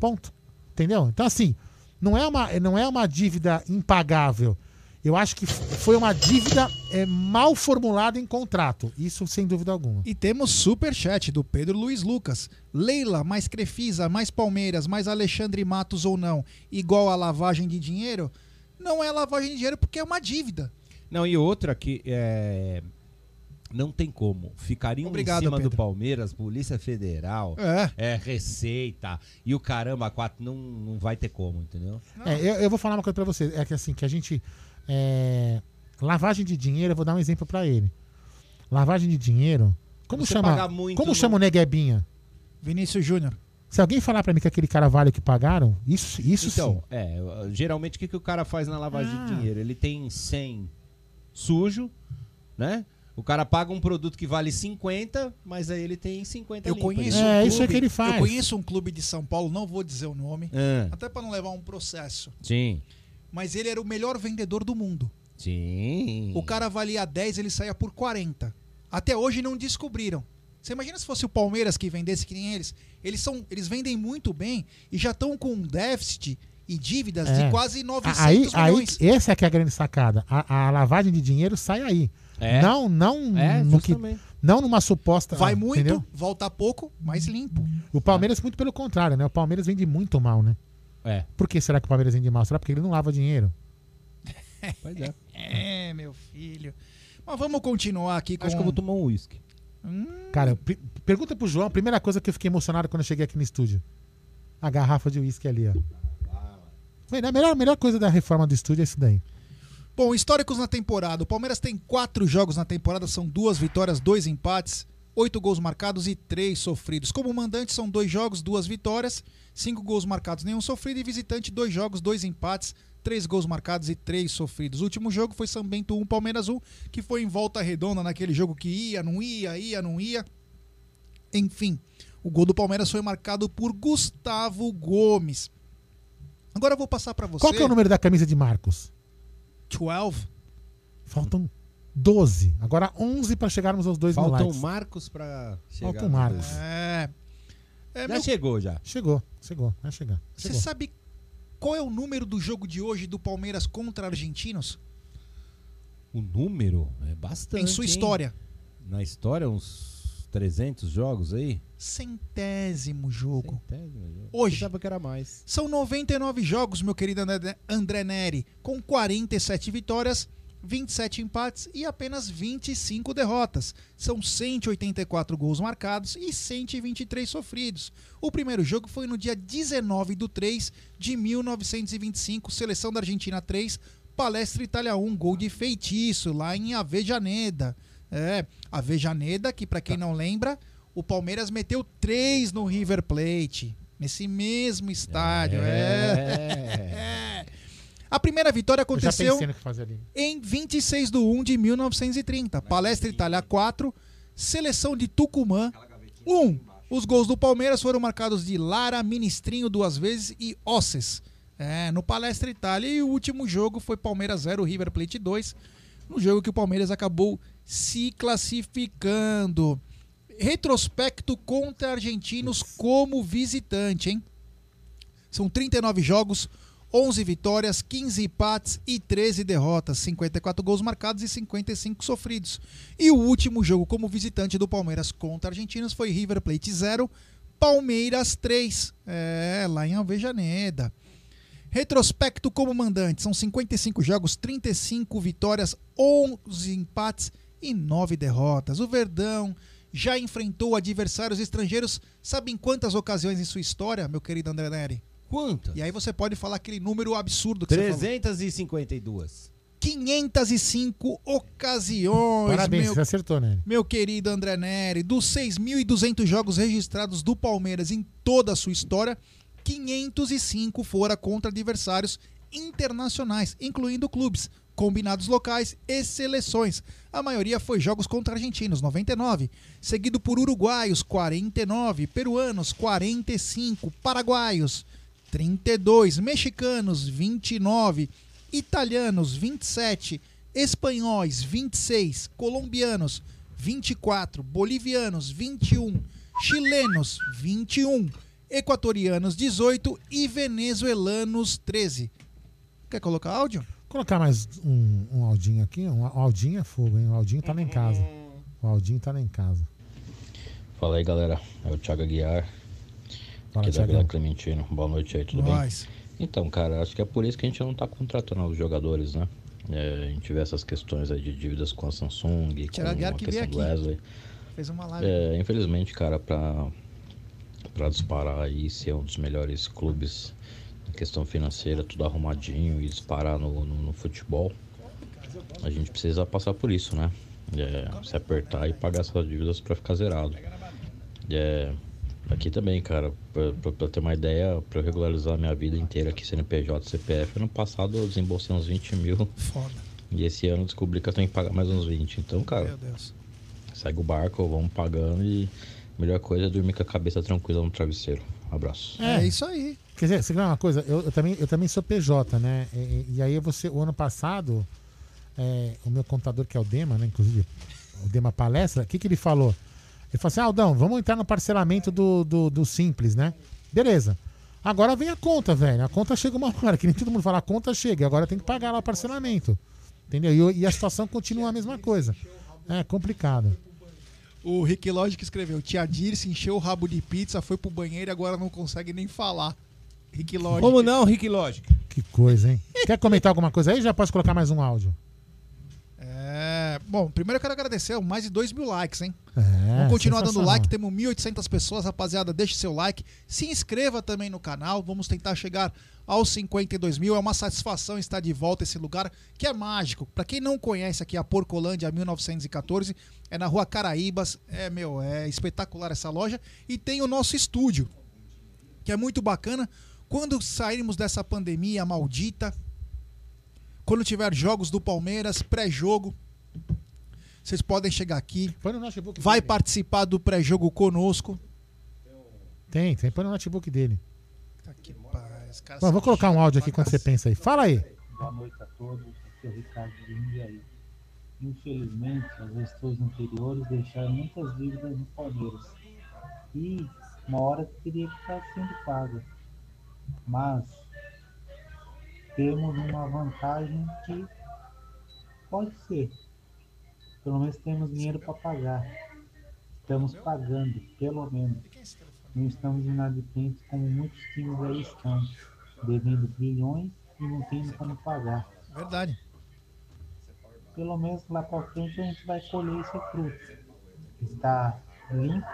Ponto. Entendeu? Então, assim, não é uma, não é uma dívida impagável. Eu acho que foi uma dívida é, mal formulada em contrato. Isso sem dúvida alguma. E temos superchat do Pedro Luiz Lucas. Leila, mais Crefisa, mais Palmeiras, mais Alexandre Matos ou não, igual a lavagem de dinheiro? Não é lavagem de dinheiro porque é uma dívida. Não, e outra que é. Não tem como. Ficariam Obrigado, em cima do Pedro. Palmeiras, Polícia Federal, É. Receita e o caramba, quatro, não, não vai ter como, entendeu? É, eu, eu vou falar uma coisa pra você. É que assim, que a gente. É, lavagem de dinheiro, eu vou dar um exemplo pra ele. Lavagem de dinheiro. Como Você chama? Como no- chama o Neguebinha? Vinícius Júnior. Se alguém falar pra mim que aquele cara vale o que pagaram, isso, isso então, sim. é, geralmente o que, que o cara faz na lavagem Ah. de dinheiro? Ele tem 100 sujo, né? O cara paga um produto que vale 50, mas aí ele tem 50 Eu limpo. conheço um É, clube, isso é que ele faz. Eu conheço um clube de São Paulo, não vou dizer o nome, É. até para não levar um processo. Sim. Mas ele era o melhor vendedor do mundo. Sim. O cara valia 10, ele saía por 40. Até hoje não descobriram. Você imagina se fosse o Palmeiras que vendesse que nem eles? Eles são, eles vendem muito bem e já estão com um déficit e dívidas É. de quase 900 aí, aí, milhões. essa é que é a grande sacada. A, a lavagem de dinheiro sai aí. É. Não, não, É, no que, não numa suposta. Vai muito, entendeu? volta pouco, mais limpo. O Palmeiras, muito pelo contrário, né? O Palmeiras vende muito mal, né? É. Por que será que o Palmeiras vende mal? Será porque ele não lava dinheiro? [laughs] Pois é. É, meu filho. Mas vamos continuar aqui com... Acho que eu vou tomar um uísque. Cara, pri- pergunta pro João, a primeira coisa que eu fiquei emocionado quando eu cheguei aqui no estúdio. A garrafa de uísque ali, ó. A melhor, a melhor coisa da reforma do estúdio é isso daí. Bom, históricos na temporada. O Palmeiras tem quatro jogos na temporada, são duas vitórias, dois empates, oito gols marcados e três sofridos. Como mandante, são dois jogos, duas vitórias, cinco gols marcados, nenhum sofrido. E visitante, dois jogos, dois empates, três gols marcados e três sofridos. O último jogo foi São Bento 1, Palmeiras 1, que foi em volta redonda naquele jogo que ia, não ia, ia, não ia. Enfim, o gol do Palmeiras foi marcado por Gustavo Gomes. Agora eu vou passar pra você. Qual que é o número da camisa de Marcos? 12. Faltam 12. Agora 11 para chegarmos aos 2 mil Faltam likes. Marcos pra chegar. Faltam Marcos. É. É, Já meu- chegou, já. Chegou, chegou, vai chegar. Você sabe qual é o número do jogo de hoje do Palmeiras contra argentinos? O número é bastante. Em sua hein? história. Na história, uns 300 jogos aí? Centésimo jogo. Centésimo jogo. Hoje. Pensava que era mais. São 99 jogos, meu querido André- André Neri, com 47 vitórias, 27 empates e apenas 25 derrotas. São 184 gols marcados e 123 sofridos. O primeiro jogo foi no dia 19 de 3 de 1925, seleção da Argentina 3, Palestra Itália 1, gol de feitiço lá em Avejaneda. É, Avejaneda, que para quem não lembra, o Palmeiras meteu 3 no River Plate. Nesse mesmo estádio. É. A primeira vitória aconteceu em 26 de 1 de 1930. Palestra Itália 4, seleção de Tucumã 1. Os gols do Palmeiras foram marcados de Lara, Ministrinho duas vezes e Osses. É, no Palestra Itália. E o último jogo foi Palmeiras 0, River Plate 2. No jogo que o Palmeiras acabou se classificando. Retrospecto contra argentinos como visitante, hein? São 39 jogos, 11 vitórias, 15 empates e 13 derrotas, 54 gols marcados e 55 sofridos. E o último jogo como visitante do Palmeiras contra argentinos foi River Plate 0, Palmeiras 3, é, lá em Avejaneda. Retrospecto como mandante, são 55 jogos, 35 vitórias, 11 empates e 9 derrotas. O Verdão já enfrentou adversários estrangeiros, sabe em quantas ocasiões em sua história, meu querido André Neri? Quantas? E aí você pode falar aquele número absurdo que você falou. 352. 505 ocasiões, Parabéns, meu, você acertou, né? meu querido André Neri. Dos 6.200 jogos registrados do Palmeiras em toda a sua história, 505 foram contra adversários internacionais, incluindo clubes, combinados locais e seleções. A maioria foi jogos contra argentinos, 99, seguido por uruguaios, 49, peruanos, 45, paraguaios, 32, mexicanos, 29, italianos, 27, espanhóis, 26, colombianos, 24, bolivianos, 21, chilenos, 21, equatorianos, 18 e venezuelanos, 13. Quer colocar áudio? colocar mais um, um Aldinho aqui. Um Aldinho é fogo, hein? O Aldinho tá lá em casa. O Aldinho tá lá em casa. Fala aí, galera. É o Thiago Aguiar. Fala, aqui da. Vila Clementino. Boa noite aí, tudo Nós. bem? Então, cara, acho que é por isso que a gente não tá contratando os jogadores, né? É, a gente vê essas questões aí de dívidas com a Samsung, com Thiago Aguiar a que questão do. Wesley. Fez uma live. É, infelizmente, cara, pra, pra disparar aí, ser um dos melhores clubes em questão financeira, tudo arrumadinho e disparar no, no, no futebol, a gente precisa passar por isso, né? É, se apertar e pagar essas dívidas pra ficar zerado. É, aqui também, cara, pra, pra- pra ter uma ideia, pra eu regularizar a minha vida inteira aqui, CNPJ, CPF, ano passado eu desembolsei uns 20 mil. Foda. E esse ano eu descobri que eu tenho que pagar mais uns 20. Então, cara, Meu Deus. segue o barco, vamos pagando e a melhor coisa é dormir com a cabeça tranquila no travesseiro. Abraço. É, isso aí. Quer dizer, você quer uma coisa? Eu, eu também, eu também sou PJ, né? E, e- e aí você, o ano passado, é, o meu contador, que é o Dema, né? Inclusive, o Dema Palestra, o que, que ele falou? Ele falou assim: Aldão, vamos entrar no parcelamento do, do, do Simples, né? Beleza. Agora vem a conta, velho. A conta chega uma [laughs] hora, que nem todo mundo fala, a conta chega, agora tem que pagar lá o parcelamento. Entendeu? E, e a situação continua a mesma coisa. É complicado. O Rick Logic escreveu: Tia Dirce encheu o rabo de pizza, foi pro banheiro e agora não consegue nem falar. Rick Logic. Como não, Rick Logic? Que coisa, hein? Quer comentar alguma coisa aí? Já posso colocar mais um áudio. É, bom, primeiro eu quero agradecer mais de 2 mil likes, hein? É, Vamos continuar dando like, temos 1.800 pessoas, rapaziada, deixe seu like, se inscreva também no canal, vamos tentar chegar aos 52 mil, é uma satisfação estar de volta esse lugar que é mágico. Pra quem não conhece aqui a Porcolândia 1914, é na rua Caraíbas, é, meu, é espetacular essa loja, e tem o nosso estúdio, que é muito bacana. Quando sairmos dessa pandemia maldita, quando tiver jogos do Palmeiras, pré-jogo, vocês podem chegar aqui. Põe no notebook Vai dele. participar do pré-jogo conosco. Tem, tem. Põe no notebook dele. Tá que paz, cara. Bom, vou colocar um áudio aqui quando você pensa aí. Fala aí. Boa noite a todos, aqui é o Ricardo de Jundiaí. Infelizmente, as gestões anteriores deixaram muitas dívidas no Palmeiras. E uma hora teria que estar sendo paga. Mas temos uma vantagem que pode ser. Pelo menos temos dinheiro para pagar. Estamos pagando, pelo menos. Não estamos inadimplentes como muitos times aí estão, devendo bilhões e não tendo como pagar. Verdade. Pelo menos lá para frente a gente vai colher esse fruto. Está limpo,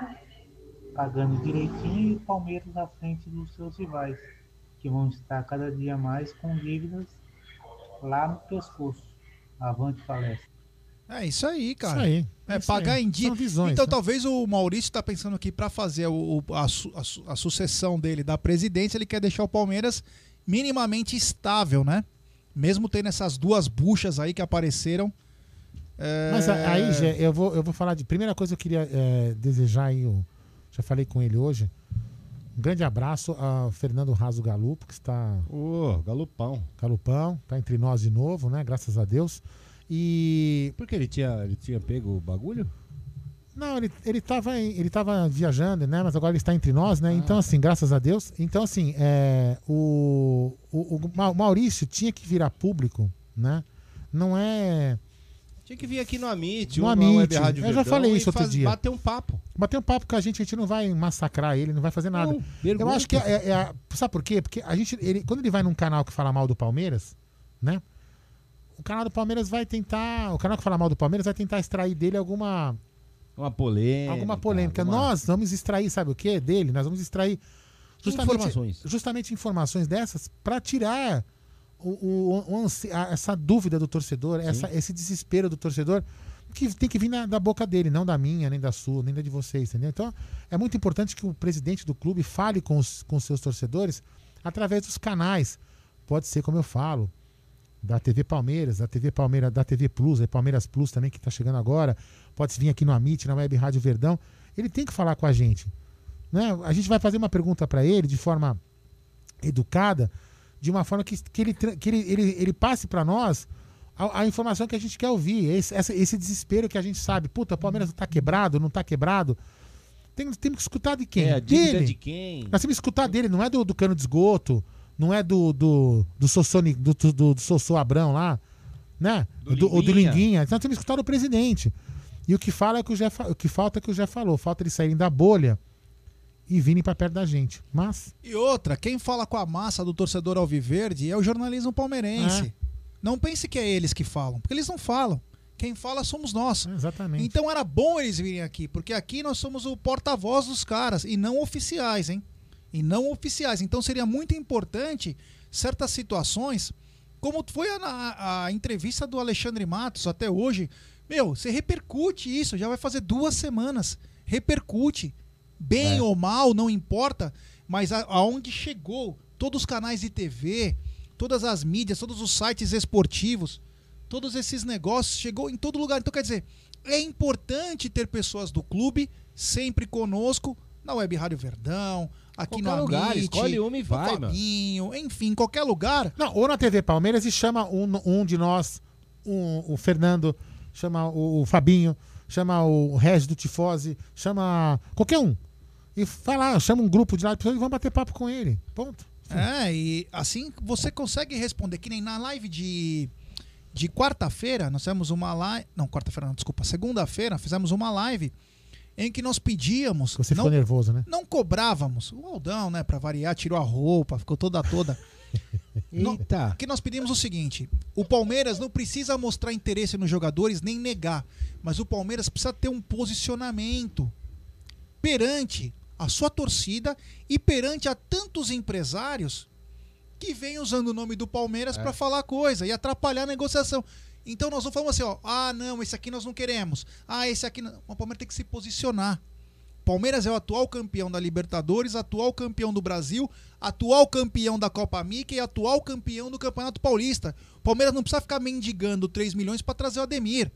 pagando direitinho e o Palmeiras na frente dos seus rivais, que vão estar cada dia mais com dívidas lá no pescoço. Avante palestra. É isso aí, cara. Isso aí, É, é isso pagar aí. em dia. Visões, então né? talvez o Maurício tá pensando aqui para fazer o, o- a, su- a su- a sucessão dele da presidência, ele quer deixar o Palmeiras minimamente estável, né? Mesmo tendo essas duas buchas aí que apareceram. É, Mas aí, Gé, eu vou, eu vou falar de. Primeira coisa eu queria é, desejar aí, eu já falei com ele hoje. Um grande abraço ao Fernando Raso Galupo, que está. Ô, Galupão. Galupão, tá entre nós de novo, né? Graças a Deus. E. Por que ele tinha, ele tinha pego o bagulho? Não, ele, ele, tava, ele tava viajando, né? Mas agora ele está entre nós, né? Então, assim, graças a Deus. Então, assim, é, o, o, o Ma- Maurício tinha que virar público, né? Não é. Tinha que vir aqui no Amit, No Amit. na Web Rádio Eu já Verdão falei e isso outro faz- dia. Bater um papo. Bater um papo com a gente, a gente não vai massacrar ele, não vai fazer nada. Não, eu acho que é, é- é a- sabe por quê? Porque a gente, ele, quando ele vai num canal que fala mal do Palmeiras, né? O canal do Palmeiras vai tentar, o canal que fala mal do Palmeiras vai tentar extrair dele alguma Uma polêmica. alguma polêmica. alguma- Nós vamos extrair, sabe o quê? Dele, nós vamos extrair justamente Informações. justamente informações dessas para tirar o, o- o essa dúvida do torcedor, essa, esse desespero do torcedor que tem que vir na- da boca dele, não da minha, nem da sua, nem da de vocês, entendeu? Então é muito importante que o presidente do clube fale com os com seus torcedores através dos canais. Pode ser, como eu falo, da TV Palmeiras, da TV Palmeiras, da TV Plus, é Palmeiras Plus também que está chegando agora. Pode vir aqui no Amit, na Web Rádio Verdão. Ele tem que falar com a gente. Né? A gente vai fazer uma pergunta para ele de forma educada, de uma forma que, que, ele, que ele, ele, ele passe para nós a, a informação que a gente quer ouvir. Esse, essa- esse desespero que a gente sabe. Puta, o Palmeiras tá quebrado, não tá quebrado. Tem, temos que escutar de quem? É, a dívida dele. de quem? Nós temos que escutar dele, não é do, do cano de esgoto, não é do do, do, Sossoni, do, do, do, do Sossô Abrão lá, né? Do Do, ou do Linguinha. Então nós temos que escutar o presidente. E o que, fala é que o, Jé, o que falta é que o Jé falou. Falta eles saírem da bolha e virem para perto da gente. Mas E outra, quem fala com a massa do torcedor alviverde é o jornalismo palmeirense. É. Não pense que é eles que falam, porque eles não falam. Quem fala somos nós. Exatamente. Então era bom eles virem aqui, porque aqui nós somos o porta-voz dos caras e não oficiais, hein? E não oficiais. Então seria muito importante certas situações, como foi a, a- a entrevista do Alexandre Matos até hoje. Meu, você repercute isso, já vai fazer duas semanas. Repercute. Bem É. ou mal, não importa, mas a- aonde chegou todos os canais de TV, todas as mídias, todos os sites esportivos, todos esses negócios chegou em todo lugar. Então quer dizer, é importante ter pessoas do clube sempre conosco na Web Rádio Verdão, aqui Qualquer no lugar, Amit, escolhe uma e no vai, mano. Fabinho, enfim, qualquer lugar. Não, ou na TV Palmeiras e chama um, um de nós, um- o Fernando, chama o, o Fabinho, chama o Regis do Tifose, chama qualquer um. E vai lá, chama um grupo de lá de pessoas e vamos bater papo com ele. Ponto. É, e assim você consegue responder, que nem na live de, de quarta-feira, nós fizemos uma live. Não, quarta-feira não, desculpa. Segunda-feira, fizemos uma live em que nós pedíamos. Você não, ficou nervoso, né? Não cobrávamos. O Aldão, né, pra variar, tirou a roupa, ficou toda toda. [laughs] Eita. que nós pedimos o seguinte: o Palmeiras não precisa mostrar interesse nos jogadores nem negar, mas o Palmeiras precisa ter um posicionamento perante a sua torcida e perante a tantos empresários que vêm usando o nome do Palmeiras É. pra falar coisa e atrapalhar a negociação. Então nós não falamos assim, ó, ah, não, esse aqui nós não queremos. Ah, esse aqui não. O Palmeiras tem que se posicionar. Palmeiras é o atual campeão da Libertadores, atual campeão do Brasil, atual campeão da Copa Mickey e atual campeão do Campeonato Paulista. Palmeiras não precisa ficar mendigando 3 milhões pra trazer o Ademir.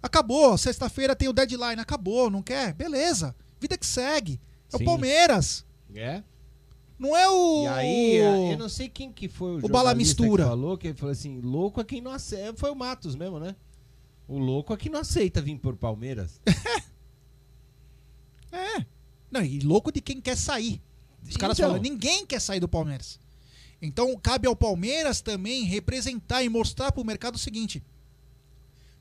Acabou, sexta-feira tem o deadline, acabou, não quer? Beleza. Vida que segue. É Sim. o Palmeiras. É. Não é o. E aí, eu não sei quem que foi o, O Bala Mistura. que falou, que ele falou assim, louco é quem não aceita. Foi o Matos mesmo, né? O louco é quem não aceita vir por Palmeiras. [laughs] É. Não, e louco de quem quer sair. Os caras Então. falam, ninguém quer sair do Palmeiras. Então cabe ao Palmeiras também representar e mostrar pro mercado o seguinte: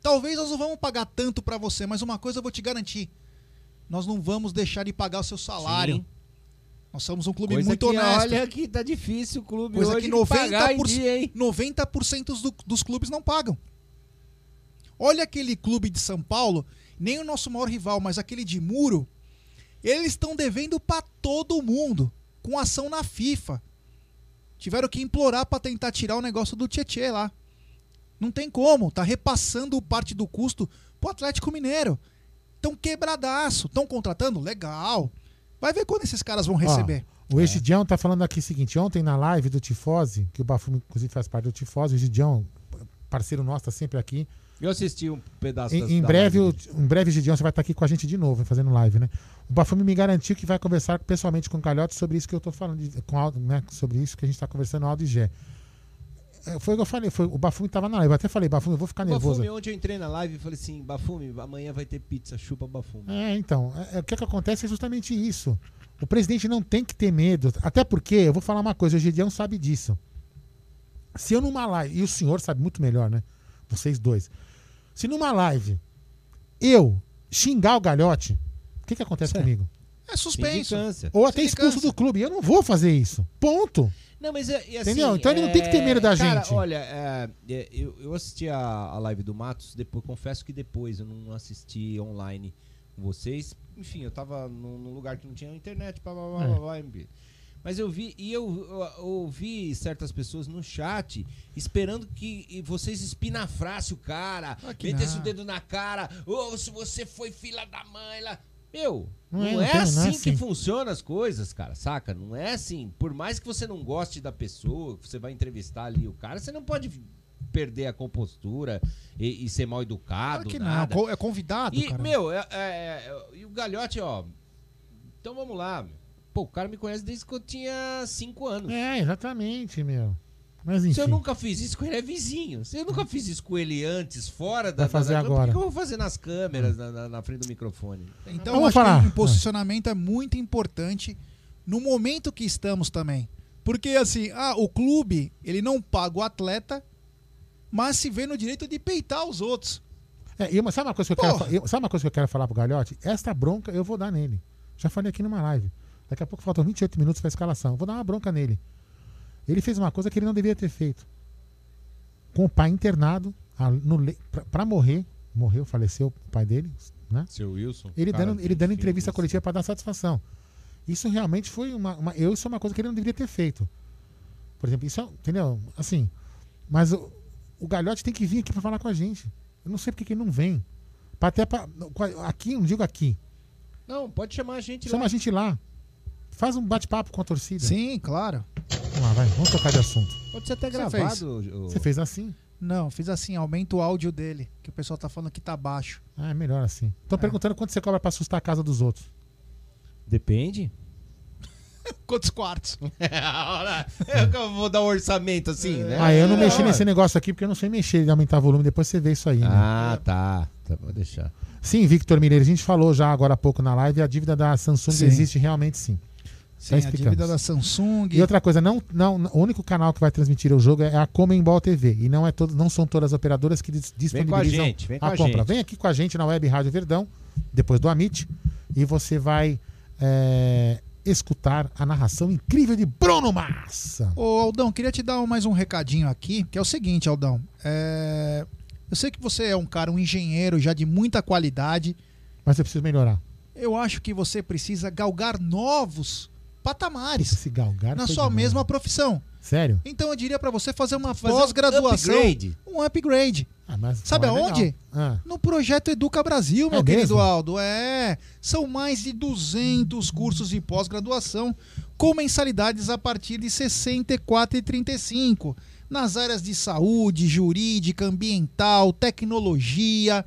talvez nós não vamos pagar tanto pra você, mas uma coisa eu vou te garantir: nós não vamos deixar de pagar o seu salário. Sim. Nós somos um clube Coisa muito que, honesto. Olha que tá difícil o clube Coisa hoje que de pagar em 90%, dia, hein? 90 do, dos clubes não pagam. Olha aquele clube de São Paulo, nem o nosso maior rival, mas aquele de Muro, eles estão devendo pra todo mundo, com ação na FIFA. Tiveram que implorar pra tentar tirar o negócio do Tietê lá. Não tem como, tá repassando parte do custo pro Atlético Mineiro. Estão quebradaço, estão contratando? Legal. Vai ver quando esses caras vão receber. Ó, o Egidião tá falando aqui o seguinte: ontem na live do Tifose, que o Bafume inclusive faz parte do Tifose, o Egidião, parceiro nosso, tá sempre aqui. Eu assisti um pedaço Em, das- em breve, live o, em breve, Gideon, você vai estar aqui com a gente de novo, fazendo live, né? O Bafume me garantiu que vai conversar pessoalmente com o Calhote sobre isso que eu tô falando, de- com né? Sobre isso que a gente tá conversando, Aldo e Gé. É, Foi o que eu falei, foi, o Bafume tava na live. Eu até falei, Bafume, eu vou ficar nervoso. Bafume, ontem eu entrei na live e falei assim, Bafume, amanhã vai ter pizza, chupa Bafume. É, então, é, é, o que, que acontece é justamente isso. O presidente não tem que ter medo. Até porque, eu vou falar uma coisa, o Gideão sabe disso. Se eu numa live, e o senhor sabe muito melhor, né? Vocês dois. Se numa live eu xingar o galhote, o que, que acontece comigo? É suspenso. Ou até expulso do clube. Eu não vou fazer isso. Ponto. Não, mas é, assim, Entendeu? Então ele não tem que ter medo da cara, gente. Olha, é, é, eu, eu assisti a, a live do Matos, depois, confesso que depois eu não assisti online com vocês. Enfim, eu tava num, num lugar que não tinha internet, blá, blá, blá, É. blá, blá. Mas eu vi, e eu, eu- ouvi certas pessoas no chat esperando que vocês espinafrassem o cara, que metessem o dedo na cara, ou se você foi filha da mãe lá. Meu, Não não, é, não é, não é assim assim. que funciona as coisas, cara, saca? Não é assim. Por mais que você não goste da pessoa, você vai entrevistar ali o cara, você não pode perder a compostura e, e ser mal educado. Claro que não, nada. co- é convidado, E, cara. meu, é- é- é- e o Galhote, ó. Então vamos lá. Pô, o cara me conhece desde que eu tinha 5 anos. É, exatamente, meu. Mas enfim. Se eu nunca fiz isso com ele, é vizinho. Se eu nunca fiz isso com ele antes, fora da. Vai fazer da, da- agora. Por que eu vou fazer nas câmeras, na, na- na frente do microfone? Então, Vamos eu acho falar. que o posicionamento é muito importante no momento que estamos também. Porque, assim, ah, o clube, ele não paga o atleta, mas se vê no direito de peitar os outros. É, e uma- sabe, uma coisa que eu quero, sabe uma coisa que eu quero falar pro Galhote? Esta bronca eu vou dar nele. Já falei aqui numa live. Daqui a pouco faltam 28 minutos pra escalação. Eu vou dar uma bronca nele. Ele fez uma coisa que ele não deveria ter feito. Com o pai internado, a- no le- pra, pra morrer, morreu, faleceu o pai dele, né? Seu Wilson. Ele cara, dando, ele dando entrevista você- coletiva pra dar satisfação. Isso realmente foi uma, uma- eu isso é uma coisa que ele não deveria ter feito. Por exemplo, isso é, entendeu? Assim, mas o, o Galhote tem que vir aqui pra falar com a gente. Eu não sei porque que ele não vem. Pra até pra, aqui, não digo aqui. Não, pode chamar a gente Chama lá. a gente lá. Faz um bate-papo com a torcida. Sim, claro. Vamos lá, vai. Vamos tocar de assunto. Pode ser até Você gravado. fez? o- Você fez assim? Não, fiz assim, aumenta o áudio dele, que o pessoal tá falando que tá baixo. Ah, é melhor assim. Tô perguntando quanto você cobra pra assustar a casa dos outros. Depende. [laughs] Quantos quartos? [laughs] Eu que vou dar um orçamento assim, né? Ah, eu não mexi ué. nesse negócio aqui porque eu não sei mexer de aumentar o volume. Depois você vê isso aí, né? Ah, tá. Tá, vou deixar. Sim, Victor Mineiro, a gente falou já agora há pouco na live, a dívida da Samsung Sim. existe realmente sim. Sim, a dívida da Samsung. E outra coisa, não, não, o único canal que vai transmitir o jogo é a Comembol TV. E não, é todo, não são todas as operadoras que dis- disponibilizam gente, vem com a a compra. gente. Vem aqui com a gente na Web Rádio Verdão, depois do Amit, e você vai é, escutar a narração incrível de Bruno Massa. Ô, Aldão, queria te dar mais um recadinho aqui, que é o seguinte, Aldão. É, Eu sei que você é um cara, um engenheiro já de muita qualidade. Mas você precisa melhorar. Eu acho que você precisa galgar novos patamares Se galgar. na sua demais. mesma profissão. Sério? Então eu diria pra você fazer uma um pós-graduação, upgrade. um upgrade. Ah, Sabe aonde? Ah. No projeto Educa Brasil, meu É querido mesmo? Aldo. É, são mais de 200 cursos de pós-graduação com mensalidades a partir de R$ 64,35 nas áreas de saúde, jurídica, ambiental, tecnologia,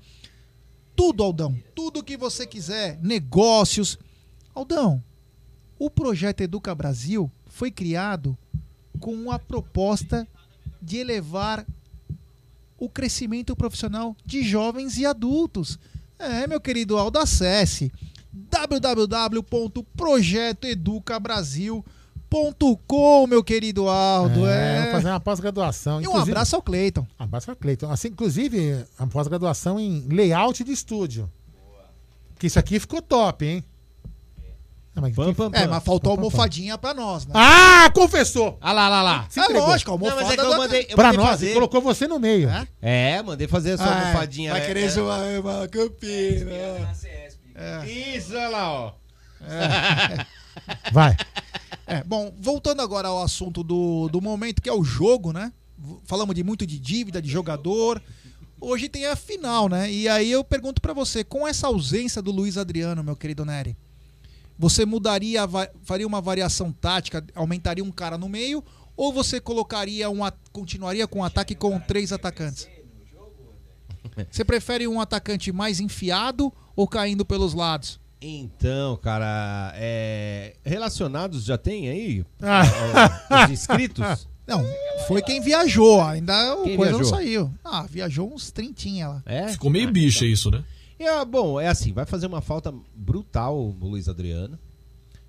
tudo, Aldão. Tudo que você quiser, negócios. Aldão, o projeto Educa Brasil foi criado com a proposta de elevar o crescimento profissional de jovens e adultos. É, meu querido Aldo, acesse www.projetoeducabrasil.com, meu querido Aldo. É, É, vou fazer uma pós-graduação. E um abraço ao Cleiton. Abraço ao Cleiton. Assim, inclusive, a pós-graduação em layout de estúdio. Que isso aqui ficou top, hein? Ah, mas, Pam, pam, É, pam. mas faltou a Pam, pam, pam. almofadinha pra nós, né? Ah, confessou! Ah lá, lá, lá. Se é entregou. lógico, a Não, mas almofada é que eu mandei, eu Pra nós, fazer. ele colocou você no meio. É? É, mandei fazer essa Ah, almofadinha. Vai é- querer é- zoar uma campina. Isso, olha lá, ó. Vai. É, bom, voltando agora ao assunto do, do momento, que é o jogo, né? Falamos de muito de dívida, de jogador. Hoje tem a final, né? E aí eu pergunto pra você, com essa ausência do Luiz Adriano, meu querido Nery, você mudaria, faria uma variação tática, aumentaria um cara no meio, ou você colocaria um, continuaria com um ataque com três atacantes? [laughs] Você prefere um atacante mais enfiado ou caindo pelos lados? Então, cara, é... relacionados já tem aí? Ah. Os inscritos? [laughs] Não, foi quem viajou, ainda o Quem coisa não viajou? saiu. Ah, viajou uns trintinha lá. É? Ficou meio bicha isso, né? Ah, bom, é assim, vai fazer uma falta brutal o Luiz Adriano.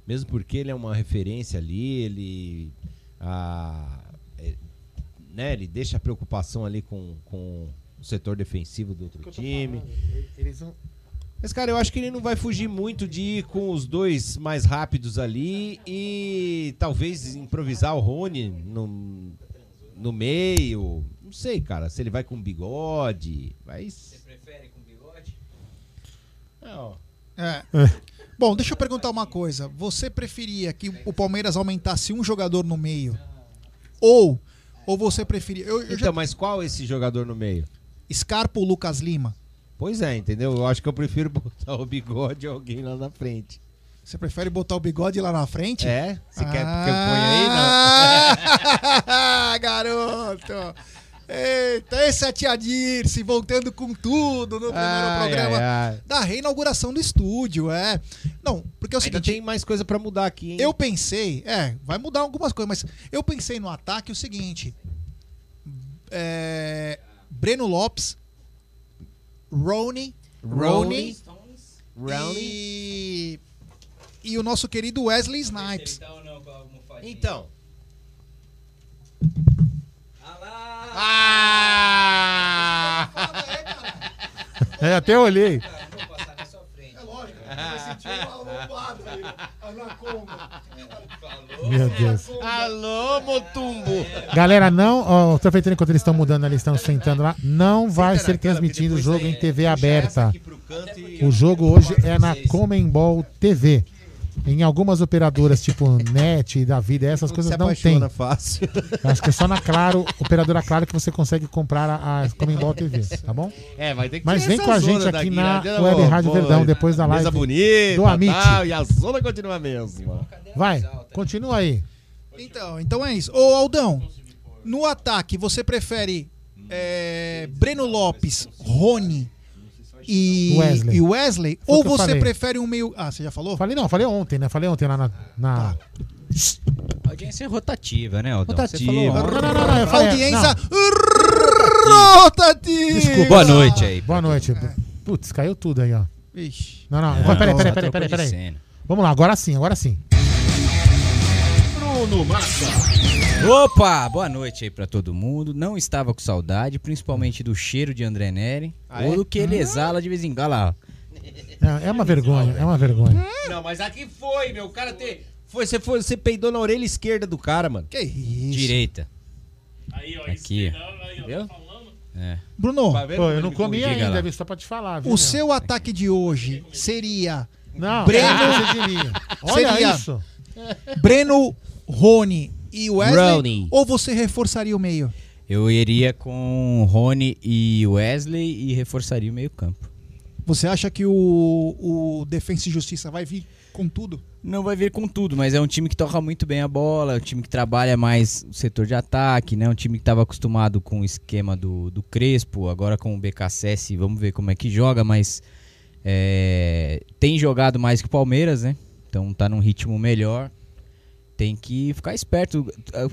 Mesmo porque ele é uma referência ali, ele. ah, é, né, ele deixa a preocupação ali com, com o setor defensivo do outro time. Mas, cara, eu acho que ele não vai fugir muito de ir com os dois mais rápidos ali e talvez improvisar o Rony no, no meio. Não sei, cara, se ele vai com bigode. Mas. É, ó. É. Bom, deixa eu perguntar uma coisa. Você preferia que o Palmeiras aumentasse um jogador no meio? Ou ou você preferia. Eu, eu Então, já... mas qual esse jogador no meio? Scarpa ou Lucas Lima? Pois é, entendeu? Eu acho que eu prefiro [laughs] botar o bigode ou alguém lá na frente. Você prefere botar o bigode lá na frente? É? Você quer que eu Ah, ponha aí? Não. [laughs] [laughs] garoto! Eita, esse é a tia Dirce voltando com tudo no primeiro Ai, programa ai, ai. da reinauguração do estúdio, é. Não, porque é o Ainda seguinte, tem mais coisa pra mudar aqui, hein? eu pensei, é, vai mudar algumas coisas, mas eu pensei no ataque o seguinte: é, Breno Lopes, Rony, Rony, e, e o nosso querido Wesley Snipes. Então. Ah! É, até olhei. Meu Deus. Alô, Motumbo! Galera, não, ó, aproveitando enquanto eles estão mudando ali, estão sentando lá, não vai ser transmitido o jogo em TV aberta. O jogo hoje é na Comembol TV. Em algumas operadoras, tipo NET da vida, essas coisas não tem. fácil. Acho que é só na Claro, operadora Claro, que você consegue comprar a, a [laughs] Comembol TV, tá bom? É, vai ter que Mas vem com a gente aqui na né? Web Pô, Rádio pô, Verdão, depois da live Mesa bonita, do Amit. tal, e a zona continua a mesma. Vai, continua aí. Então, então é isso. Ô Aldão, no ataque você prefere é, Breno Lopes, Rony e Wesley. e Wesley ou você falei. prefere um meio. Ah, você já falou? Falei não, falei ontem, né? Falei ontem lá na. na- Audiência rotativa, né, Aldão? Você Rotativa. Não, não, não, eu falei- Audiência não. rotativa. Desculpa. Boa noite aí. Boa noite. Putz, caiu tudo aí, ó. Ixi. Não, não. É, vai, peraí, não, peraí, peraí, peraí, peraí. Vamos lá, agora sim, agora sim. Bruno Massa. Opa, boa noite aí pra todo mundo. Não estava com saudade, principalmente do cheiro de André Neri Ah, ou é? do que ele exala de vez em quando. Olha lá. É, é uma vergonha, é uma vergonha. Não, mas aqui foi, meu. O cara tem. Foi, você, foi, você peidou na orelha esquerda do cara, mano. Que isso? Direita. Aí, ó, Aqui. Viu? É. Bruno, Pô, eu não comi ainda, lá. Só pra te falar, viu? o meu? seu ataque de hoje seria Não, Breno- é, você diria. [laughs] Olha Seria- isso. Breno, Rony e Wesley? Rony. Ou você reforçaria o meio? Eu iria com Rony e Wesley e reforçaria o meio-campo. Você acha que o, o Defensa e Justiça vai vir com tudo? Não vai vir com tudo, mas é um time que toca muito bem a bola, é um time que trabalha mais o setor de ataque, né? Um time que estava acostumado com o esquema do, do Crespo, agora com o BKSS, vamos ver como é que joga, mas é, tem jogado mais que o Palmeiras, né? Então tá num ritmo melhor. Tem que ficar esperto.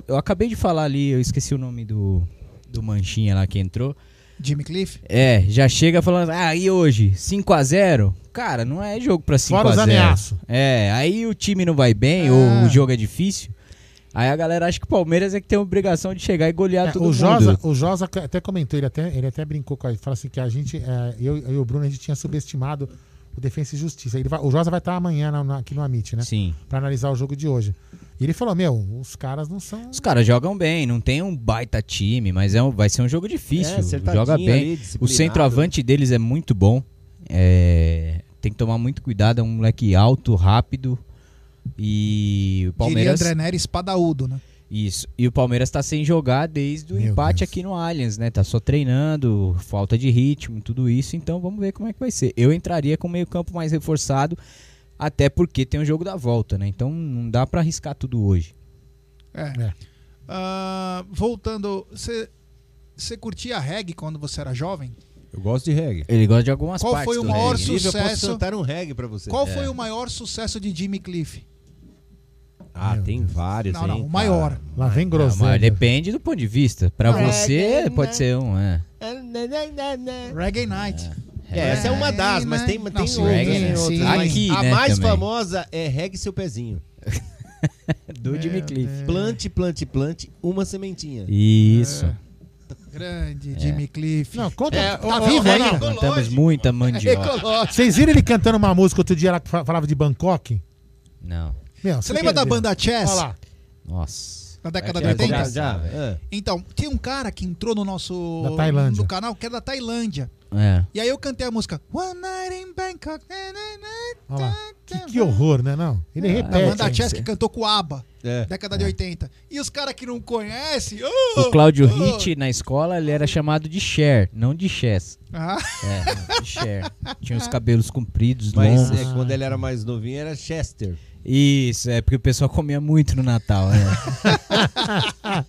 Eu, acabei de falar ali, eu esqueci o nome do, do Manchinha lá que entrou. Jimmy Cliff? É, já chega falando, ah, e hoje? 5 a 0 Cara, não é jogo pra 5 Fora a os 0 ameaços. É, aí o time não vai bem, ou o jogo é difícil. Aí a galera acha que o Palmeiras é que tem a obrigação de chegar e golear É, todo o, mundo. Josa, o Josa até comentou, ele até, ele até brincou com a gente, falou assim que a gente, é, eu, eu e o Bruno, a gente tinha subestimado o Defensa e Justiça. Ele vai- o Josa vai estar amanhã na- na- aqui no Amit, né? Sim. Pra analisar o jogo de hoje. E ele falou, meu, os caras não são... Os caras jogam bem, não tem um baita time, mas é um, vai ser um jogo difícil. É, joga bem. ali, o centroavante deles é muito bom. É, tem que tomar muito cuidado, é um moleque alto, rápido. E o Diria Palmeiras. André Neri espadaúdo, né? Isso. E o Palmeiras tá sem jogar desde o Meu empate Deus. aqui no Allianz, né? Tá só treinando, falta de ritmo, tudo isso. Então vamos ver como é que vai ser. Eu entraria com o meio-campo mais reforçado, até porque tem o jogo da volta, né? Então não dá pra arriscar tudo hoje. É. É. Ah, voltando, você curtia reggae quando você era jovem? Eu gosto de reggae. Ele gosta de algumas Qual partes foi o do maior reggae. Inclusive, eu posso sucesso? cantar um reggae pra você. Qual É. foi o maior sucesso de Jimmy Cliff? Ah, Meu tem vários, Não, não, hein, o maior. cara. Lá vem Ah, groselha. mas depende do ponto de vista. Pra Não, você pode ser um, é. Reggae Night. É, essa é uma das, mas tem, Não, tem sim, outras. sim. Mas Aqui, a né, mais também. famosa é Regue Seu Pezinho. [laughs] Do Jimmy Cliff. Plante, plante, plante, uma sementinha. Isso. Grande Jimmy Cliff. Não, conta, É, tá o- vivo é ainda? Plantamos muita mandioca. Vocês viram ele cantando uma música outro dia lá que fa- falava de Bangkok? Não. Meu, Você lembra da ver? banda Chess? Olha lá. Nossa. Na década de Vai 80? começar, Já, velho. é. Então, tem um cara que entrou no nosso Da Tailândia. no canal que é da Tailândia. É. E aí eu cantei a música One Night in Bangkok. na, na, na, Olha lá. Que, que horror, né? Não. Ele Da repete. banda hein? Chess que cantou com ABBA. É. Década de 80. E os caras que não conhecem. oh, O Cláudio oh. Ritt, na escola, ele era chamado de Cher, não de Chess. Ah, É, de Cher. Tinha os cabelos compridos, Mas longos. é, quando ele era mais novinho era Chester. Isso, é porque o pessoal comia muito no Natal, né? [laughs]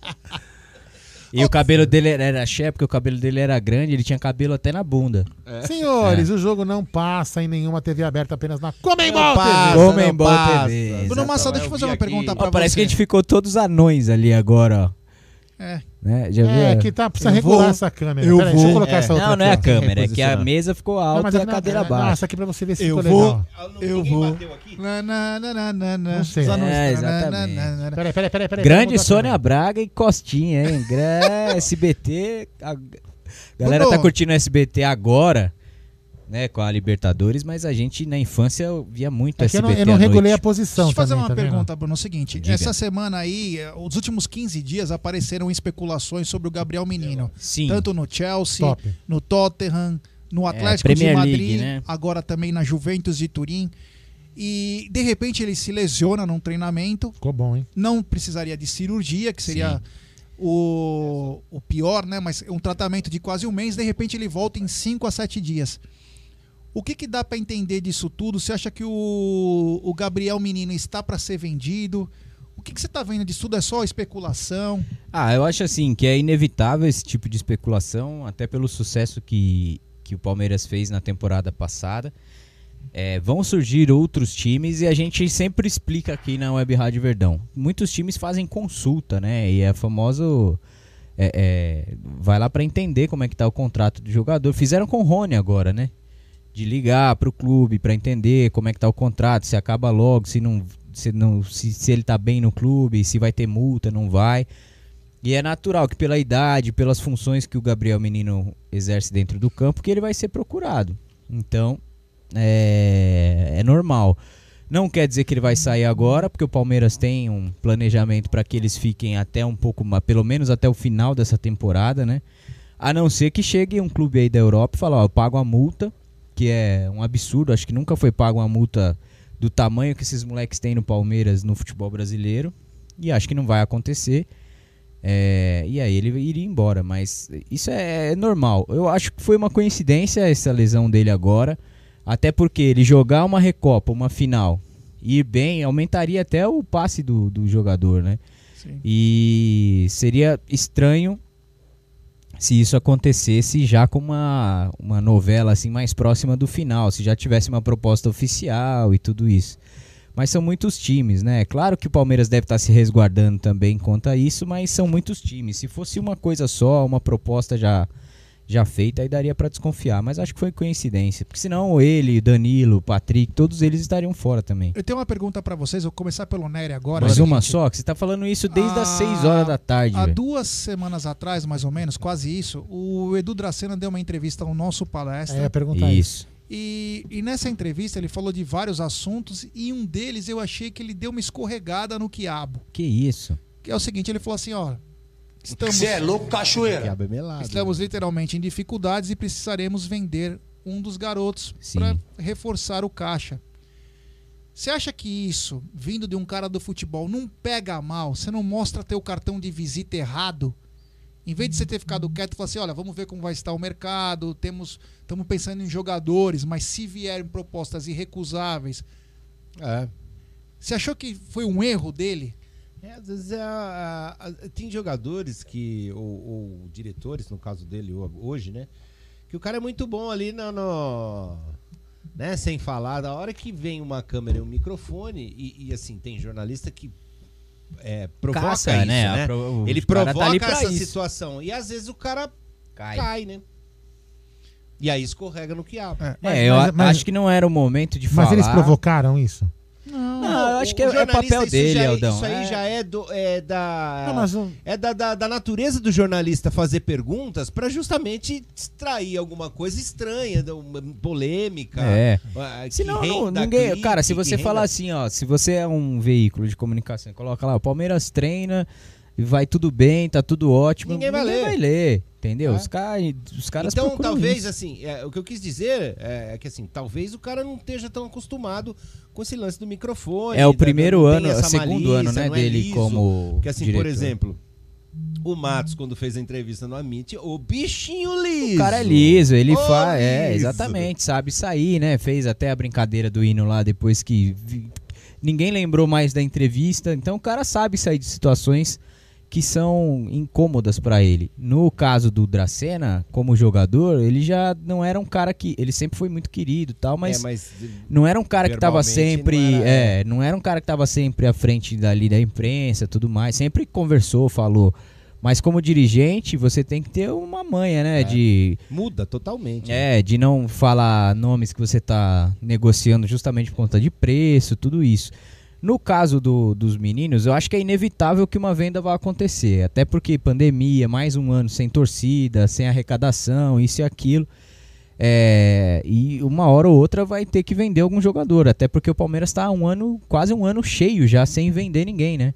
E o cabelo dele era, Cher, porque o cabelo dele era grande, ele tinha cabelo até na bunda. É. Senhores, o jogo não passa em nenhuma TV aberta, apenas na Comembol TV. Comem não Boa passa. TV. Bruno Massa, deixa eu fazer uma pergunta pra parece você. que a gente ficou todos anões ali agora, ó. É. Né? Já É, viu? que tá, precisa Eu regular vou- essa câmera. eu Peraí, deixa eu vou- colocar é. essa outra Não, não é a câmera, é que a mesa ficou Não, alta mas e a cadeira não, baixa. essa aqui pra você ver se Eu ficou vou. legal. Eu vou. Na, na, na, na. Não sei. Não É, exatamente. na. Peraí, peraí, peraí. peraí Grande Sônia Braga e Costinha, hein? SBT. [laughs] A galera Bruno. tá curtindo SBT agora, né? Com a Libertadores, mas a gente na infância via muito. É que eu não, SBT. eu não regulei a posição Deixa eu fazer também, uma tá vendo? pergunta, Bruno. É o seguinte: Diga. essa semana aí, eh, os últimos 15 dias apareceram especulações sobre o Gabriel Menino. Sim. Tanto no Chelsea, Top. no Tottenham, no Atlético Premier de Madrid, League, né? agora também na Juventus de Turim. E de repente ele se lesiona num treinamento, Ficou bom, hein? não precisaria de cirurgia, que seria Sim. o, o pior, né? Mas um tratamento de quase um mês, de repente ele volta em 5 a 7 dias. O que, que dá pra entender disso tudo? Você acha que o, o Gabriel Menino está pra ser vendido? O que, que você tá vendo disso tudo? É só especulação? Ah, eu acho assim que é inevitável esse tipo de especulação, até pelo sucesso que, que o Palmeiras fez na temporada passada. É, vão surgir outros times e a gente sempre explica aqui na Web Rádio Verdão. Muitos times fazem consulta, né? E é famoso. é, é, vai lá pra entender como é que tá o contrato do jogador. Fizeram com o Rony agora, né? De ligar pro clube pra entender como é que tá o contrato, se acaba logo, se não. Se, não, se, se ele tá bem no clube, se vai ter multa, não vai. E é natural que pela idade, pelas funções que o Gabriel Menino exerce dentro do campo, que ele vai ser procurado. Então, é, é normal. Não quer dizer que ele vai sair agora, porque o Palmeiras tem um planejamento para que eles fiquem até um pouco, pelo menos até o final dessa temporada, né? A não ser que chegue um clube aí da Europa e fale, ó, eu pago a multa, que é um absurdo, acho que nunca foi pago uma multa do tamanho que esses moleques têm no Palmeiras no futebol brasileiro. E acho que não vai acontecer. É, e aí ele iria embora, mas isso é, é normal. Eu acho que foi uma coincidência essa lesão dele agora. Até porque ele jogar uma Recopa, uma final, e ir bem, aumentaria até o passe do, do jogador, né? Sim. E seria estranho se isso acontecesse já com uma, uma novela assim mais próxima do final, se já tivesse uma proposta oficial e tudo isso. Mas são muitos times, né? Claro que o Palmeiras deve estar se resguardando também quanto a isso, mas são muitos times. Se fosse uma coisa só, uma proposta já já feita, aí daria pra desconfiar. Mas acho que foi coincidência, porque senão ele, Danilo, Patrick, todos eles estariam fora também. Eu tenho uma pergunta pra vocês, vou começar pelo Nery agora. Mas uma seguinte, só, que você tá falando isso desde as Ah, 6 horas da tarde. Há velho. duas semanas atrás, mais ou menos, quase isso, o Edu Dracena deu uma entrevista ao nosso palestra. É, ia perguntar Isso. E, e nessa entrevista ele falou de vários assuntos e um deles eu achei que ele deu uma escorregada no quiabo. Que isso? Que é o seguinte, ele falou assim, ó. Estamos, Cê é louco, cachoeira. É melado. Estamos literalmente em dificuldades e precisaremos vender um dos garotos para reforçar o caixa. Você acha que isso, vindo de um cara do futebol, não pega mal? Você não mostra teu cartão de visita errado? Em vez de você ter ficado quieto e falar assim, olha, vamos ver como vai estar o mercado, temos, estamos pensando em jogadores, mas se vierem propostas irrecusáveis. Você achou que foi um erro dele? É, às vezes é a- a- a- tem jogadores que, ou, ou diretores, no caso dele ho- hoje, né? Que o cara é muito bom ali no. no- né, sem falar, da hora que vem uma câmera e um microfone, e, e, assim, tem jornalista que é, provoca Caça, isso, né? né? Pro- Ele tá provoca pra essa isso. situação. E às vezes o cara Cai. cai, né? E aí escorrega no quiabo. É, eu a- acho que não era o momento de Mas falar. eles provocaram isso? Não, eu acho o- que o é, é jornalista, papel dele, é- Aldão. Isso aí já é, do, é da. Não, mas o- É da, da, da natureza do jornalista fazer perguntas pra justamente extrair alguma coisa estranha, polêmica. É. ah, Senão, não, ninguém. clique, cara, se você renda- falar assim, ó, se você é um veículo de comunicação, coloca lá, o Palmeiras treina vai tudo bem, tá tudo ótimo. Ninguém vai ler. vai ler, entendeu? É. Os, cara, os caras Então, talvez, isso. assim, é, o que eu quis dizer é, é que, assim, talvez o cara não esteja tão acostumado com esse lance do microfone. É o da- primeiro tem ano, é o segundo ano, né, é dele liso. como Porque, assim, por diretor. exemplo, o Matos, quando fez a entrevista no Amit, o bichinho liso. O cara é liso, ele faz. É, exatamente, sabe sair, né? Fez até a brincadeira do hino lá depois que vi- ninguém lembrou mais da entrevista. Então o cara sabe sair de situações que são incômodas pra ele. No caso do Dracena, como jogador, ele já não era um cara que. Ele sempre foi muito querido tal, mas, É, mas, não era um cara que tava verbalmente sempre. não era- é, não era um cara que tava sempre à frente dali da imprensa tudo mais. Sempre conversou, falou. Mas como dirigente, você tem que ter uma manha, né? É. De. Muda totalmente. né? É, de não falar nomes que você tá negociando justamente por conta de preço, tudo isso. No caso do- dos meninos, eu acho que é inevitável que uma venda vá acontecer. Até porque pandemia, mais um ano sem torcida, sem arrecadação, isso e aquilo. É, e uma hora ou outra vai ter que vender algum jogador. Até porque o Palmeiras está um ano, quase um ano cheio já, sem vender ninguém, né?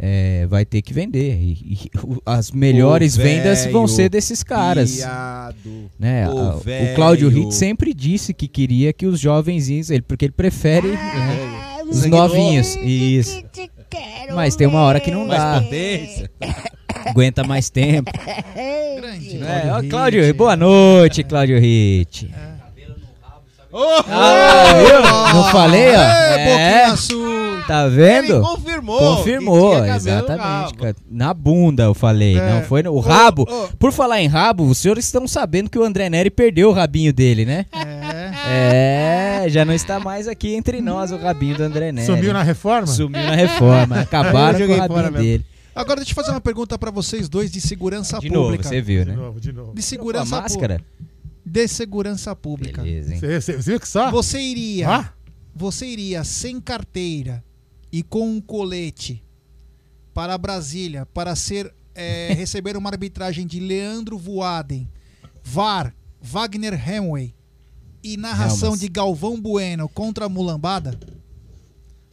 É, vai ter que vender. E, e o- as melhores vendas vão ser desses caras. Né? O velho. Cláudio Ritt sempre disse que queria que os jovenzinhos, ele, porque ele prefere né, os novinhos. Isso. Mas tem uma hora que não Mais dá. potência. [laughs] Aguenta mais tempo. Grande. É, ó, Cláudio Ritt. Boa noite, Cláudio Ritt. Oh, Ah, viu? Não falei, ó? É. suja. Tá vendo? Ele confirmou Confirmou, exatamente. Na bunda eu falei, É. não foi no o rabo. ô. Por falar em rabo, os senhores estão sabendo que o André Neri perdeu o rabinho dele, né? É. É, já não está mais aqui entre nós o rabinho do André Nery. Sumiu na reforma? Sumiu na reforma. [laughs] Acabaram com o rabinho dele. Agora deixa eu fazer uma pergunta pra vocês dois de segurança De novo, pública. você viu, né? De novo, de novo. De segurança Com a máscara? pública. De segurança pública. Beleza, hein? Você, você viu que só? Você iria. Ah? Você iria sem carteira e com um colete para Brasília para ser é, [laughs] receber uma arbitragem de Leandro Voaden, VAR, Wagner Hemway e narração Helmas. de Galvão Bueno contra a Mulambada?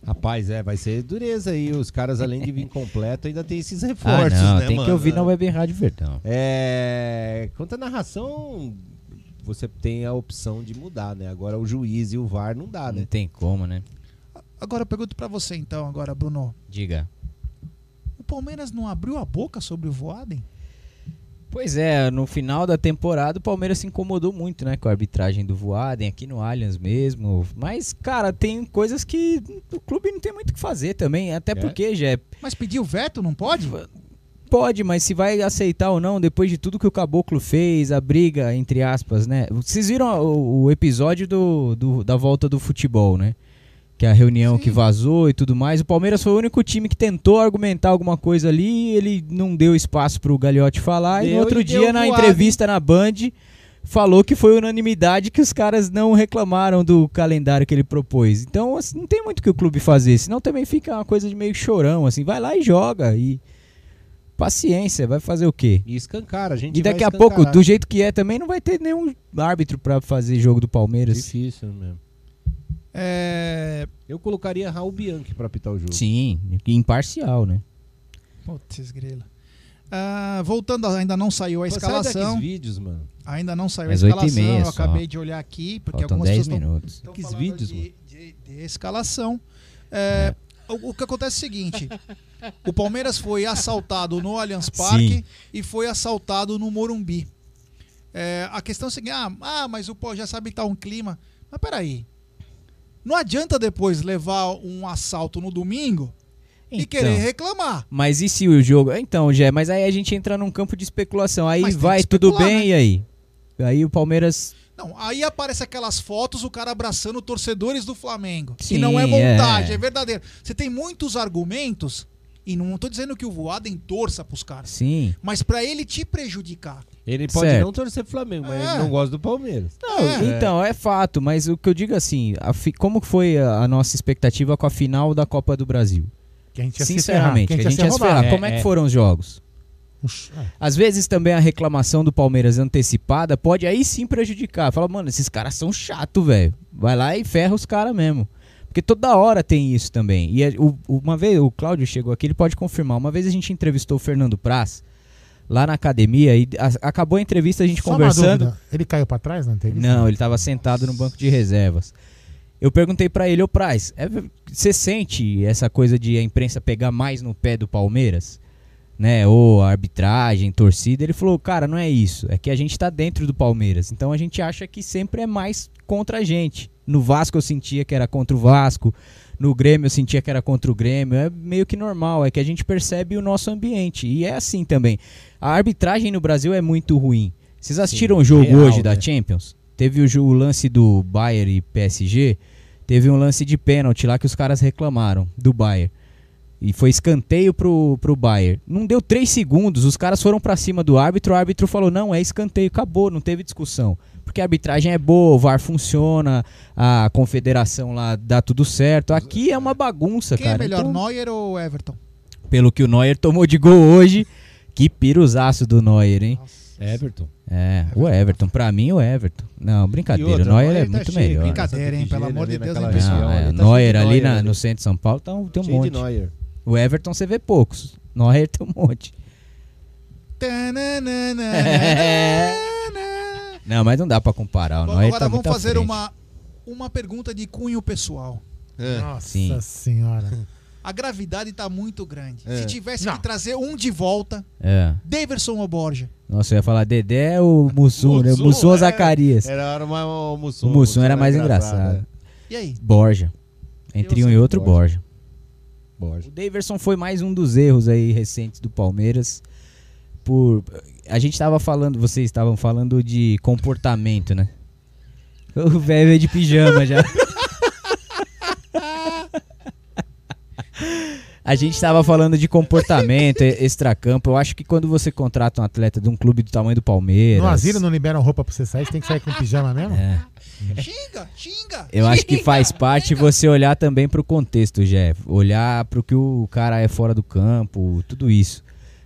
Rapaz, é, vai ser dureza aí. Os caras, além de vir [laughs] completo, ainda tem esses Ah, reforços, não, né, tem mano? que ouvir na Web Rádio Verdão. É. Quanto à narração, você tem a opção de mudar, né? Agora o juiz e o VAR não dá, Não né? tem como, né? Agora eu pergunto pra você então, agora, Bruno. Diga. O Palmeiras não abriu a boca sobre o Voaden? Pois é, no final da temporada o Palmeiras se incomodou muito, né, com a arbitragem do Voaden aqui no Allianz mesmo. Mas, cara, tem coisas que o clube não tem muito o que fazer também, até É? porque já é Mas pediu veto, não pode? Pode, mas se vai aceitar ou não, depois de tudo que o Caboclo fez, a briga, entre aspas, né? Vocês viram o, o episódio do, do- da volta do futebol, né? Que é a reunião que vazou e tudo mais. O Palmeiras foi o único time que tentou argumentar alguma coisa ali, ele não deu espaço pro Gagliotti falar. e Deu no outro e dia, na voado, entrevista na Band, falou que foi unanimidade que os caras não reclamaram do calendário que ele propôs. Então, assim, não tem muito o que o clube fazer, senão também fica uma coisa de meio chorão, assim, vai lá e joga e paciência, vai fazer o quê? E escancara, a gente E daqui vai a pouco, do jeito que é também, não vai ter nenhum árbitro pra fazer jogo do Palmeiras. Difícil mesmo. É. Eu colocaria Raul Bianchi pra apitar o jogo. Sim, imparcial, né? Putz, grila. Ah, voltando, ainda não saiu a Pô, escalação. vídeos, mano. Ainda não saiu Mas a escalação. meia eu só. acabei de olhar aqui, porque Faltam algumas 10 pessoas tão- minutos. tão vídeos, de, de- de escalação. É, O, o que acontece é o seguinte: o Palmeiras foi assaltado no Allianz Parque Sim. e foi assaltado no Morumbi. É, a questão é a seguinte: ah, ah, mas o pô já sabe que tá um clima. Mas peraí. Não adianta depois levar um assalto no domingo e Então. querer reclamar. Mas e se o jogo. Então, Jé, mas aí a gente entra num campo de especulação. Aí Mas vai, que tudo bem, né? e aí? Aí o Palmeiras. Não, aí aparece aquelas fotos, o cara abraçando torcedores do Flamengo. que Sim, não é montagem, é. é. verdadeiro. Você tem muitos argumentos, e não tô dizendo que o Voaden torça pros caras. Sim. Mas pra ele te prejudicar. Ele pode Certo. não torcer pro Flamengo, mas É. ele não gosta do Palmeiras. Não, então, é fato, mas o que eu digo assim, a fi- como foi a, a nossa expectativa com a final da Copa do Brasil? Que a gente ia Sinceramente, que a gente ia se ferrar. roubar. Como é, que foram os jogos? é. Às vezes também a reclamação do Palmeiras antecipada pode aí sim prejudicar. Fala, mano, esses caras são chato, velho. Vai lá e ferra os caras mesmo. Porque toda hora tem isso também. E o- uma vez o Cláudio chegou aqui, ele pode confirmar. Uma vez a gente entrevistou o Fernando Praz lá na academia e a- acabou a entrevista a gente Só conversando. Ele caiu pra trás na entrevista? Não, ele tava sentado no banco de reservas. Eu perguntei pra ele, ô Praz, é você sente essa coisa de a imprensa pegar mais no pé do Palmeiras? Né? Ou arbitragem, torcida? Ele falou, cara, não é isso. É que a gente tá dentro do Palmeiras. Então a gente acha que sempre é mais contra a gente. No Vasco eu sentia que era contra o Vasco. No Grêmio eu sentia que era contra o Grêmio. É meio que normal. É que a gente percebe o nosso ambiente. E é assim também. A arbitragem no Brasil é muito ruim. Vocês assistiram o jogo real, hoje da né? Champions? Teve o, o lance do Bayern e PSG. Teve um lance de pênalti lá que os caras reclamaram do Bayern. E foi escanteio pro, pro Bayern. Não deu três segundos, os caras foram pra cima do árbitro, o árbitro falou: não, é escanteio, acabou, não teve discussão. Porque a arbitragem é boa, o VAR funciona, a confederação lá dá tudo certo. Aqui é uma bagunça, Quem cara. é melhor, Então, Neuer ou Everton? pelo que o Neuer tomou de gol hoje, que piruzaço do Neuer, hein? Everton. É, o Everton, pra mim o Everton. Não, brincadeira, outra, o Neuer o é Neuer tá muito cheio, melhor. Brincadeira, hein? Pelo amor de Deus, pessoal? Não, é, tá Neuer ali Neuer na- no centro de São Paulo tá um- tem um Cheio de monte. Neuer. O Everton você vê poucos. Neuer tem um monte. [laughs] Não, mas não dá pra comparar. O Bom, agora tá vamos fazer frente. uma, uma pergunta de cunho pessoal. Nossa Sim. senhora. A gravidade tá muito grande. É. Se tivesse Não. que trazer um de volta, É. Daverson ou Borja? Nossa, eu ia falar Dedé ou Mussum, né? Mussum ou é, Zacarias? Era, era mais o Mussum. O Mussum era mais engraçado. E aí? Borja. Entre um e outro, Borja. Borja. O Daverson foi mais um dos erros aí recentes do Palmeiras. Por a gente estava falando, vocês estavam falando de comportamento, né? O velho veio de pijama já. A gente estava falando de comportamento, extracampo. Eu acho que quando você contrata um atleta de um clube do tamanho do Palmeiras. No asilo não liberam roupa pra você sair, você tem que sair com pijama mesmo? É. Xinga, xinga. Eu acho que faz parte você olhar também pro contexto, Jeff. Olhar pro que o cara é fora do campo, tudo isso.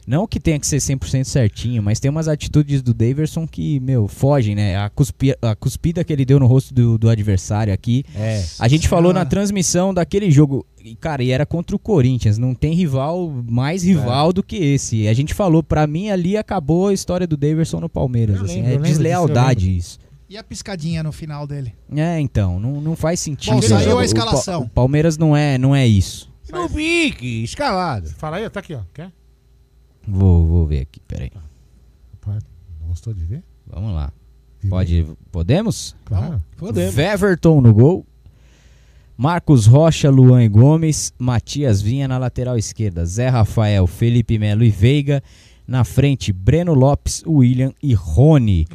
Não que tenha que ser 100% certinho, mas tem umas atitudes do Daverson que, meu, fogem, né? A, cuspi- a cuspida que ele deu no rosto do, do adversário aqui. É. A gente falou na transmissão daquele jogo, e, cara, e era contra o Corinthians. Não tem rival mais rival do que esse. A gente falou, pra mim ali acabou a história do Daverson no Palmeiras. Assim, lembro, é disso, deslealdade isso. E a piscadinha no final dele? É, então, não, não faz sentido. Bom, saiu a O Pa- escalação. O Palmeiras não é, não é isso. No pique, escalado. Fala aí, tá aqui, ó. Quer? Vou, vou ver aqui, peraí. Gostou de ver? Vamos lá. Pode, podemos? Claro. Podemos. Everton no gol. Marcos Rocha, Luan e Gomes, Matias Vinha na lateral esquerda, Zé Rafael, Felipe Melo e Veiga. Na frente, Breno Lopes, William e Rony.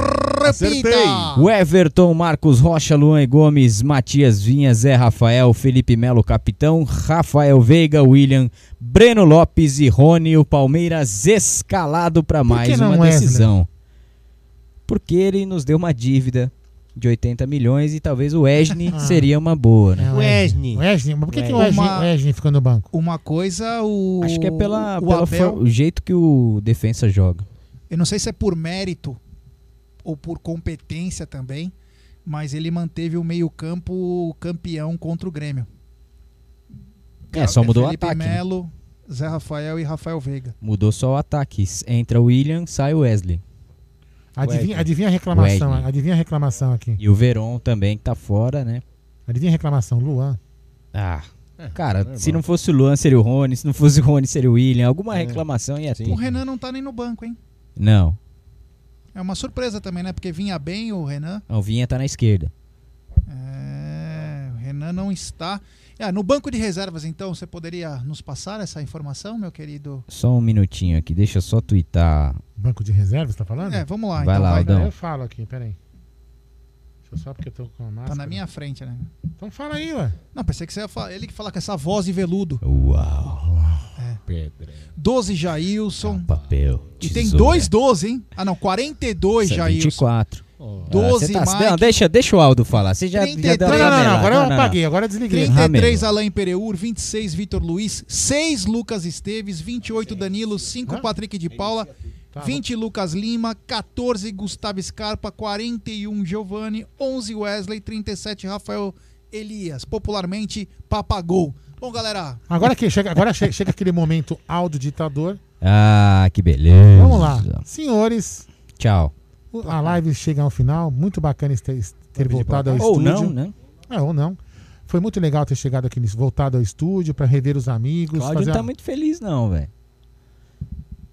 Repita! O Everton, Marcos Rocha, Luan e Gomes, Matias Vinha, Zé Rafael, Felipe Melo, capitão, Rafael Veiga, William, Breno Lopes e Rony. O Palmeiras escalado para mais uma Wesley? decisão. Porque ele nos deu uma dívida de 80 milhões e talvez o Wesley Ah. seria uma boa, né? Wesley. Wesley, mas por que, que o Uma- Wesley ficou no banco? Uma coisa, o. Acho que é pela, o pela Abel, o jeito que o defensa joga. Eu não sei se é por mérito ou por competência também, mas ele manteve o meio-campo campeão contra o Grêmio. É, só mudou o Felipe ataque. né? Melo, Zé Rafael e Rafael Veiga. Mudou só o ataque. Entra o William, sai o Wesley. Adivinha, adivinha a reclamação, Wesley. adivinha a reclamação aqui. E o Veron também que tá fora, né? Adivinha a reclamação, Luan. Ah, cara, se não fosse o Luan, seria o Rony. Se não fosse o Rony, seria o William. Alguma É. reclamação ia ter. O Renan não tá nem no banco, hein? Não, É uma surpresa também, né? Porque vinha bem o Renan. o Vinha tá na esquerda. É, o Renan não está. Ah, no banco de reservas, então, você poderia nos passar essa informação, meu querido? Só um minutinho aqui, deixa eu só twittar. Banco de reservas, tá falando? É, vamos lá, Vai então. lá, vai. Aldão. Eu falo aqui, peraí. Deixa eu só porque eu tô com a máscara. Tá na minha frente, né? Então fala aí, ué. Não, pensei que você ia falar. Ele que fala com essa voz de veludo. Uau. Pedra. 12 Jailson. Papel. E tem dois 12, hein? Ah, não, 42 Isso é Jailson. 24. 12 Ah, tá- Mike. Não, deixa, deixa o Aldo falar. Você já, já 33. deu uma Não, não, não, ramelada. agora eu Não, não, não. apaguei, agora eu desliguei. 33 Ramelou. Alain Pereur, 26 Vitor Luiz, 6 Lucas Esteves, 28 Danilo, 5 Patrick de Paula, Tá, 20 Lucas Lima, 14 Gustavo Scarpa, 41 Giovanni, 11 Wesley, 37 Rafael Elias, popularmente Papagol. Bom, galera, Agora que chega, agora che- chega aquele momento áudio ditador. Ah, que beleza. Vamos lá. Senhores, Tchau. o- a live chega ao final. Muito bacana ter, ter voltado ao Ou estúdio. não, né? É, ou não. Foi muito legal ter chegado aqui, nisso, voltado ao estúdio pra rever os amigos. Cláudio fazer não tá a- muito feliz, não, velho.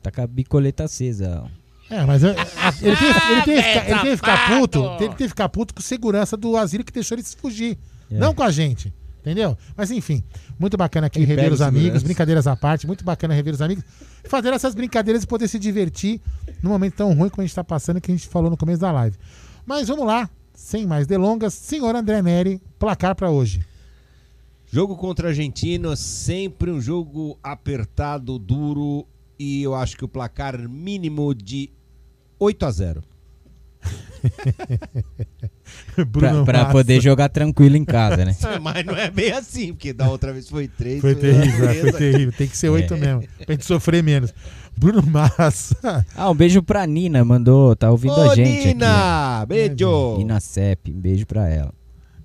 Tá com a bicoleta acesa. ó. É, mas é, a- ele tem, ele que ficar, ele tem que ficar safado! puto. Ele tem que ficar puto com segurança do asilo que deixou ele se fugir. É. Não com a gente. Entendeu? Mas enfim, muito bacana aqui Quem rever os amigos, brincadeiras à parte, muito bacana rever os amigos. E fazer essas brincadeiras e poder se divertir num momento tão ruim como a gente tá passando que a gente falou no começo da live. Mas vamos lá, sem mais delongas, senhor André Neri, placar pra hoje. Jogo contra a Argentina, sempre um jogo apertado, duro e eu acho que o placar mínimo de 8 a 0. [laughs] [laughs] Pra, pra poder jogar tranquilo em casa, né? [laughs] Mas não é bem assim, porque da outra vez foi 3. Foi terrível, é, foi terrível. Tem que ser oito É. mesmo, pra gente sofrer menos. Bruno Massa. Ah, um beijo pra Nina, mandou, tá ouvindo Ô, a gente Nina, aqui. beijo. Nina Sepp, um beijo pra ela.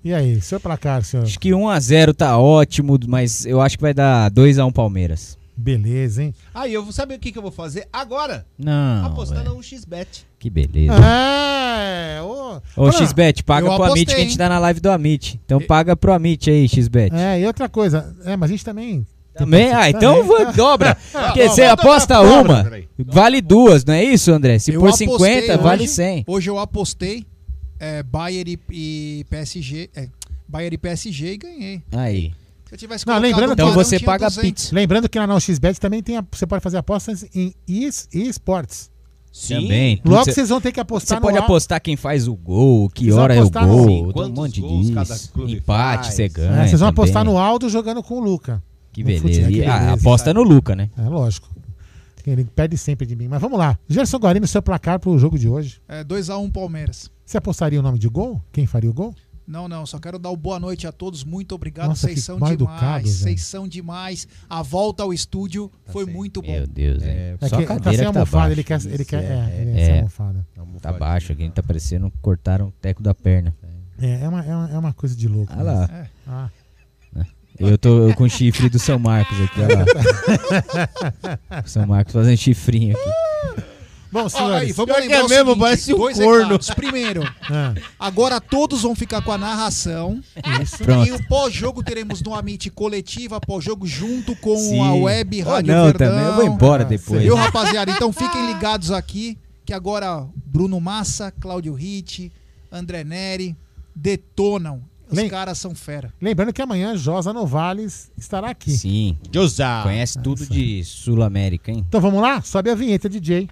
E aí, seu placar, senhor? Acho que 1x0 tá ótimo, mas eu acho que vai dar 2x1 Palmeiras. Beleza, hein? Aí, eu vou saber o que, que eu vou fazer agora? Não, Apostar no 1xBet. Que beleza. É, ô. Ô, XBet, paga pro apostei, Amit que a gente hein? tá na live do Amit. Então paga pro Amit aí, XBet. É, e outra coisa, é, mas a gente também. Também? Ah, então Também. vou- dobra. [laughs] Porque Dobra, você aposta dobra, uma, peraí. vale duas, não é isso, André? Se eu por apostei 50, vale hoje- 100. Hoje eu apostei é, Bayern e, e PSG, é, Bayern e PSG e ganhei. Aí. Se eu tivesse Não, lembrando um que- Então você paga 200. pizza. Lembrando que lá na XBet também tem a- você pode fazer apostas em esportes. Também. Tudo Logo cê- vocês vão ter que apostar Você no pode ar. apostar quem faz o gol, que Vocês hora é o no- gol, Sim, tem um monte disso. Empate, faz. você ganha. É, vocês vão também. apostar no Aldo jogando com o Luca. Que No beleza. futebol, E que a- beleza. aposta no Luca, né? É lógico. Ele perde sempre de mim. Mas vamos lá. Gerson Guarino, seu placar pro jogo de hoje. É 2x1 Palmeiras. Você apostaria o nome de gol? Quem faria o gol? Não, não, só quero dar o boa noite a todos. Muito obrigado. Nossa, Vocês são demais. educado. Vocês são demais. A volta ao estúdio foi muito bom. Meu Deus, É é. Só que a tá cadeira sem tá almofada, baixa. ele quer- ele quer- é, ele é é, sem almofada. Tá baixo aqui, tá parecendo cortaram o teco da perna. É, é uma, é uma, é uma coisa de louco. Ah lá. Ah. Eu tô com o chifre do São Marcos aqui, olha lá. [laughs] São Marcos fazendo chifrinho aqui. [laughs] Bom, senhores. aí, vamos lembrar que é o mesmo, seguinte, parece um dois corno. recados. Primeiro, [laughs] Ah. agora todos vão ficar com a narração. Isso. Pronto. E o pós-jogo teremos no Amit coletiva, pós-jogo junto com Sim. a Web Ou Rádio não, Verdão. também, eu vou embora depois. Viu, rapaziada? Então fiquem ligados aqui, que agora Bruno Massa, Cláudio Ritt, André Neri detonam. Os Lem- caras são fera. Lembrando que amanhã Josa Novales estará aqui. Sim. Josá. Conhece tudo de Sul América, hein? Então vamos lá? Sobe a vinheta, DJ.